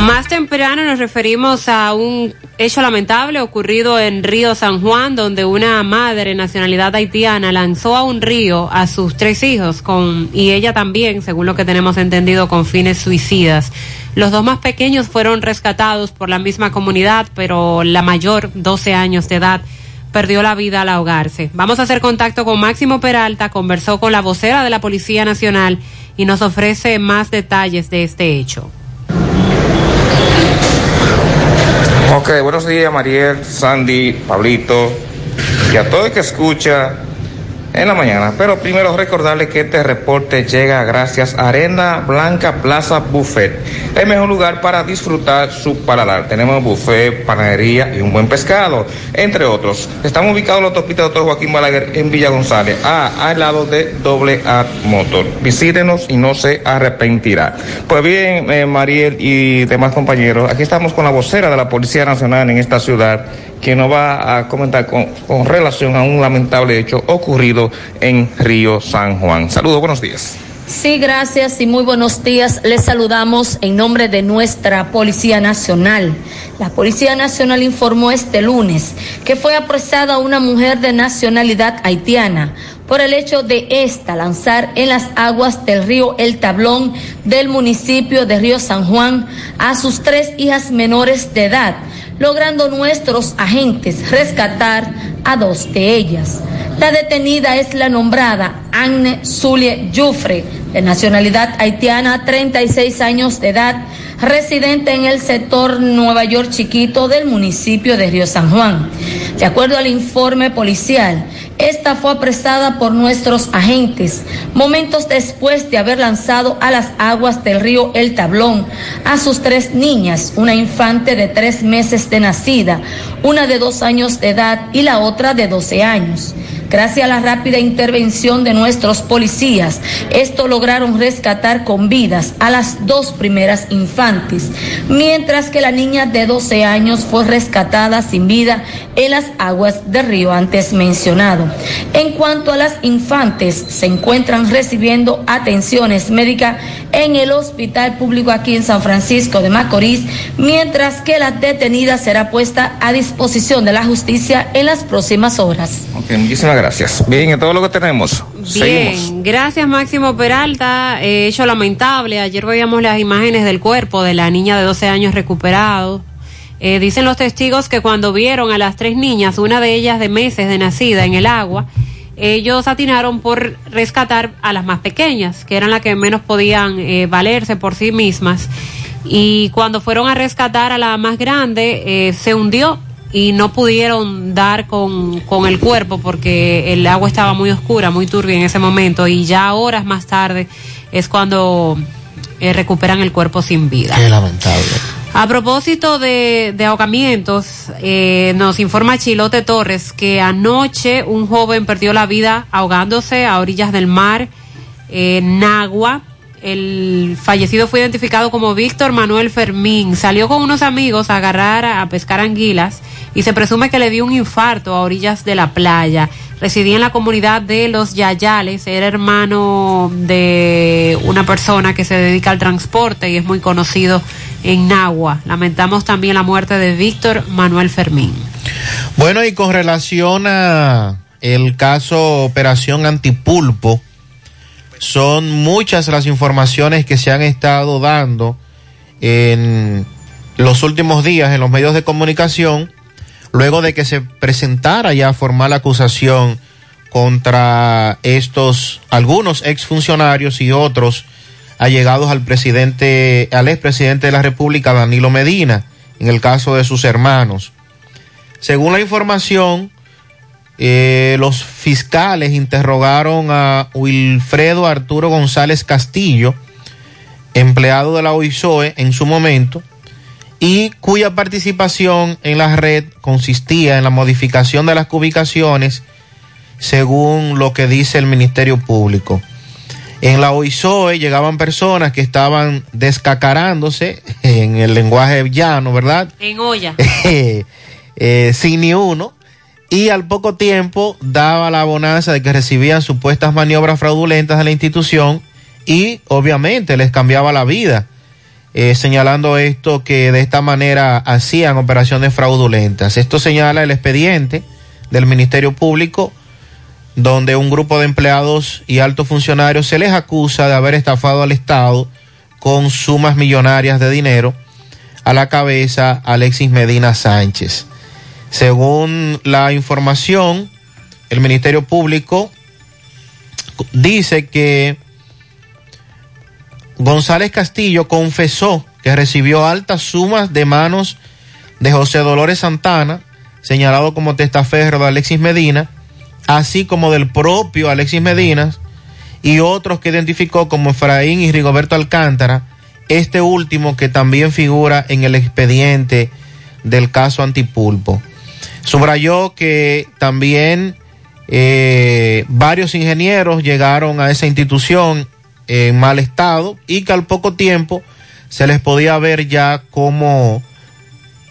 Más temprano nos referimos a un hecho lamentable ocurrido en Río San Juan, donde una madre nacionalidad haitiana lanzó a un río a sus tres hijos con y ella también, según lo que tenemos entendido, con fines suicidas. Los dos más pequeños fueron rescatados por la misma comunidad, pero la mayor, 12 años de edad, perdió la vida al ahogarse. Vamos a hacer contacto con Máximo Peralta, conversó con la vocera de la Policía Nacional y nos ofrece más detalles de este hecho. Ok, buenos días Mariel, Sandy, Pablito y a todo el que escucha en la mañana. Pero primero recordarle que este reporte llega gracias a Arena Blanca Plaza Buffet, el mejor lugar para disfrutar su paladar. Tenemos buffet, panadería y un buen pescado, entre otros. Estamos ubicados en la autopista Doctor Joaquín Balaguer en Villa González, a, al lado de Doble A Motor. Visítenos y no se arrepentirá. Pues bien, eh, Mariel y demás compañeros, aquí estamos con la vocera de la Policía Nacional en esta ciudad que nos va a comentar con relación a un lamentable hecho ocurrido en Río San Juan. Saludos, buenos días. Sí, gracias y muy buenos días. Les saludamos en nombre de nuestra Policía Nacional. La Policía Nacional informó este lunes que fue apresada una mujer de nacionalidad haitiana por el hecho de esta lanzar en las aguas del río El Tablón del municipio de Río San Juan a sus tres hijas menores de edad, logrando nuestros agentes rescatar a dos de ellas. La detenida es la nombrada Anne Zulie Jufre, de nacionalidad haitiana, 36 años de edad, residente en el sector Nueva York Chiquito del municipio de Río San Juan. De acuerdo al informe policial, esta fue apresada por nuestros agentes momentos después de haber lanzado a las aguas del río El Tablón a sus tres niñas, una infante de tres meses de nacida, una de dos años de edad y la otra de 12 años. Gracias a la rápida intervención de nuestros policías, esto lograron rescatar con vidas a las dos primeras infantes, mientras que la niña de 12 años fue rescatada sin vida en las aguas del río antes mencionado. En cuanto a las infantes, se encuentran recibiendo atenciones médicas en el hospital público aquí en San Francisco de Macorís, mientras que la detenida será puesta a disposición de la justicia en las próximas horas. Bien, en todo lo que tenemos. Bien, Seguimos. gracias Máximo Peralta. Eh, hecho lamentable. Ayer veíamos las imágenes del cuerpo de la niña de 12 años recuperado. Eh, dicen los testigos que cuando vieron a las tres niñas, una de ellas de meses de nacida en el agua, ellos atinaron por rescatar a las más pequeñas, que eran las que menos podían eh, valerse por sí mismas. Y cuando fueron a rescatar a la más grande, eh, se hundió y no pudieron dar con, con el cuerpo porque el agua estaba muy oscura, muy turbia en ese momento. Y ya horas más tarde es cuando eh, recuperan el cuerpo sin vida. Qué lamentable. A propósito de, de ahogamientos, eh, nos informa Chilote Torres que anoche un joven perdió la vida ahogándose a orillas del mar en Nagua. El fallecido fue identificado como Víctor Manuel Fermín. Salió con unos amigos a agarrar, a pescar anguilas y se presume que le dio un infarto a orillas de la playa. Residía en la comunidad de Los Yayales, era hermano de una persona que se dedica al transporte y es muy conocido en Nagua. Lamentamos también la muerte de Víctor Manuel Fermín. Bueno, y con relación a el caso Operación Antipulpo, son muchas las informaciones que se han estado dando en los últimos días en los medios de comunicación, luego de que se presentara ya formal acusación contra estos, algunos exfuncionarios y otros allegados al presidente, al expresidente de la República, Danilo Medina, en el caso de sus hermanos. Según la información, eh, los fiscales interrogaron a Wilfredo Arturo González Castillo, empleado de la OISOE en su momento, y cuya participación en la red consistía en la modificación de las ubicaciones según lo que dice el Ministerio Público. En la OISOE llegaban personas que estaban descacarándose en el lenguaje llano, ¿verdad? En olla. Eh, sin ni uno. Y al poco tiempo daba la bonanza de que recibían supuestas maniobras fraudulentas de la institución y obviamente les cambiaba la vida, eh, señalando esto que de esta manera hacían operaciones fraudulentas. Esto señala el expediente del Ministerio Público donde un grupo de empleados y altos funcionarios se les acusa de haber estafado al Estado con sumas millonarias de dinero a la cabeza Alexis Medina Sánchez. Según la información, el Ministerio Público dice que González Castillo confesó que recibió altas sumas de manos de José Dolores Santana, señalado como testaferro de Alexis Medina, así como del propio Alexis Medina y otros que identificó como Efraín y Rigoberto Alcántara, este último que también figura en el expediente del caso Antipulpo. Subrayó que también eh, varios ingenieros llegaron a esa institución en mal estado y que al poco tiempo se les podía ver ya cómo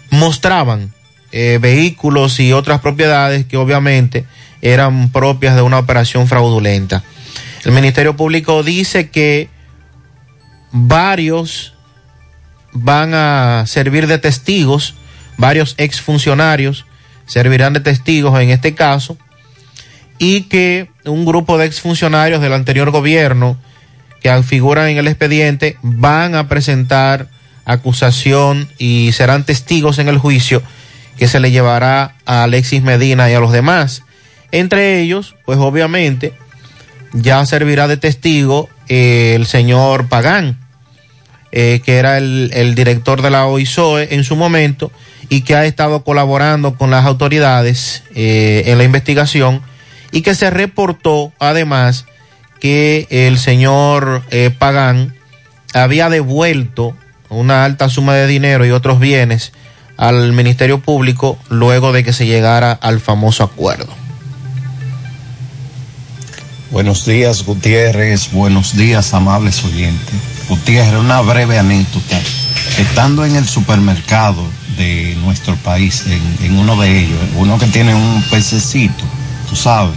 mostraban eh, vehículos y otras propiedades que obviamente eran propias de una operación fraudulenta. El Ministerio Público dice que varios van a servir de testigos, varios exfuncionarios servirán de testigos en este caso, y que un grupo de exfuncionarios del anterior gobierno que figuran en el expediente van a presentar acusación y serán testigos en el juicio que se le llevará a Alexis Medina y a los demás. Entre ellos, pues obviamente, ya servirá de testigo eh, el señor Pagán, eh, que era el, director de la OISOE en su momento y que ha estado colaborando con las autoridades eh, en la investigación y que se reportó además que el señor eh, Pagán había devuelto una alta suma de dinero y otros bienes al Ministerio Público luego de que se llegara al famoso acuerdo. Buenos días, Gutiérrez. Buenos días, amables oyentes. Gutiérrez, una breve anécdota. Estando en el supermercado de nuestro país, en, en, uno de ellos, uno que tiene un pececito, tú sabes,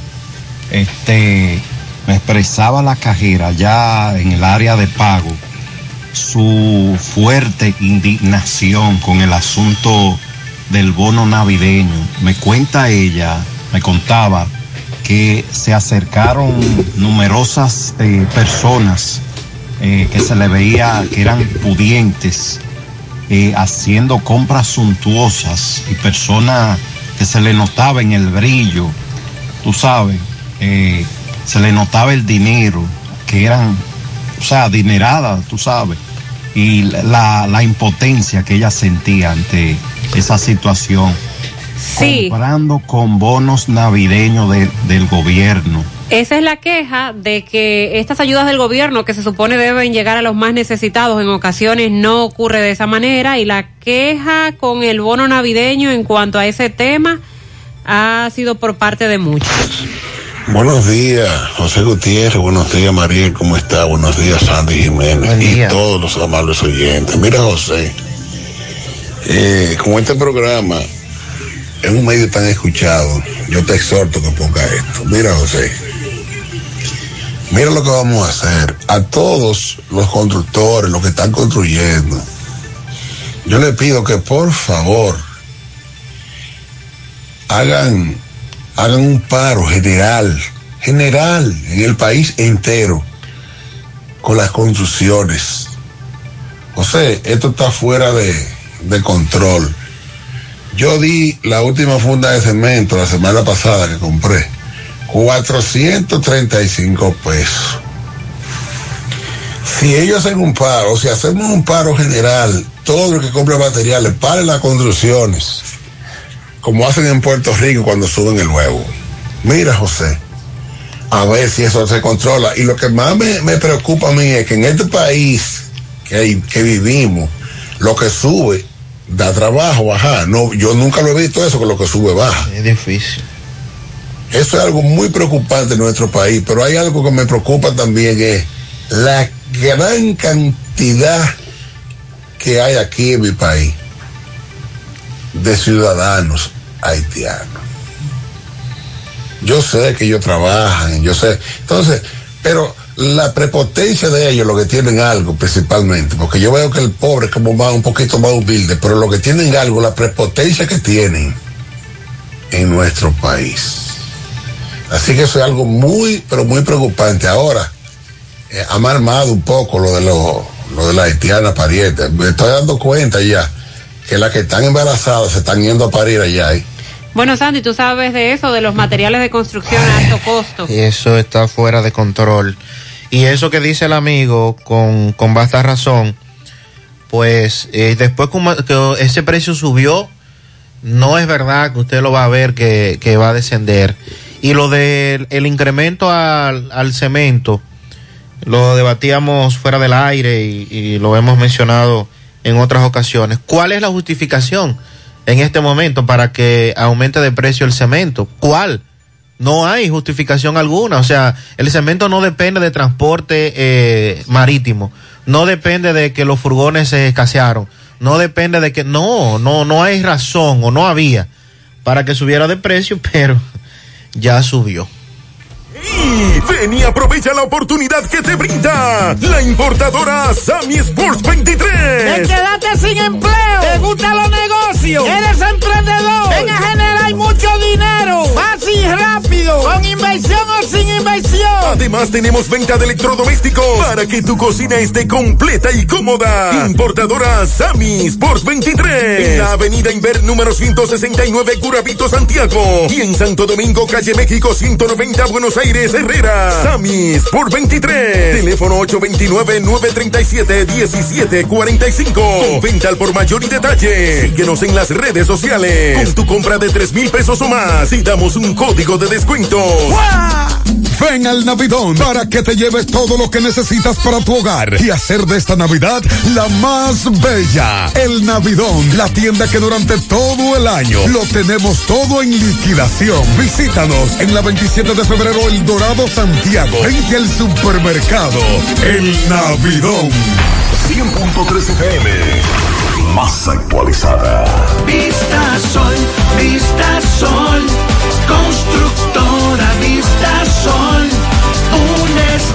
este, me expresaba la cajera ya en el área de pago su fuerte indignación con el asunto del bono navideño. Me cuenta ella, me contaba que se acercaron numerosas eh, personas eh, que se le veía que eran pudientes, eh, haciendo compras suntuosas y personas que se le notaba en el brillo, tú sabes, se le notaba el dinero, que eran, o sea, adineradas, tú sabes, y la, la impotencia que ella sentía ante esa situación sí. comprando con bonos navideños de, del gobierno. Esa es la queja de que estas ayudas del gobierno que se supone deben llegar a los más necesitados en ocasiones no ocurre de esa manera y la queja con el bono navideño en cuanto a ese tema ha sido por parte de muchos. Buenos días, José Gutiérrez. Buenos días, Mariel. ¿Cómo está? Buenos días, Sandy Jiménez. Y todos los amables oyentes. Mira, José, eh, como este programa es un medio tan escuchado, yo te exhorto que ponga esto. Mira, José, mira lo que vamos a hacer. A todos los constructores, los que están construyendo, yo le pido que por favor hagan, hagan un paro general, general, en el país entero, con las construcciones. José, esto está fuera de, de control. Yo di la última funda de cemento la semana pasada que compré. 435 pesos. Si ellos hacen un paro, si hacemos un paro general, todo el que compra materiales, paren las construcciones, como hacen en Puerto Rico cuando suben el huevo. Mira, José, a ver si eso se controla. Y lo que más me, me preocupa a mí es que en este país que, que vivimos, lo que sube da trabajo bajar. No, yo nunca lo he visto eso, que lo que sube baja. Es difícil. Eso es algo muy preocupante en nuestro país, pero hay algo que me preocupa también, es la gran cantidad que hay aquí en mi país de ciudadanos haitianos. Yo sé que ellos trabajan, yo sé. Entonces, pero la prepotencia de ellos, lo que tienen algo principalmente, porque yo veo que el pobre es como más, un poquito más humilde, pero lo que tienen algo, la prepotencia que tienen en nuestro país. Así que eso es algo muy, pero muy preocupante. Ahora, eh, ha marmado un poco lo de lo, lo de la haitiana pariente. Me estoy dando cuenta ya que las que están embarazadas se están yendo a parir allá. ¿eh? Bueno, Sandy, tú sabes de eso, de los materiales de construcción a alto costo. Eso está fuera de control. Y eso que dice el amigo, con, con basta razón, pues eh, después como- que ese precio subió, no es verdad que usted lo va a ver que, que va a descender. Y lo del el incremento al, al cemento, lo debatíamos fuera del aire y, y lo hemos mencionado en otras ocasiones. ¿Cuál es la justificación en este momento para que aumente de precio el cemento? ¿Cuál? No hay justificación alguna. O sea, el cemento no depende de transporte eh, marítimo. No depende de que los furgones se escasearon. No depende de que... No, no, no hay razón o no había para que subiera de precio, pero ya subió. Ven y aprovecha la oportunidad que te brinda la importadora Sammy Sports 23. ¿Te quedaste sin empleo? ¿Te gustan los negocios? ¿Eres emprendedor? Ven a generar mucho dinero. Fácil y rápido. Con inversión o sin. Además tenemos venta de electrodomésticos para que tu cocina esté completa y cómoda. Importadora Sammy Sports 23. En la avenida Inver número 169 Curabito Santiago. Y en Santo Domingo, calle México 190 Buenos Aires Herrera. Sammy Sports 23. Teléfono 829-937-1745. Con venta al por mayor y detalle. Síguenos en las redes sociales. Con tu compra de 3 mil pesos o más y damos un código de descuento. Ven al Navidón para que te lleves todo lo que necesitas para tu hogar y hacer de esta Navidad la más bella. El Navidón, la tienda que durante todo el año lo tenemos todo en liquidación. Visítanos en la 27 de febrero El Dorado Santiago, frente al supermercado El Navidón. 100.3 FM, más actualizada. Vista Sol, Vista Sol, constructora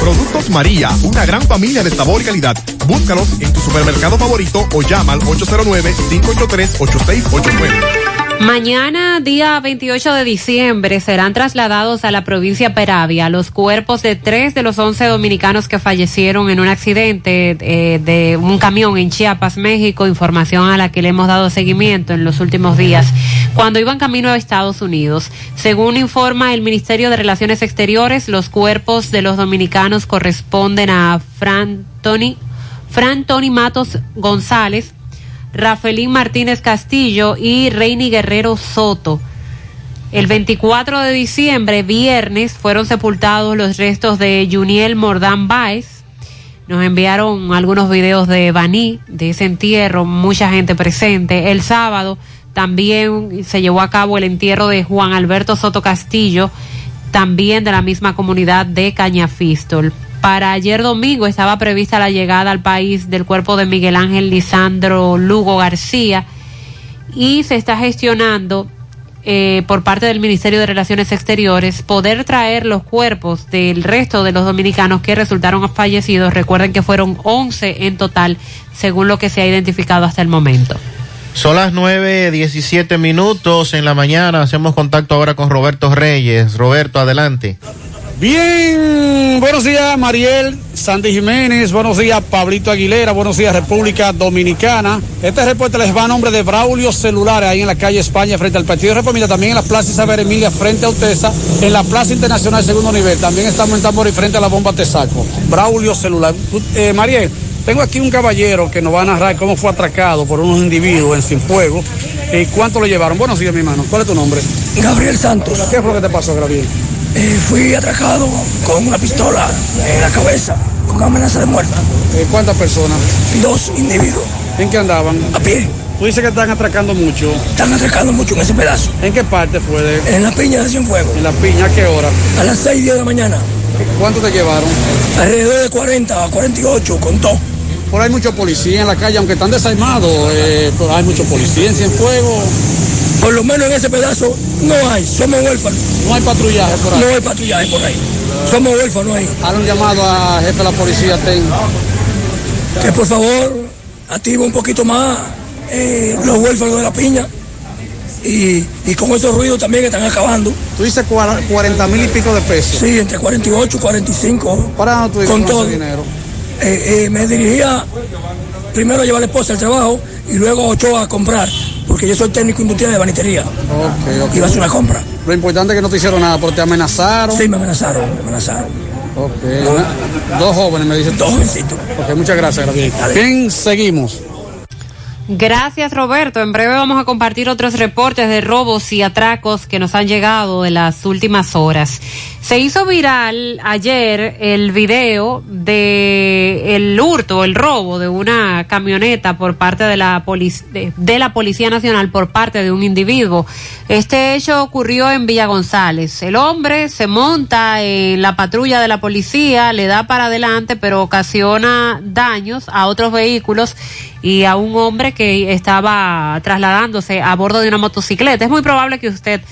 Productos María, una gran familia de sabor y calidad. Búscalos en tu supermercado favorito o llama al 809-583-8689. Mañana, día 28 de diciembre, serán trasladados a la provincia Peravia los cuerpos de tres de los once dominicanos que fallecieron en un accidente eh, de un camión en Chiapas, México, información a la que le hemos dado seguimiento en los últimos días, cuando iban camino a Estados Unidos. Según informa el Ministerio de Relaciones Exteriores, los cuerpos de los dominicanos corresponden a Fran Tony, Fran Tony Matos González, Rafaelín Martínez Castillo y Reini Guerrero Soto. El 24 de diciembre, viernes, fueron sepultados los restos de Juniel Mordán Baez. Nos enviaron algunos videos de Baní, de ese entierro, mucha gente presente. El sábado también se llevó a cabo el entierro de Juan Alberto Soto Castillo, también de la misma comunidad de Cañafistol. Para ayer domingo estaba prevista la llegada al país del cuerpo de Miguel Ángel Lisandro Lugo García y se está gestionando eh, por parte del Ministerio de Relaciones Exteriores poder traer los cuerpos del resto de los dominicanos que resultaron fallecidos. Recuerden que fueron 11 en total, según lo que se ha identificado hasta el momento. Son las 9.17 minutos en la mañana. Hacemos contacto ahora con Roberto Reyes. Roberto, adelante. Bien, buenos días Mariel, Sandy Jiménez, buenos días Pablito Aguilera, buenos días República Dominicana. Este reporte les va a nombre de Braulio Celulares, ahí en la calle España, frente al Partido de República, también en la Plaza Isabel Emilia, frente a Utesa, en la Plaza Internacional Segundo Nivel, también estamos en Tamborí, frente a la bomba Tesaco. Braulio Celular. Eh, Mariel, tengo aquí un caballero que nos va a narrar cómo fue atracado por unos individuos en Cienfuegos y cuánto le llevaron. Buenos días, mi hermano. ¿Cuál es tu nombre? Gabriel Santos. ¿Qué fue lo que te pasó, Gabriel? Eh, fui atracado con una pistola en la cabeza, con amenaza de muerte. Eh, ¿Cuántas personas? Dos individuos. ¿En qué andaban? A pie. Tú dices que están atracando mucho. Están atracando mucho en ese pedazo. ¿En qué parte fue? De... En la piña de Cienfuegos. ¿En la piña a qué hora? A las 6 de la mañana. ¿Cuánto te llevaron? Alrededor de 40 a 48, contó. Por ahí hay muchos policías en la calle, aunque están desarmados, eh, pero hay muchos policías en Cienfuegos. Por lo menos en ese pedazo no hay, somos huérfanos. No hay patrullaje por ahí. No hay patrullaje por ahí. Somos huérfanos ahí. Haz un llamado a jefe de la policía, ten. Que por favor active un poquito más eh, los huérfanos de la piña. Y, y, con esos ruidos también están acabando. Tú dices 40 mil y pico de pesos. Sí, entre 48 y 45. ¿Para dónde tú con todo dinero? Eh, eh, me dirigía primero a llevar a la esposa al trabajo y luego a Ochoa a comprar, porque yo soy técnico industrial de banitería. Okay, okay. Iba a hacer una compra. Lo importante es que no te hicieron nada, porque te amenazaron. Sí, me amenazaron, me amenazaron. Okay. Dos jóvenes me dicen. Dos jovencitos. Ok, muchas gracias, Gabriel. Bien, seguimos. Gracias Roberto. En breve vamos a compartir otros reportes de robos y atracos que nos han llegado en las últimas horas. Se hizo viral ayer el video de el hurto, el robo de una camioneta por parte de la, de, de la Policía Nacional por parte de un individuo. Este hecho ocurrió en Villa González. El hombre se monta en la patrulla de la policía, le da para adelante, pero ocasiona daños a otros vehículos y a un hombre que estaba trasladándose a bordo de una motocicleta. Es muy probable que usted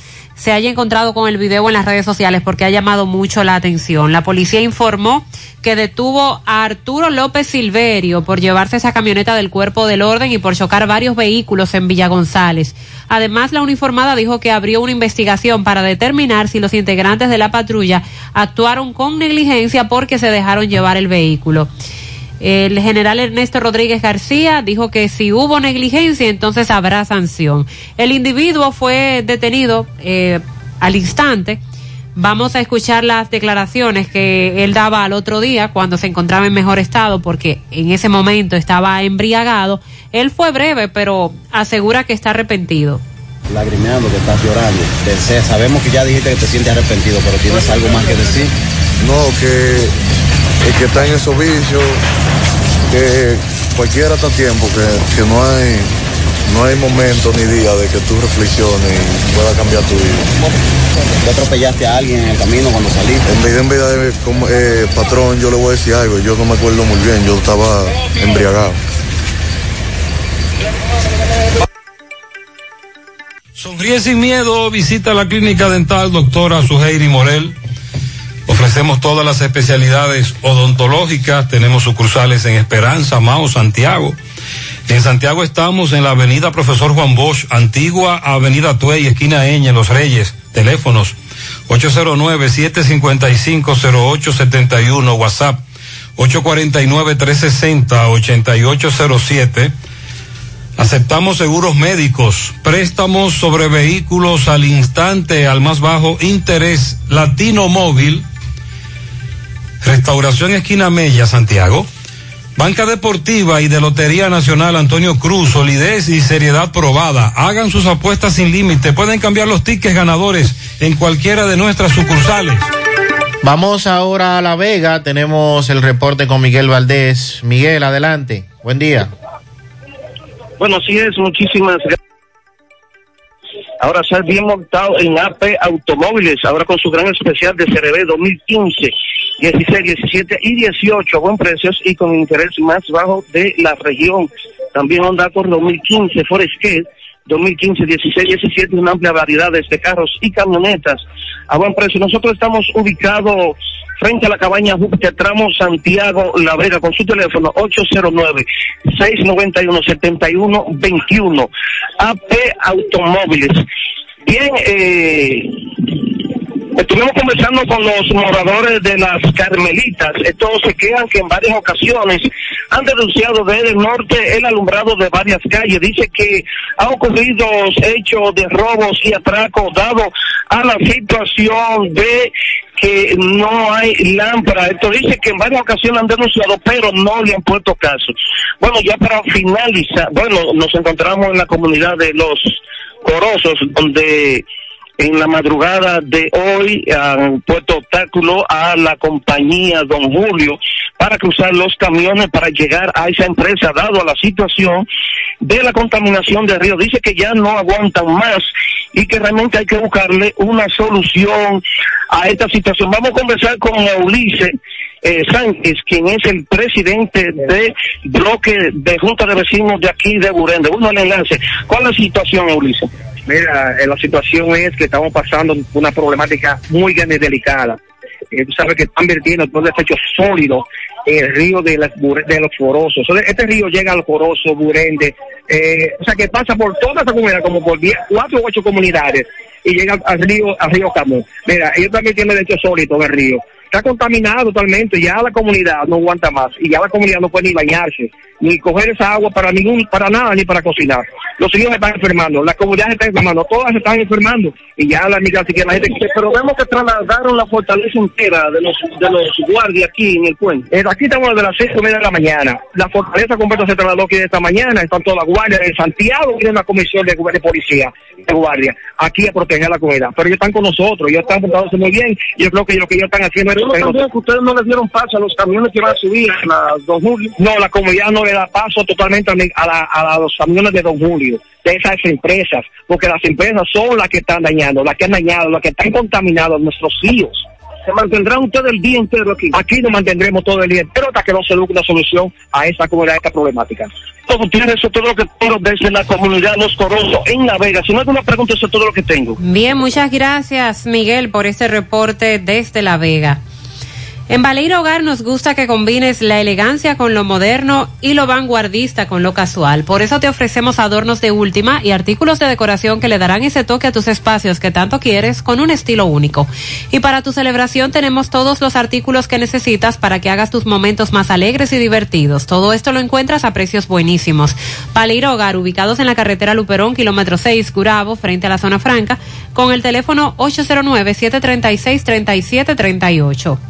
se haya encontrado con el video en las redes sociales porque ha llamado mucho la atención. La policía informó que detuvo a Arturo López Silverio por llevarse esa camioneta del cuerpo del orden y por chocar varios vehículos en Villa González. Además, la uniformada dijo que abrió una investigación para determinar si los integrantes de la patrulla actuaron con negligencia porque se dejaron llevar el vehículo. El general Ernesto Rodríguez García dijo que si hubo negligencia, entonces habrá sanción. El individuo fue detenido eh, al instante. Vamos a escuchar las declaraciones que él daba al otro día cuando se encontraba en mejor estado, porque en ese momento estaba embriagado. Él fue breve, pero asegura que está arrepentido. Lagrimeando, que estás llorando. Sabemos que ya dijiste que te sientes arrepentido, pero tienes algo más que decir. No, que el que está en esos vicios, que cualquiera está a tiempo, que, que no hay no hay momento ni día de que tú reflexiones y pueda cambiar tu vida. ¿Te atropellaste a alguien en el camino cuando saliste? En vida, en vida, como, eh, patrón, yo le voy a decir algo, yo no me acuerdo muy bien, yo estaba embriagado. Sonríe sin miedo, visita la clínica dental doctora Suheiri Morel. Ofrecemos todas las especialidades odontológicas, tenemos sucursales en Esperanza, Mao, Santiago. En Santiago estamos en la avenida Profesor Juan Bosch, antigua avenida Tuey, esquina Eña, Los Reyes. Teléfonos 809-755-0871, WhatsApp 849-360-8807. Aceptamos seguros médicos, préstamos sobre vehículos al instante, al más bajo interés, Latino Móvil, Restauración Esquina Mella, Santiago. Banca Deportiva y de Lotería Nacional Antonio Cruz, solidez y seriedad probada. Hagan sus apuestas sin límite. Pueden cambiar los tickets ganadores en cualquiera de nuestras sucursales. Vamos ahora a La Vega. Tenemos el reporte con Miguel Valdés. Miguel, adelante. Buen día. Bueno, así es, muchísimas gracias. Ahora está bien montado en AP Automóviles, ahora con su gran especial de CRB 2015, 16, 17 y 18 a buen precios y con interés más bajo de la región. También Honda Accord 2015, Forescate 2015, 16, 17, una amplia variedad de carros y camionetas a buen precio. Nosotros estamos ubicados frente a la cabaña Júpiter, tramo Santiago La Vega, con su teléfono 809-691-7121. AP Automóviles. Bien, eh, Estuvimos conversando con los moradores de las Carmelitas. Estos se quedan que en varias ocasiones han denunciado desde el norte el alumbrado de varias calles. Dice que ha ocurrido hechos de robos y atracos dado a la situación de que no hay lámpara. Esto dice que en varias ocasiones han denunciado, pero no le han puesto caso. Bueno, ya para finalizar, bueno, nos encontramos en la comunidad de los Corosos, donde en la madrugada de hoy han puesto obstáculo a la compañía Don Julio para cruzar los camiones para llegar a esa empresa, dado a la situación de la contaminación del río. Dice que ya no aguantan más y que realmente hay que buscarle una solución a esta situación. Vamos a conversar con Ulises eh, Sánchez, quien es el presidente de bloque de Junta de Vecinos de aquí de Burende. Uno el enlace. ¿Cuál es la situación, Ulises? Mira, eh, la situación es que estamos pasando una problemática muy grande y delicada. Eh, tú sabes que están vertiendo todo desechos sólidos en el río de, las, de los Forosos. Este río llega al Foroso, Burende, eh, o sea que pasa por toda esa comunidad, como por 10, 4 o 8 comunidades, y llega al río, al río Camón. Mira, ellos también tienen desechos sólidos en el río. Está contaminado totalmente, ya la comunidad no aguanta más, y ya la comunidad no puede ni bañarse ni coger esa agua para ningún, para nada, ni para cocinar. Los hijos están enfermando, la comunidad se está enfermando, todas se están enfermando, y ya la migración, que la gente Pero vemos que trasladaron la fortaleza entera de los, de los guardias aquí en el puente. Eh, aquí estamos desde las seis de la mañana. La fortaleza completa se trasladó aquí esta mañana, están todas las guardias en Santiago, tiene una comisión de, de policía, de guardia, aquí a proteger a la comunidad. Pero ellos están con nosotros, ellos están portándose muy bien, y yo creo que lo que ellos están haciendo es... Pero también que ustedes no les dieron paso a los camiones que van a subir a la Don Julio. No, la comunidad no da paso totalmente a, los camiones de Don Julio, de esas empresas, porque las empresas son las que están dañando, las que han dañado, las que están contaminando a nuestros ríos. ¿Se mantendrán ustedes el día entero aquí? Aquí nos mantendremos todo el día entero hasta que no se busque una solución a esta comunidad, a esta problemática. Todo tiene eso todo lo que tengo desde la comunidad Los Corosos en La Vega. Si no hay alguna pregunta, eso es todo lo que tengo. Bien, muchas gracias, Miguel, por este reporte desde La Vega. En Baleiro Hogar nos gusta que combines la elegancia con lo moderno y lo vanguardista con lo casual. Por eso te ofrecemos adornos de última y artículos de decoración que le darán ese toque a tus espacios que tanto quieres con un estilo único. Y para tu celebración tenemos todos los artículos que necesitas para que hagas tus momentos más alegres y divertidos. Todo esto lo encuentras a precios buenísimos. Baleiro Hogar, ubicados en la carretera Luperón, kilómetro 6, Curabo, frente a la zona franca, con el teléfono 809 736 3738.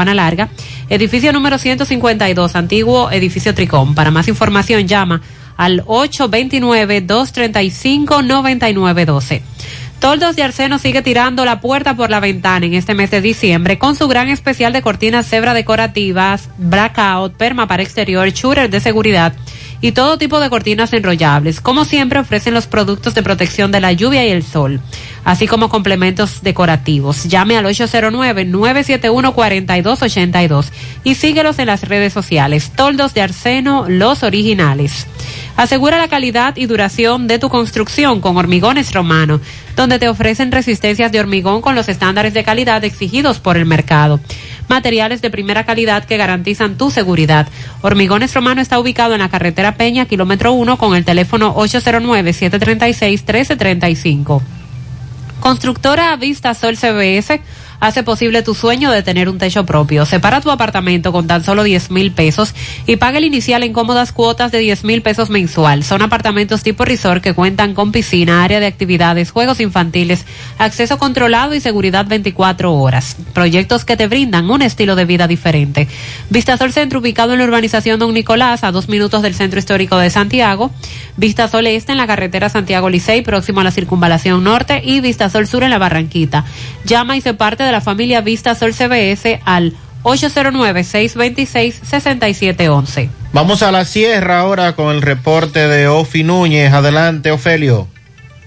Sabana Larga, edificio número 152, antiguo edificio Tricón. Para más información llama al 829-235-9912. Toldos de Arseno sigue tirando la puerta por la ventana en este mes de diciembre con su gran especial de cortinas cebra decorativas, blackout, perma para exterior, shooter de seguridad y todo tipo de cortinas enrollables. Como siempre ofrecen los productos de protección de la lluvia y el sol, así como complementos decorativos. Llame al 809-971-4282 y síguelos en las redes sociales. Toldos de Arseno, los originales. Asegura la calidad y duración de tu construcción con Hormigones Romano, donde te ofrecen resistencias de hormigón con los estándares de calidad exigidos por el mercado. materiales de primera calidad que garantizan tu seguridad. Hormigones Romano está ubicado en la carretera Peña, kilómetro 1, con el teléfono 809-736-1335. Constructora Vista Sol CBS hace posible tu sueño de tener un techo propio. Separa tu apartamento con tan solo 10 mil pesos y paga el inicial en cómodas cuotas de 10 mil pesos mensual. Son apartamentos tipo resort que cuentan con piscina, área de actividades, juegos infantiles, acceso controlado y seguridad 24 horas. Proyectos que te brindan un estilo de vida diferente. Vistasol Centro ubicado en la urbanización Don Nicolás a dos minutos del centro histórico de Santiago. Vistasol Este en la carretera Santiago Licey próximo a la circunvalación norte y Vistasol Sur en la Barranquita. Llama y se parte de la familia Vista Sol CBS al 809-626-6711. Vamos a la sierra ahora con el reporte de Ofi Núñez. Adelante, Ofelio.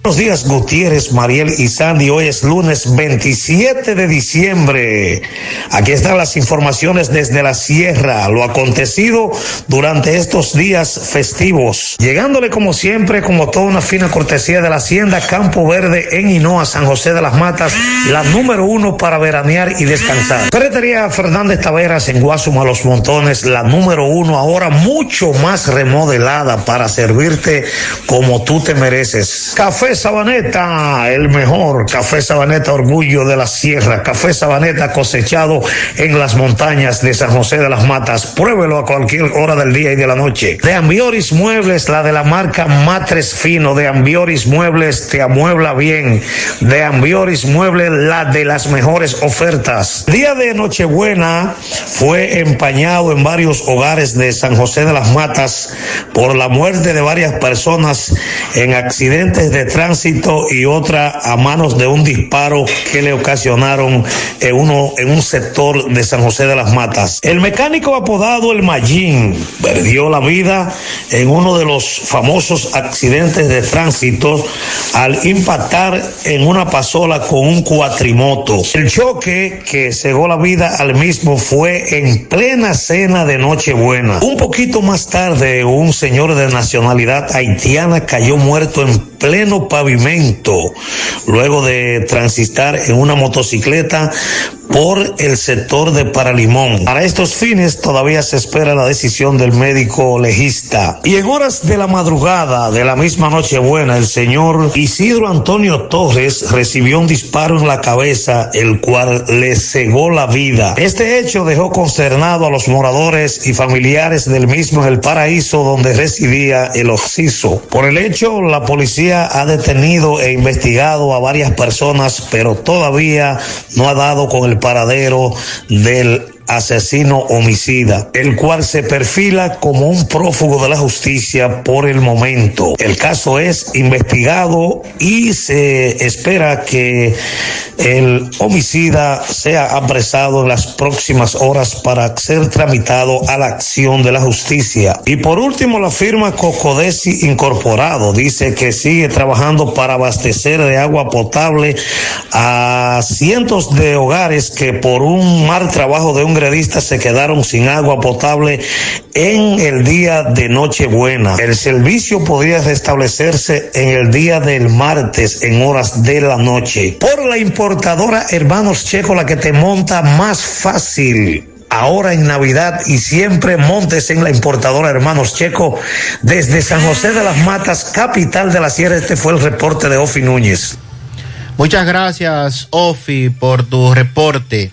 Buenos días, Gutiérrez, Mariel y Sandy. Hoy es lunes 27 de diciembre. Aquí están las informaciones desde la sierra, lo acontecido durante estos días festivos. Llegándole como siempre, como toda una fina cortesía de la Hacienda Campo Verde en Hinoa, San José de las Matas, la número uno para veranear y descansar. Ferretería Fernández Taveras en Guasuma Los Montones, la número uno, ahora mucho más remodelada para servirte como tú te mereces. Café Sabaneta, el mejor café Sabaneta, orgullo de la sierra, café Sabaneta cosechado en las montañas de San José de las Matas. Pruébelo a cualquier hora del día y de la noche. De Ambioris Muebles, la de la marca Matres Fino, de Ambioris Muebles te amuebla bien. De Ambioris Muebles, la de las mejores ofertas. Día de Nochebuena fue empañado en varios hogares de San José de las Matas por la muerte de varias personas en accidentes de tránsito tránsito y otra a manos de un disparo que le ocasionaron en, uno, en un sector de San José de las Matas. El mecánico apodado El Mallín perdió la vida en uno de los famosos accidentes de tránsito al impactar en una pasola con un cuatrimoto. El choque que cegó la vida al mismo fue en plena cena de Nochebuena. Un poquito más tarde, un señor de nacionalidad haitiana cayó muerto en pleno pavimento luego de transistar en una motocicleta por el sector de Paralimón. Para estos fines todavía se espera la decisión del médico legista. Y en horas de la madrugada de la misma Nochebuena, el señor Isidro Antonio Torres recibió un disparo en la cabeza, el cual le cegó la vida. Este hecho dejó consternado a los moradores y familiares del mismo en el paraíso donde residía el occiso. Por el hecho, la policía ha detenido e investigado a varias personas, pero todavía no ha dado con el paradero del asesino homicida, el cual se perfila como un prófugo de la justicia por el momento. El caso es investigado y se espera que el homicida sea apresado en las próximas horas para ser tramitado a la acción de la justicia. Y por último, la firma Cocodesi Incorporado dice que sigue trabajando para abastecer de agua potable a cientos de hogares que por un mal trabajo de un gredistas se quedaron sin agua potable en el día de Nochebuena. El servicio podría restablecerse en el día del martes en horas de la noche. Por la importadora Hermanos Checo, la que te monta más fácil ahora en Navidad y siempre montes en la importadora Hermanos Checo desde San José de las Matas, capital de la Sierra. Este fue el reporte de Ofi Núñez. Muchas gracias, Ofi, por tu reporte.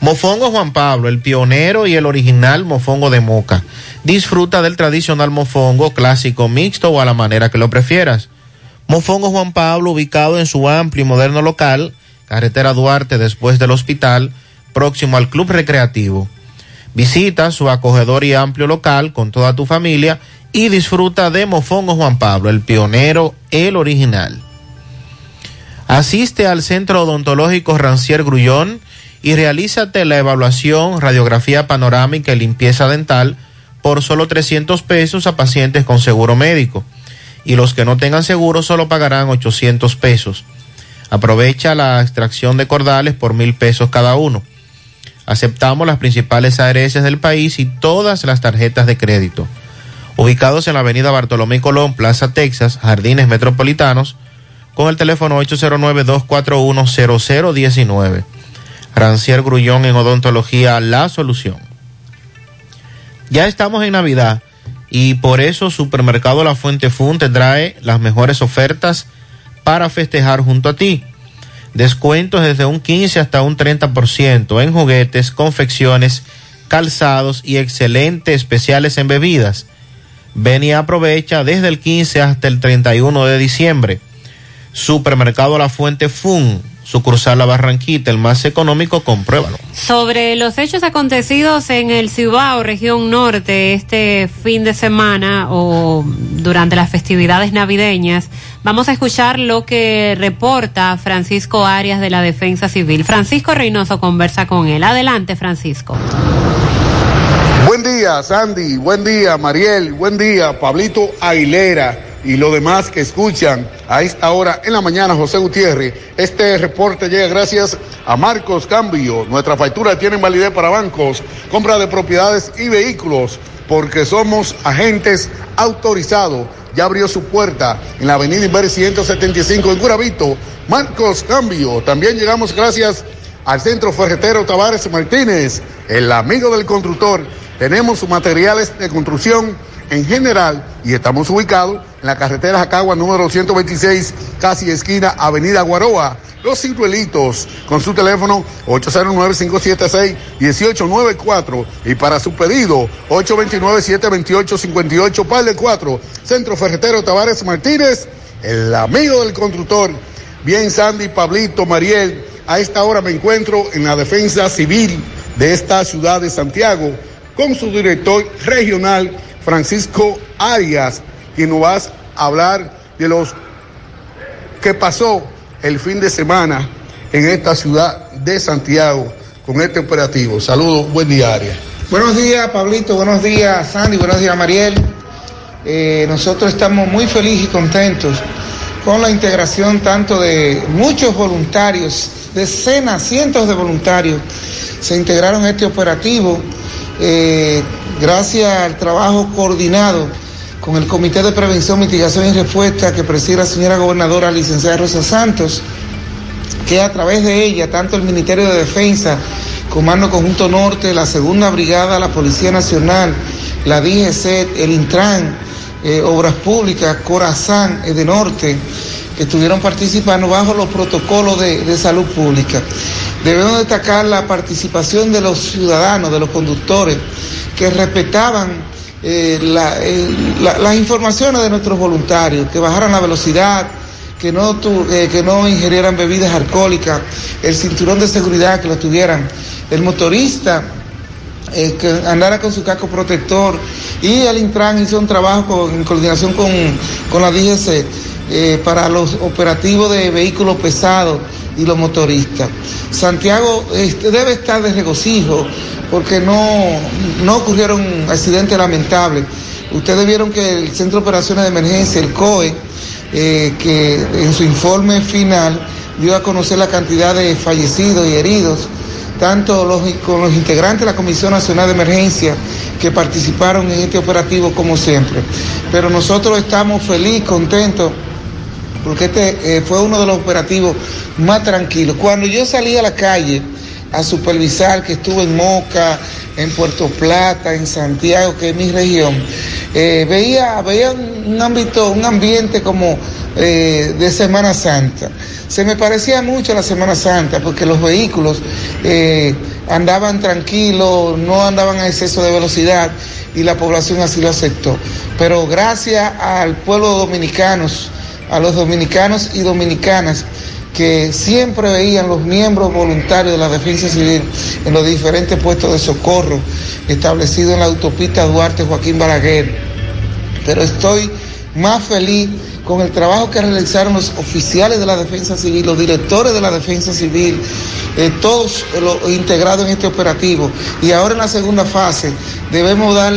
Mofongo Juan Pablo, el pionero y el original mofongo de Moca. Disfruta del tradicional mofongo clásico mixto o a la manera que lo prefieras. Mofongo Juan Pablo, ubicado en su amplio y moderno local, carretera Duarte después del hospital, próximo al Club Recreativo. Visita su acogedor y amplio local con toda tu familia y disfruta de Mofongo Juan Pablo, el pionero, el original. Asiste al Centro Odontológico Rancier Grullón y realízate la evaluación, radiografía panorámica y limpieza dental por solo 300 pesos a pacientes con seguro médico y los que no tengan seguro solo pagarán 800 pesos. Aprovecha la extracción de cordales por mil pesos cada uno. Aceptamos las principales ARS del país y todas las tarjetas de crédito. Ubicados en la avenida Bartolomé Colón, Plaza Texas, Jardines Metropolitanos, con el teléfono 809-241-0019. Rancier Grullón en Odontología La Solución. Ya estamos en Navidad y por eso Supermercado La Fuente Fun te trae las mejores ofertas para festejar junto a ti. Descuentos desde un 15 hasta un 30% en juguetes, confecciones, calzados y excelentes especiales en bebidas. Ven y aprovecha desde el 15 hasta el 31 de diciembre. Supermercado La Fuente Fun, sucursal La Barranquita, el más económico, compruébalo. Sobre los hechos acontecidos en el Cibao, región norte, este fin de semana o durante las festividades navideñas, vamos a escuchar lo que reporta Francisco Arias de la Defensa Civil. Francisco Reynoso conversa con él. Adelante, Francisco. Buen día, Sandy. Buen día, Mariel. Buen día, Pablito Aguilera y los demás que escuchan a esta hora en la mañana, José Gutiérrez. Este reporte llega gracias a Marcos Cambio. Nuestra factura tiene validez para bancos, compra de propiedades y vehículos, porque somos agentes autorizados. Ya abrió su puerta en la avenida Inver 175 en Curabito. Marcos Cambio. También llegamos gracias al Centro Ferretero Tavares Martínez, el amigo del constructor. Tenemos materiales de construcción en general y estamos ubicados en la carretera Jacagua número 126, casi esquina Avenida Guaroa. Los Ciruelitos, con su teléfono 809-576-1894 y para su pedido 829-728-58, par de 4, Centro Ferretero Tavares Martínez, el amigo del constructor. Bien, Sandy, Pablito, Mariel, a esta hora me encuentro en la defensa civil de esta ciudad de Santiago con su director regional, Francisco Arias, quien nos va a hablar de los que pasó el fin de semana en esta ciudad de Santiago con este operativo. Saludos, buen día, Arias. Buenos días, Pablito. Buenos días, Sandy. Buenos días, Mariel. Eh, nosotros estamos muy felices y contentos con la integración tanto de muchos voluntarios, decenas, cientos de voluntarios se integraron en este operativo eh, gracias al trabajo coordinado con el Comité de Prevención, Mitigación y Respuesta que preside la señora gobernadora licenciada Rosa Santos, que a través de ella, tanto el Ministerio de Defensa, Comando Conjunto Norte, la Segunda Brigada, la Policía Nacional, la DGC, el Intran, eh, Obras Públicas, Corazán eh, de Norte, que estuvieron participando bajo los protocolos de, salud pública. Debemos destacar la participación de los ciudadanos, de los conductores, que respetaban eh, eh, la- las informaciones de nuestros voluntarios, que bajaran la velocidad, que no, eh, que no ingirieran bebidas alcohólicas, el cinturón de seguridad que lo tuvieran, el motorista que andara con su casco protector y el Intran hizo un trabajo en coordinación con, con la DGC eh, para los operativos de vehículos pesados y los motoristas. Santiago este, debe estar de regocijo porque no, no ocurrieron accidentes lamentables. Ustedes vieron que el Centro de Operaciones de Emergencia, el COE, eh, que en su informe final dio a conocer la cantidad de fallecidos y heridos tanto con los integrantes de la Comisión Nacional de Emergencia que participaron en este operativo como siempre. Pero nosotros estamos felices, contentos, porque este eh, fue uno de los operativos más tranquilos. Cuando yo salí a la calle a supervisar, que estuve en Moca, en Puerto Plata, en Santiago, que es mi región, eh, veía, veía un, ámbito, un ambiente como eh, de Semana Santa. Se me parecía mucho a la Semana Santa porque los vehículos eh, andaban tranquilos, no andaban a exceso de velocidad y la población así lo aceptó. Pero gracias al pueblo dominicano, a los dominicanos y dominicanas que siempre veían los miembros voluntarios de la Defensa Civil en los diferentes puestos de socorro establecidos en la autopista Duarte Joaquín Balaguer. Pero estoy más feliz con el trabajo que realizaron los oficiales de la Defensa Civil, los directores de la Defensa Civil, eh, todos los integrados en este operativo. Y ahora en la segunda fase debemos dar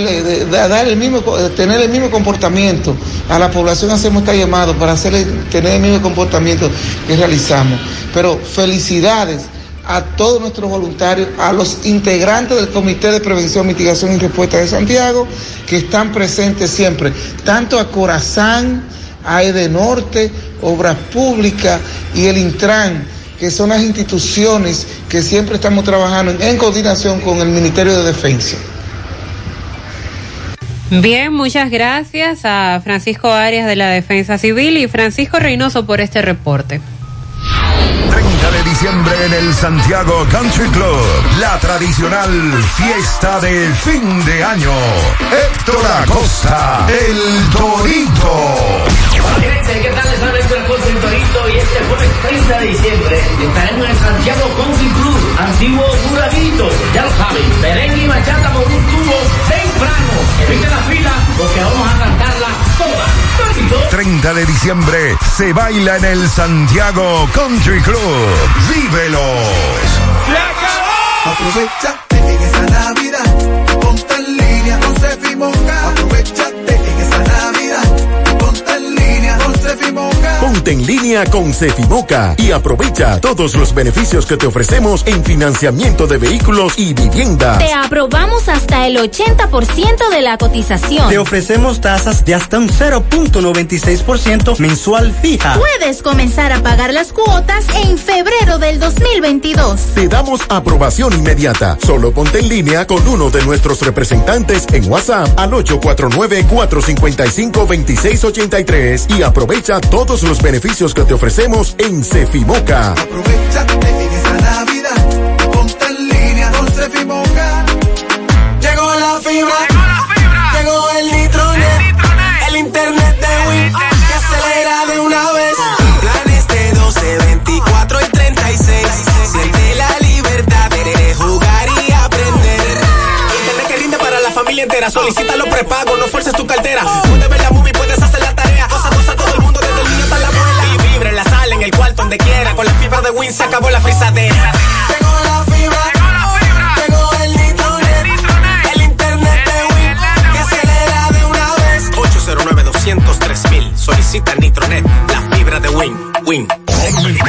el mismo, co- tener el mismo comportamiento. A la población hacemos este llamado para hacerle, tener el mismo comportamiento que realizamos. Pero felicidades a todos nuestros voluntarios, a los integrantes del Comité de Prevención, Mitigación y Respuesta de Santiago, que están presentes siempre, tanto a Corazán, a Edenorte, Obras Públicas y el Intran, que son las instituciones que siempre estamos trabajando en, en coordinación con el Ministerio de Defensa. Bien, muchas gracias a Francisco Arias de la Defensa Civil y Francisco Reynoso por este reporte. 30 de diciembre en el Santiago Country Club, la tradicional fiesta de fin de año. Héctor Acosta, el Torito. Gente, ¿qué tal? Les habla Héctor Acosta, el Torito y este jueves 30 de diciembre estaremos en el Santiago Country Club, antiguo Duranguito. Ya lo saben, merengue y bachata con un tubo temprano. Eviten la fila porque vamos a cantarla toda. Torito. 30 de diciembre se baila en el Santiago Country Club. ¡Vívelos! Aprovechate en esa Navidad, ponte en línea con Sefimoca. Aprovechate en esa Navidad, ponte en línea Ponte en línea con Cefimoca y aprovecha todos los beneficios que te ofrecemos en financiamiento de vehículos y viviendas. Te aprobamos hasta el 80% de la cotización. Te ofrecemos tasas de hasta un 0.96% mensual fija. Puedes comenzar a pagar las cuotas en febrero del 2022. Te damos aprobación inmediata. Solo ponte en línea con uno de nuestros representantes en WhatsApp al 849-455-2683 y aprovecha todos los beneficios que te ofrecemos en Cefimoca. Aprovechate en esa Navidad, ponte en línea con Sefimoca. Llegó la fibra, llegó el nitronet, el internet de Win que acelera de una vez. Planes de 12, 24 y 36. Siente la libertad de jugar y aprender. Internet que rinde para la familia entera. Solicita los prepagos, no fuerces tu cartera. Puedes ver la Win se acabó la frisadera. Llegó la fibra. Llegó el nitronet. El internet de Win que acelera de una vez. 809 203 mil. Solicita Nitronet, la fibra de Win. Win.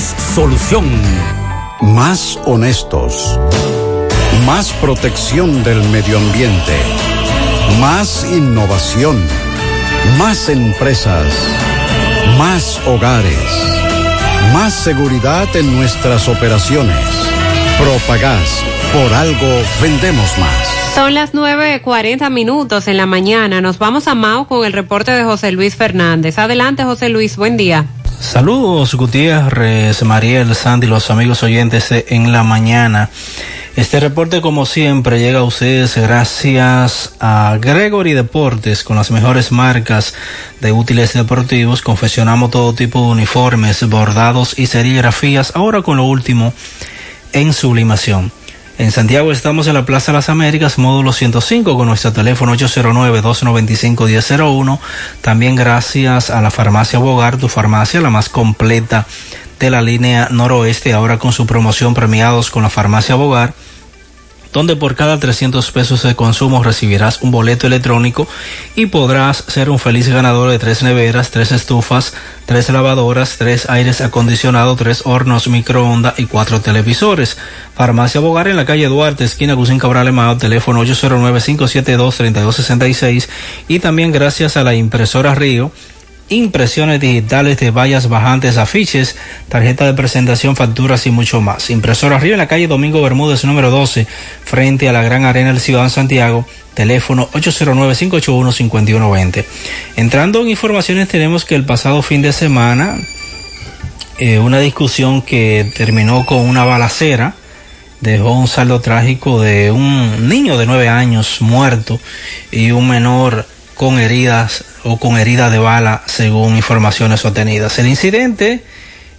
solución. Más honestos. Más protección del medio ambiente. Más innovación. Más empresas. Más hogares. Más seguridad en nuestras operaciones. Propagás. Por algo vendemos más. Son las 9.40 minutos en la mañana. Nos vamos a Mao con el reporte de José Luis Fernández. Adelante, José Luis. Buen día. Saludos Gutiérrez, Mariel, Sandy, los amigos oyentes en la mañana. Este reporte como siempre llega a ustedes gracias a Gregory Deportes con las mejores marcas de útiles deportivos. Confeccionamos todo tipo de uniformes, bordados y serigrafías. Ahora con lo último en sublimación. En Santiago estamos en la Plaza Las Américas, módulo 105, con nuestro teléfono 809-295-1001. También gracias a la farmacia Bogar, tu farmacia, la más completa de la línea noroeste, ahora con su promoción premiados con la farmacia Bogar donde por cada 300 pesos de consumo recibirás un boleto electrónico y podrás ser un feliz ganador de tres neveras, tres estufas, tres lavadoras, tres aires acondicionados, tres hornos microondas y cuatro televisores. Farmacia Bogar en la calle Duarte, esquina Gusín Cabral Emao, teléfono 809-572-3266 y también gracias a la impresora Río impresiones digitales de vallas bajantes, afiches, tarjeta de presentación, facturas y mucho más. Impresora arriba en la calle Domingo Bermúdez número 12, frente a la Gran Arena del Ciudad de Santiago, teléfono 809-581-5120. Entrando en informaciones tenemos que el pasado fin de semana, eh, una discusión que terminó con una balacera dejó un saldo trágico de un niño de nueve años muerto y un menor con heridas o con heridas de bala según informaciones obtenidas. El incidente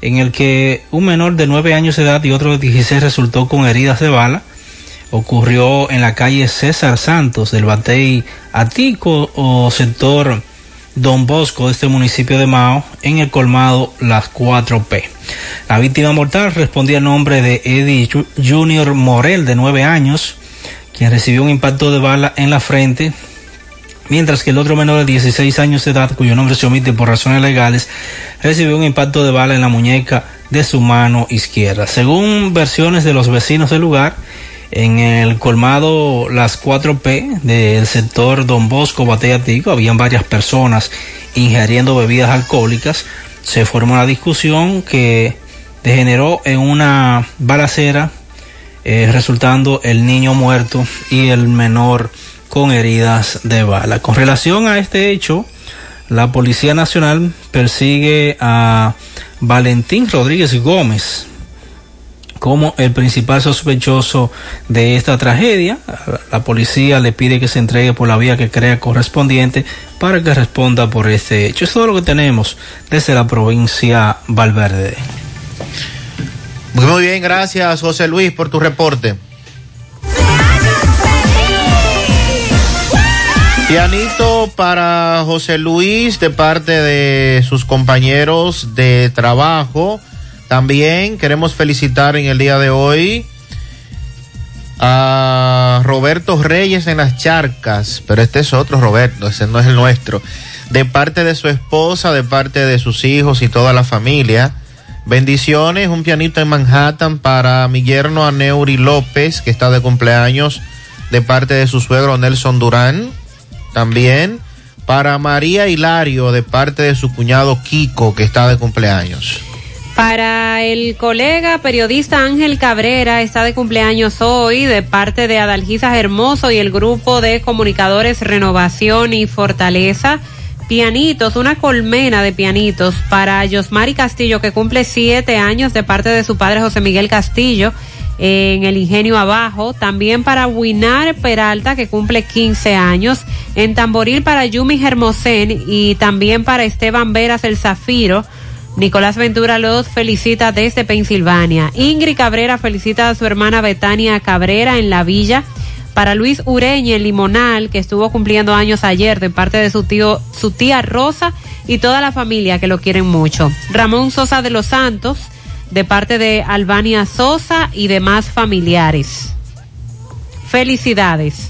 en el que un menor de nueve años de edad y otro de 16 resultó con heridas de bala ocurrió en la calle César Santos del Batey Atico o sector Don Bosco de este municipio de Mao en el colmado Las 4P. La víctima mortal respondía a nombre de Eddie Junior Morel de 9 años, quien recibió un impacto de bala en la frente, mientras que el otro menor de 16 años de edad, cuyo nombre se omite por razones legales, recibió un impacto de bala en la muñeca de su mano izquierda. Según versiones de los vecinos del lugar, en el colmado Las 4P del sector Don Bosco, Batalla Tico, habían varias personas ingiriendo bebidas alcohólicas. Se formó una discusión que degeneró en una balacera, eh, resultando el niño muerto y el menor con heridas de bala. Con relación a este hecho, la Policía Nacional persigue a Valentín Rodríguez Gómez, como el principal sospechoso de esta tragedia. La policía le pide que se entregue por la vía que crea correspondiente para que responda por este hecho. Es todo lo que tenemos desde la provincia Valverde. Muy bien, gracias José Luis por tu reporte. Pianito para José Luis de parte de sus compañeros de trabajo también queremos felicitar en el día de hoy a Roberto Reyes en las charcas, pero este es otro Roberto, ese no es el nuestro, de parte de su esposa, de parte de sus hijos y toda la familia. Bendiciones, un pianito en Manhattan para mi yerno Aneuri López, que está de cumpleaños, de parte de su suegro Nelson Durán. También para María Hilario, de parte de su cuñado Kiko, que está de cumpleaños. Para el colega periodista Ángel Cabrera, está de cumpleaños hoy de parte de Adalgisa Hermoso y el grupo de comunicadores Renovación y Fortaleza. Pianitos, una colmena de pianitos para Yosmari Castillo, que cumple siete años de parte de su padre José Miguel Castillo en el Ingenio Abajo. También para Winar Peralta, que cumple 15 años. En Tamboril para Yumi Hermosén y también para Esteban Veras el Zafiro Nicolás Ventura los felicita desde Pensilvania. Ingrid Cabrera felicita a su hermana Betania Cabrera en la villa. Para Luis Ureña en Limonal, que estuvo cumpliendo años ayer de parte de su tío, su tía Rosa y toda la familia que lo quieren mucho. Ramón Sosa de los Santos, de parte de Albania Sosa y demás familiares. Felicidades.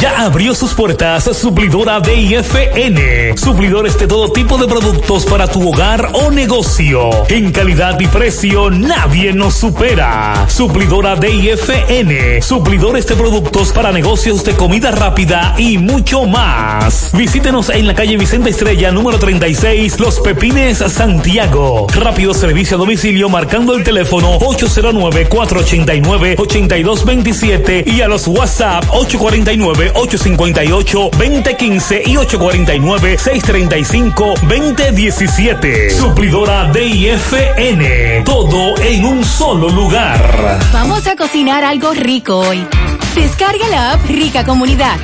ya abrió sus puertas Suplidora DIFN. Suplidores de todo tipo de productos para tu hogar o negocio. En calidad y precio nadie nos supera. Suplidora DIFN. Suplidores de productos para negocios de comida rápida y mucho más. Visítenos en la calle Vicente Estrella número 36, Los Pepines, Santiago. Rápido servicio a domicilio marcando el teléfono 809-489-8227 y a los WhatsApp 849 858-2015 y 849-635-2017. Suplidora DIFN. Todo en un solo lugar. Vamos a cocinar algo rico hoy. Descarga la app Rica Comunidad.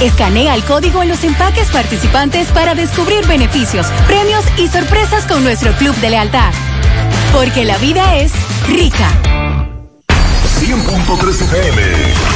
Escanea el código en los empaques participantes para descubrir beneficios, premios y sorpresas con nuestro club de lealtad. Porque la vida es rica. 100.3 FM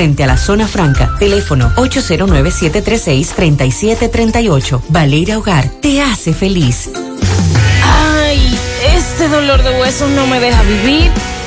frente a la zona franca. Teléfono 809-736-3738. Valeria Hogar te hace feliz. Ay, este dolor de huesos no me deja vivir.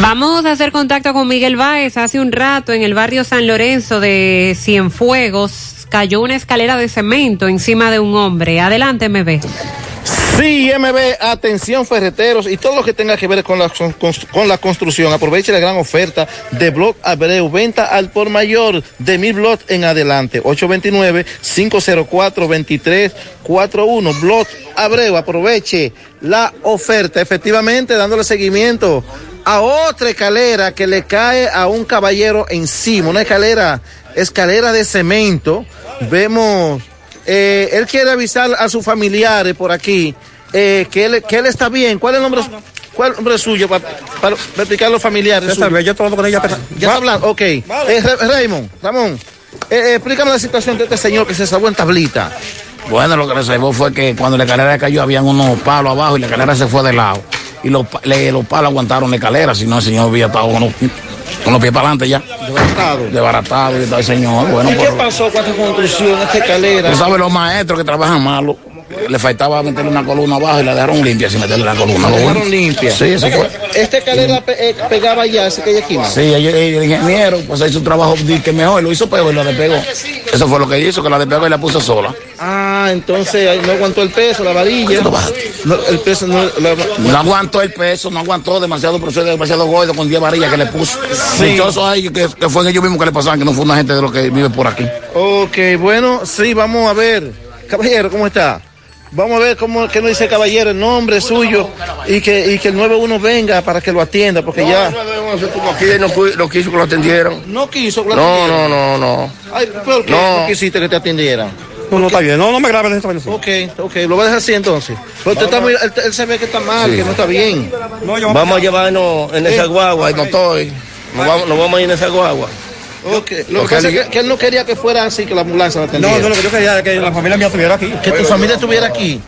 Vamos a hacer contacto con Miguel Báez. Hace un rato en el barrio San Lorenzo de Cienfuegos cayó una escalera de cemento encima de un hombre. Adelante, MB. Sí, MB, atención ferreteros y todo lo que tenga que ver con la, con, la construcción. Aproveche la gran oferta de Blog Abreu. Venta al por mayor de mi blog en adelante. 829-504-2341. Blog Abreu, aproveche la oferta. Efectivamente, dándole seguimiento a otra escalera que le cae a un caballero encima. Una escalera, escalera de cemento. Vemos eh, él quiere avisar a sus familiares por aquí eh, que, él, que él está bien. ¿Cuál es el nombre, cuál es suyo para, para, para explicar a los familiares? Yo estoy hablando con ella. ¿Ya está hablando? Ok. Eh, Raymond, Ramón, explícame la situación de este señor que se salvó en tablita. Bueno, lo que le salvó fue que cuando la escalera cayó habían unos palos abajo y la escalera se fue de lado. Y los, le, los palos aguantaron la escalera, si no el señor había estado con los, con los pies para adelante ya. Desbaratado. Desbaratado y el señor. Bueno, ¿Y qué pasó con esta construcción, esta escalera? Tú sabes, los maestros que trabajan malo, le faltaba meterle una columna abajo y la dejaron limpia sin meterle la columna. La dejaron limpia. Sí, eso fue. ¿Esta escalera pe eh, pegaba ya, así que ella aquí? Sí, el, el ingeniero pues hizo un trabajo que mejor, lo hizo peor y lo despegó. Eso fue lo que hizo, que la despegó y la puso sola. Ah, entonces no aguantó el peso, la varilla. No, el peso no, la... no aguantó el peso, no aguantó demasiado proceso, demasiado gordo con 10 varillas que le puso. Sí. Ahí que, que fue ellos mismos que le pasaban, que no fue una gente de los que vive por aquí. Ok, bueno, sí, vamos a ver. Caballero, ¿cómo está? Vamos a ver cómo que nos dice el caballero el nombre suyo y que, y que el 91 venga para que lo atienda, porque ya. Aquí no, no quiso que lo atendieran. No quiso que lo No, atendieran. no, no, no. Ay, ¿por qué No. no quisiste que te atendieran? No, no está bien. No, no me grabes de esta manera. Ok, ok, lo voy a dejar así entonces. Pero usted está muy, él, él se ve que está mal, Sí. que no está bien. Vamos a llevarnos en esa guagua, y no estoy. Nos vamos, nos vamos a ir en esa guagua. Lo que pasa es que, que él no quería que fuera así, que la ambulancia la atendiera. No, no, lo que yo quería era que la familia mía estuviera aquí. Que tu familia estuviera aquí.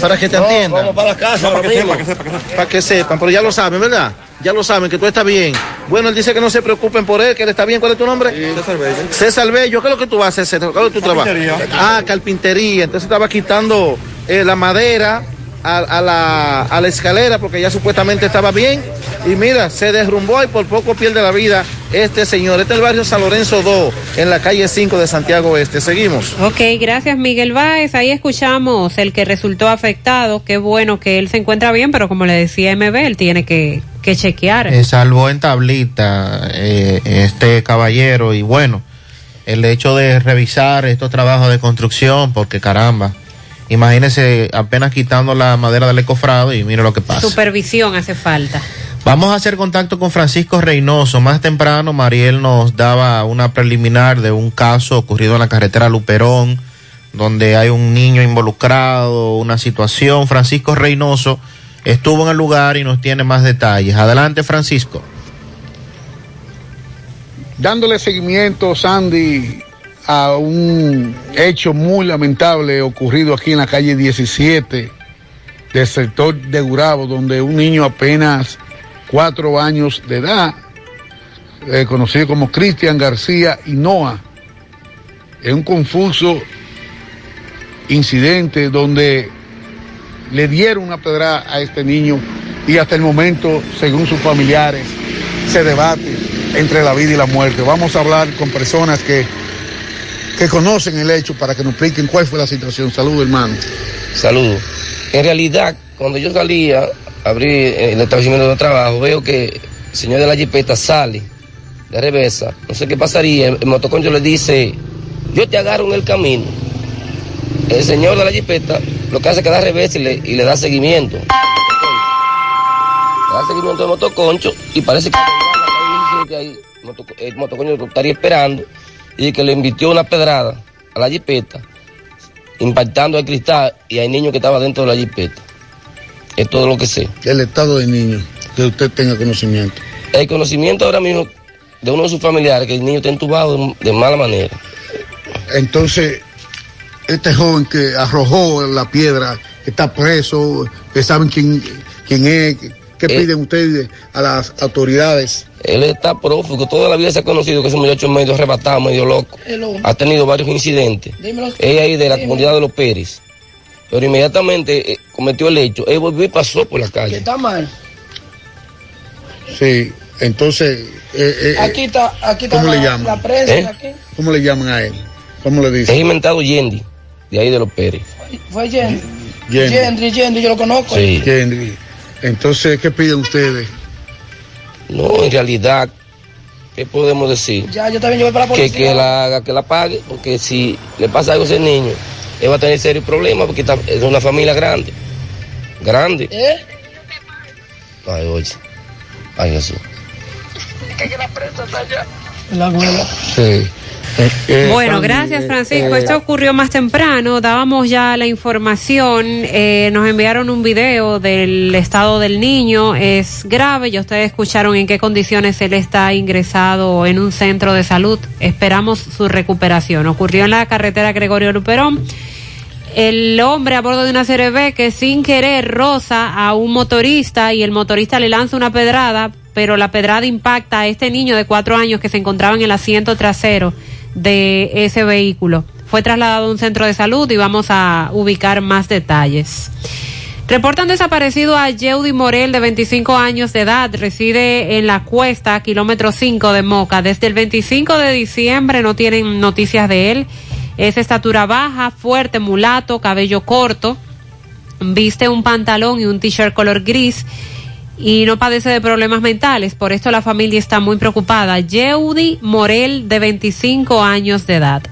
Para que te No, atiendan. vamos para la casa, para que mismo. sepa, que sepa, que sepa. Para que sepan, pero ya lo saben, ¿verdad? Ya lo saben, que tú estás bien. Bueno, él dice que no se preocupen por él, que él está bien. ¿Cuál es tu nombre? César Bello. César Bello, ¿qué es lo que tú haces, César? ¿Cuál es tu trabajo? Carpintería. Ah, carpintería. Entonces estaba quitando eh, la madera a, a la, a la escalera porque ya supuestamente estaba bien. Y mira, se derrumbó y por poco pierde la vida este señor. Este es el barrio San Lorenzo 2, en la calle 5 de Santiago Este. Seguimos. Ok, gracias Miguel Báez. Ahí escuchamos el que resultó afectado. Qué bueno que él se encuentra bien, pero como le decía MB, él tiene que, que chequear. Eh, salvó en tablita eh, este caballero y bueno, el hecho de revisar estos trabajos de construcción, porque caramba, imagínese apenas quitando la madera del ecofrado y mire lo que pasa. Supervisión hace falta. Vamos a hacer contacto con Francisco Reynoso. Más temprano, Mariel nos daba una preliminar de un caso ocurrido en la carretera Luperón, donde hay un niño involucrado, una situación. Francisco Reynoso estuvo en el lugar y nos tiene más detalles. Adelante, Francisco. dándole seguimiento, Sandy, a un hecho muy lamentable ocurrido aquí en la calle 17 del sector de Gurabo, donde un niño apenas cuatro años de edad, eh, conocido como Cristian García Hinoa, en un confuso incidente donde le dieron una pedra a este niño y hasta el momento, según sus familiares, se debate entre la vida y la muerte. Vamos a hablar con personas que, que conocen el hecho para que nos expliquen cuál fue la situación. Saludos, hermano. Saludos. En realidad, cuando yo salía, abrí el establecimiento de trabajo, veo que el señor de la jipeta sale de reversa. No sé qué pasaría. El motoconcho le dice, yo te agarro en el camino. El señor de la jipeta lo que hace es que da reversa y le, y le da seguimiento. Le da seguimiento al motoconcho y parece que el motoconcho lo estaría esperando y que le invirtió una pedrada a la jipeta, impactando el cristal y hay niños que estaban dentro de la jipeta. Es todo lo que sé. El estado del niño, que usted tenga conocimiento. El conocimiento ahora mismo de uno de sus familiares que el niño está entubado de, de mala manera. Entonces, este joven que arrojó la piedra, que está preso, que saben quién, quién es, ¿qué Eh. piden ustedes a las autoridades? Él está prófugo, toda la vida se ha conocido que ese muchacho es medio arrebatado, medio loco. Ha tenido varios incidentes. Es ahí de la comunidad de los Pérez. Pero inmediatamente eh, cometió el hecho. Él volvió y pasó por la calle. está mal. Sí, entonces, eh, eh, Aquí está, aquí está ¿cómo la, le llaman? la prensa. ¿Eh? Aquí. ¿cómo le llaman a él? ¿Cómo le Es dicen? inventado Yendi, de ahí de los Pérez. Fue Yen- Yendi. Yendri, Yendri, yo lo conozco. Sí. Yendi. Entonces, ¿qué piden ustedes? No, en realidad, ¿qué podemos decir? Ya, yo también llevé para la que, policía. que la haga, que la pague, porque si le pasa algo a ese niño, él va a tener serios problemas porque está- es una familia grande. Grande. ¿Eh? Ay, oye. Ay, Jesús. La abuela. Sí. Eh, Bueno, gracias eh, Francisco. eh, Esto ocurrió más temprano. Dábamos ya la información. eh, nos enviaron un video del estado del niño. Es grave. Ya ustedes escucharon en qué condiciones él está ingresado en un centro de salud. Esperamos su recuperación. Ocurrió en la carretera Gregorio Luperón. El hombre a bordo de una CRB que sin querer roza a un motorista y el motorista le lanza una pedrada, pero la pedrada impacta a este niño de cuatro años que se encontraba en el asiento trasero de ese vehículo. Fue trasladado a un centro de salud y vamos a ubicar más detalles. Reportan desaparecido a Yeudi Morel, de 25 años de edad, reside en la cuesta, kilómetro 5 de Moca. Desde el 25 de diciembre no tienen noticias de él. Es estatura baja, fuerte, mulato, cabello corto, viste un pantalón y un t-shirt color gris y no padece de problemas mentales. Por esto la familia está muy preocupada. Yeudi Morel, de 25 años de edad.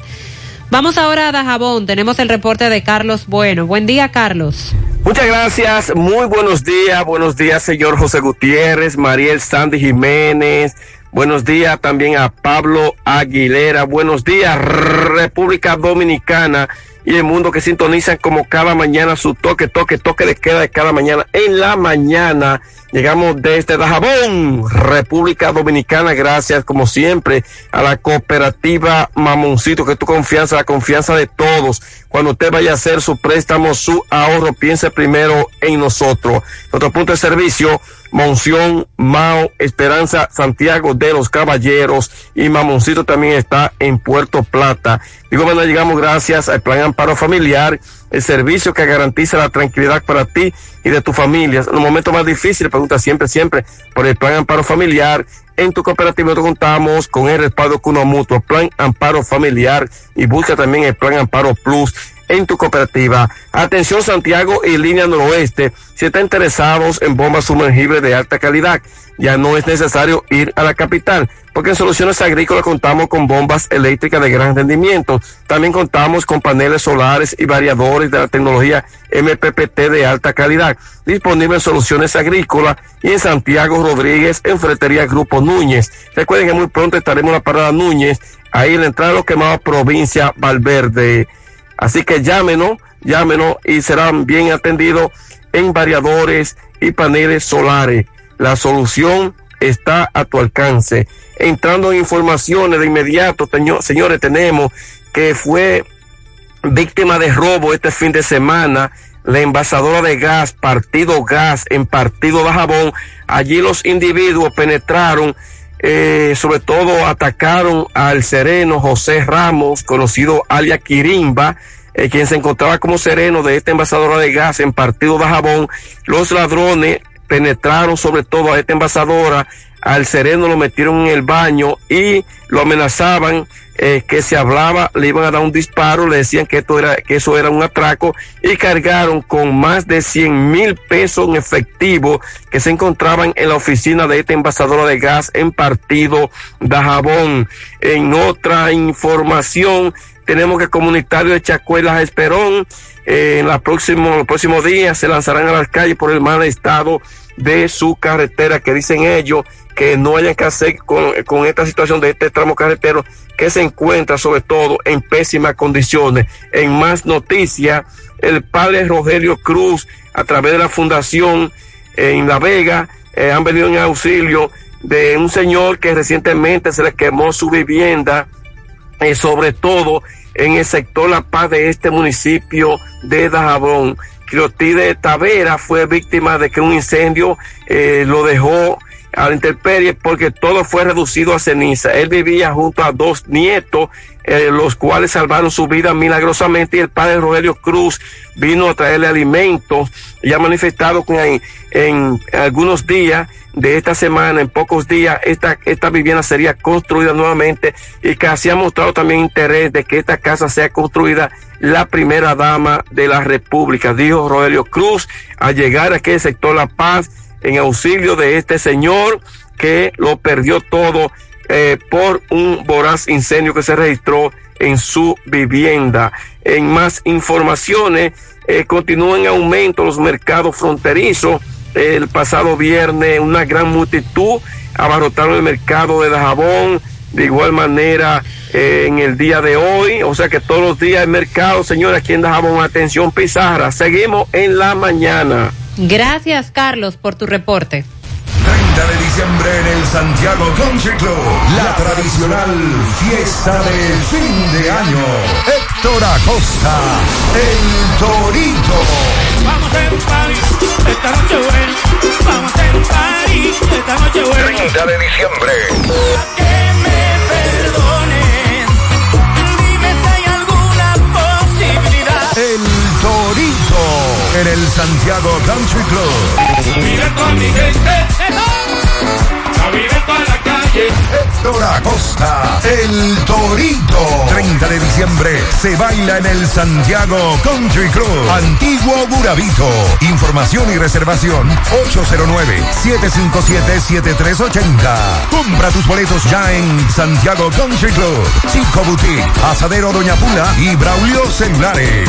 Vamos ahora a Dajabón. Tenemos el reporte de Carlos Bueno. Buen día, Carlos. Muchas gracias, muy buenos días, buenos días señor José Gutiérrez, Mariel Sandy Jiménez, buenos días también a Pablo Aguilera, buenos días República Dominicana y el mundo que sintonizan como cada mañana su toque, toque, toque de queda de cada mañana. En la mañana llegamos desde Dajabón, República Dominicana, gracias como siempre a la cooperativa Mamoncito, que tu confianza, la confianza de todos. Cuando usted vaya a hacer su préstamo, su ahorro, piense primero en nosotros. Nuestro punto de servicio, Monción, Mao, Esperanza, Santiago de los Caballeros y Mamoncito también está en Puerto Plata. Digo, bueno, llegamos gracias al Plan Amparo Familiar, el servicio que garantiza la tranquilidad para ti y de tu familia. En los momentos más difíciles, pregunta siempre, siempre por el Plan Amparo Familiar. En tu cooperativa nosotros contamos con el respaldo Cuno Mutuo, Plan Amparo Familiar y busca también el Plan Amparo Plus en tu cooperativa. Atención Santiago y línea noroeste, si están interesados en bombas sumergibles de alta calidad, ya no es necesario ir a la capital, porque en Soluciones Agrícolas contamos con bombas eléctricas de gran rendimiento. También contamos con paneles solares y variadores de la tecnología MPPT de alta calidad, disponible en Soluciones Agrícolas y en Santiago Rodríguez, en Fretería Grupo Núñez. Recuerden que muy pronto estaremos en la parada Núñez, ahí en la entrada de lo quemado provincia Valverde. Así que llámenos, llámenos y serán bien atendidos en variadores y paneles solares. La solución está a tu alcance. Entrando en informaciones de inmediato, señores, tenemos que fue víctima de robo este fin de semana la envasadora de gas, partido gas en partido de jabón. Allí los individuos penetraron, eh, sobre todo atacaron al sereno José Ramos, conocido alias Quirimba, eh, quien se encontraba como sereno de esta envasadora de gas en partido de jabón. Los ladrones penetraron sobre todo a esta envasadora, al sereno lo metieron en el baño y lo amenazaban eh, que se hablaba, le iban a dar un disparo, le decían que esto era, que eso era un atraco y cargaron con más de 100 mil pesos en efectivo que se encontraban en la oficina de esta envasadora de gas en partido de Jabón. En otra información, tenemos que el comunitario de Chacuelas Esperón, eh, en la próximo, los próximos días se lanzarán a las calles por el mal estado de su carretera, que dicen ellos que no hayan que hacer con, con esta situación de este tramo carretero que se encuentra sobre todo en pésimas condiciones. En más noticias, el padre Rogelio Cruz, a través de la fundación en La Vega, eh, han venido en auxilio de un señor que recientemente se le quemó su vivienda, eh, sobre todo en el sector La Paz de este municipio de Dajabón. Clotilde Tavera fue víctima de que un incendio eh, lo dejó a la intemperie porque todo fue reducido a ceniza. Él vivía junto a dos nietos, eh, los cuales salvaron su vida milagrosamente y el padre Rogelio Cruz vino a traerle alimentos y ha manifestado que en, en algunos días de esta semana, en pocos días, esta, esta vivienda sería construida nuevamente y que así ha mostrado también interés de que esta casa sea construida la primera dama de la República, dijo Rogelio Cruz, al llegar a aquel sector La Paz en auxilio de este señor que lo perdió todo eh, por un voraz incendio que se registró en su vivienda. En más informaciones, eh, continúan en aumento los mercados fronterizos. El pasado viernes una gran multitud abarrotaron el mercado de Dajabón, de igual manera eh, en el día de hoy, o sea que todos los días el mercado, señores, aquí en Dajabón, atención Pizarra, seguimos en la mañana. Gracias, Carlos, por tu reporte. 30 de diciembre en el Santiago Country Club, la tradicional fiesta de fin de año. Héctor Acosta, el Torito. Vamos a hacer un party, esta noche buena. Vamos a hacer un party, esta noche buena. 30 de diciembre. Que me perdonen. Dime si hay alguna posibilidad. El Torito en el Santiago Country Club. Mira con mi gente. A vivir para la calle. Héctor Acosta, el Torito. 30 de diciembre se baila en el Santiago Country Club. Antiguo Burabito. Información y reservación 809-757-7380. Compra tus boletos ya en Santiago Country Club. Chico Boutique, Asadero Doña Pula y Braulio Celulares.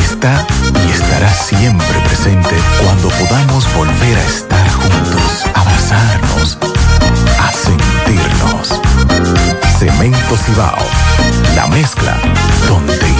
está y estará siempre presente cuando podamos volver a estar juntos, abrazarnos, a sentirnos. Cemento Cibao, la mezcla donde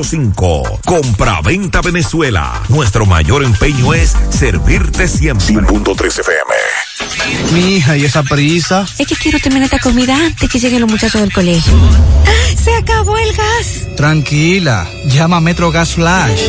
809-736-0505. Compra-venta Venezuela. Nuestro mayor empeño es servirte siempre. 100.3 FM. Mi hija, ¿y esa prisa? Es que quiero terminar esta comida antes que lleguen los muchachos del colegio. ¡Se acabó el gas! Tranquila, llama a Metro Gas Flash.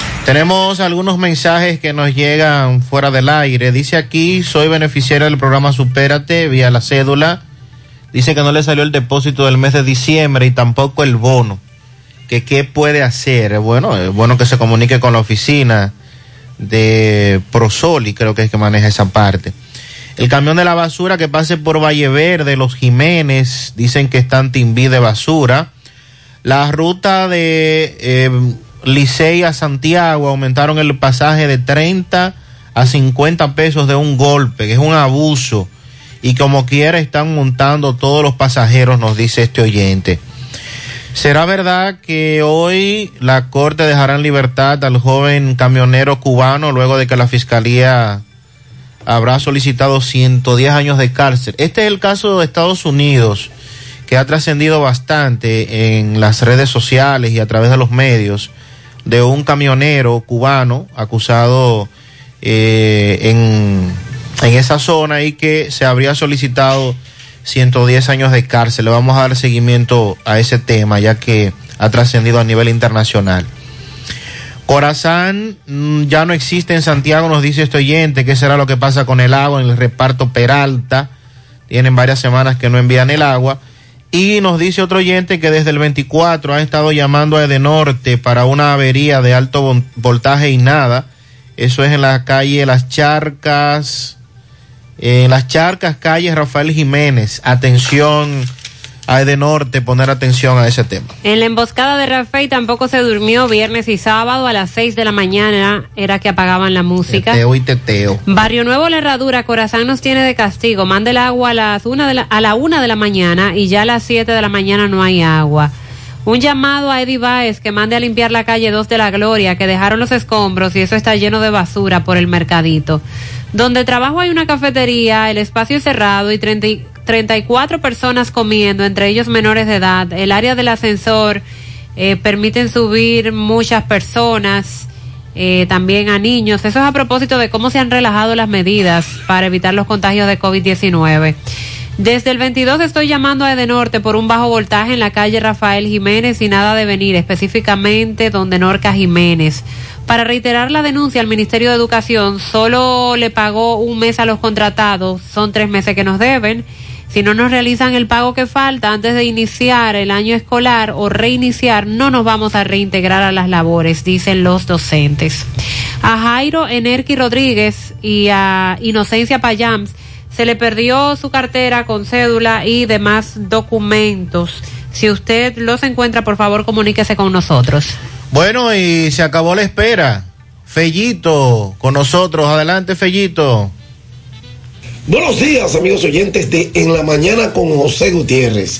Tenemos algunos mensajes que nos llegan fuera del aire. Dice aquí, soy beneficiario del programa Supérate vía la cédula. Dice que no le salió el depósito del mes de diciembre y tampoco el bono. Que qué puede hacer. Bueno, es bueno que se comunique con la oficina de Prosoli, creo que es que maneja esa parte. El camión de la basura que pase por Valle Verde, los Jiménez, dicen que están timbí de basura. La ruta de eh, Licey a Santiago aumentaron el pasaje de 30 a 50 pesos de un golpe, que es un abuso. Y como quiera están montando todos los pasajeros, nos dice este oyente. ¿Será verdad que hoy la Corte dejará en libertad al joven camionero cubano luego de que la Fiscalía habrá solicitado 110 años de cárcel? Este es el caso de Estados Unidos, que ha trascendido bastante en las redes sociales y a través de los medios, de un camionero cubano acusado eh, en, en esa zona y que se habría solicitado 110 años de cárcel. Le vamos a dar seguimiento a ese tema, ya que ha trascendido a nivel internacional. Corazán mm, ya no existe en Santiago, nos dice este oyente. ¿Qué será lo que pasa con el agua en el reparto Peralta? Tienen varias semanas que no envían el agua. Y nos dice otro oyente que desde el 24 ha estado llamando a Edenorte para una avería de alto vol- voltaje y nada. Eso es en la calle Las Charcas, en Las Charcas, calle Rafael Jiménez. Atención a Edenorte, poner atención a ese tema. En la emboscada de Rafael tampoco se durmió viernes y sábado a las 6 de la mañana era que apagaban la música. Teteo y teteo. Barrio Nuevo La Herradura, Corazán nos tiene de castigo. Manda el agua a las una de la, a la una de la mañana y ya a las 7 de la mañana no hay agua. Un llamado a Eddie Baez que mande a limpiar la calle 2 de la Gloria, que dejaron los escombros y eso está lleno de basura por el mercadito. Donde trabajo hay una cafetería, el espacio es cerrado y 30 y- 34 personas comiendo, entre ellos menores de edad. El área del ascensor eh, permiten subir muchas personas, eh, también a niños. Eso es a propósito de cómo se han relajado las medidas para evitar los contagios de COVID-19. Desde el 22 estoy llamando a Edenorte por un bajo voltaje en la calle Rafael Jiménez y nada de venir, específicamente donde Norca Jiménez. Para reiterar la denuncia al Ministerio de Educación, solo le pagó un mes a los contratados, son tres meses que nos deben. Si no nos realizan el pago que falta antes de iniciar el año escolar o reiniciar, no nos vamos a reintegrar a las labores, dicen los docentes. A Jairo Enerqui Rodríguez y a Inocencia Payams se le perdió su cartera con cédula y demás documentos. Si usted los encuentra, por favor, comuníquese con nosotros. Bueno, y se acabó la espera. Fellito, con nosotros. Adelante, Fellito. Buenos días, amigos oyentes de En la Mañana con José Gutiérrez.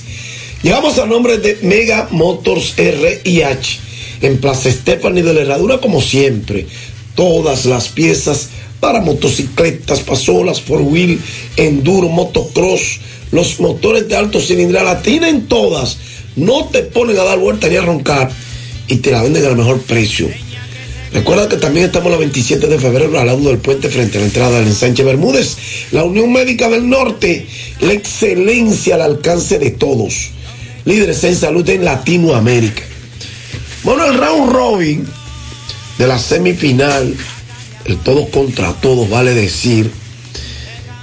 Llegamos a nombre de Mega Motors RIH en Plaza Estefani de la Herradura, como siempre. Todas las piezas para motocicletas, pasolas, four wheel, enduro, motocross, los motores de alto cilindrada, tienen todas. No te ponen a dar vuelta ni a roncar y te la venden al mejor precio. Recuerda que también estamos la 27 de febrero al lado del puente frente a la entrada del ensanche Bermúdez. La Unión Médica del Norte, la excelencia al alcance de todos. Líderes en salud en Latinoamérica. Bueno, el round robin de la semifinal, el todos contra todos, vale decir,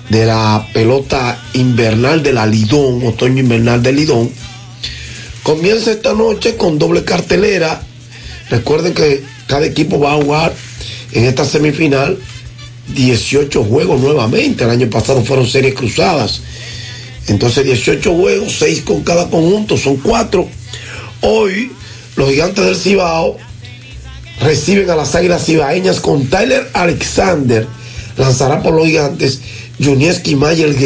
de la pelota invernal de la Lidón, otoño invernal de Lidón, comienza esta noche con doble cartelera. Recuerden que cada equipo va a jugar en esta semifinal 18 juegos nuevamente. El año pasado fueron series cruzadas. Entonces 18 juegos, 6 con cada conjunto, son 4. Hoy los gigantes del Cibao reciben a las águilas cibaeñas con Tyler Alexander. Lanzará por los gigantes Junieski Mayer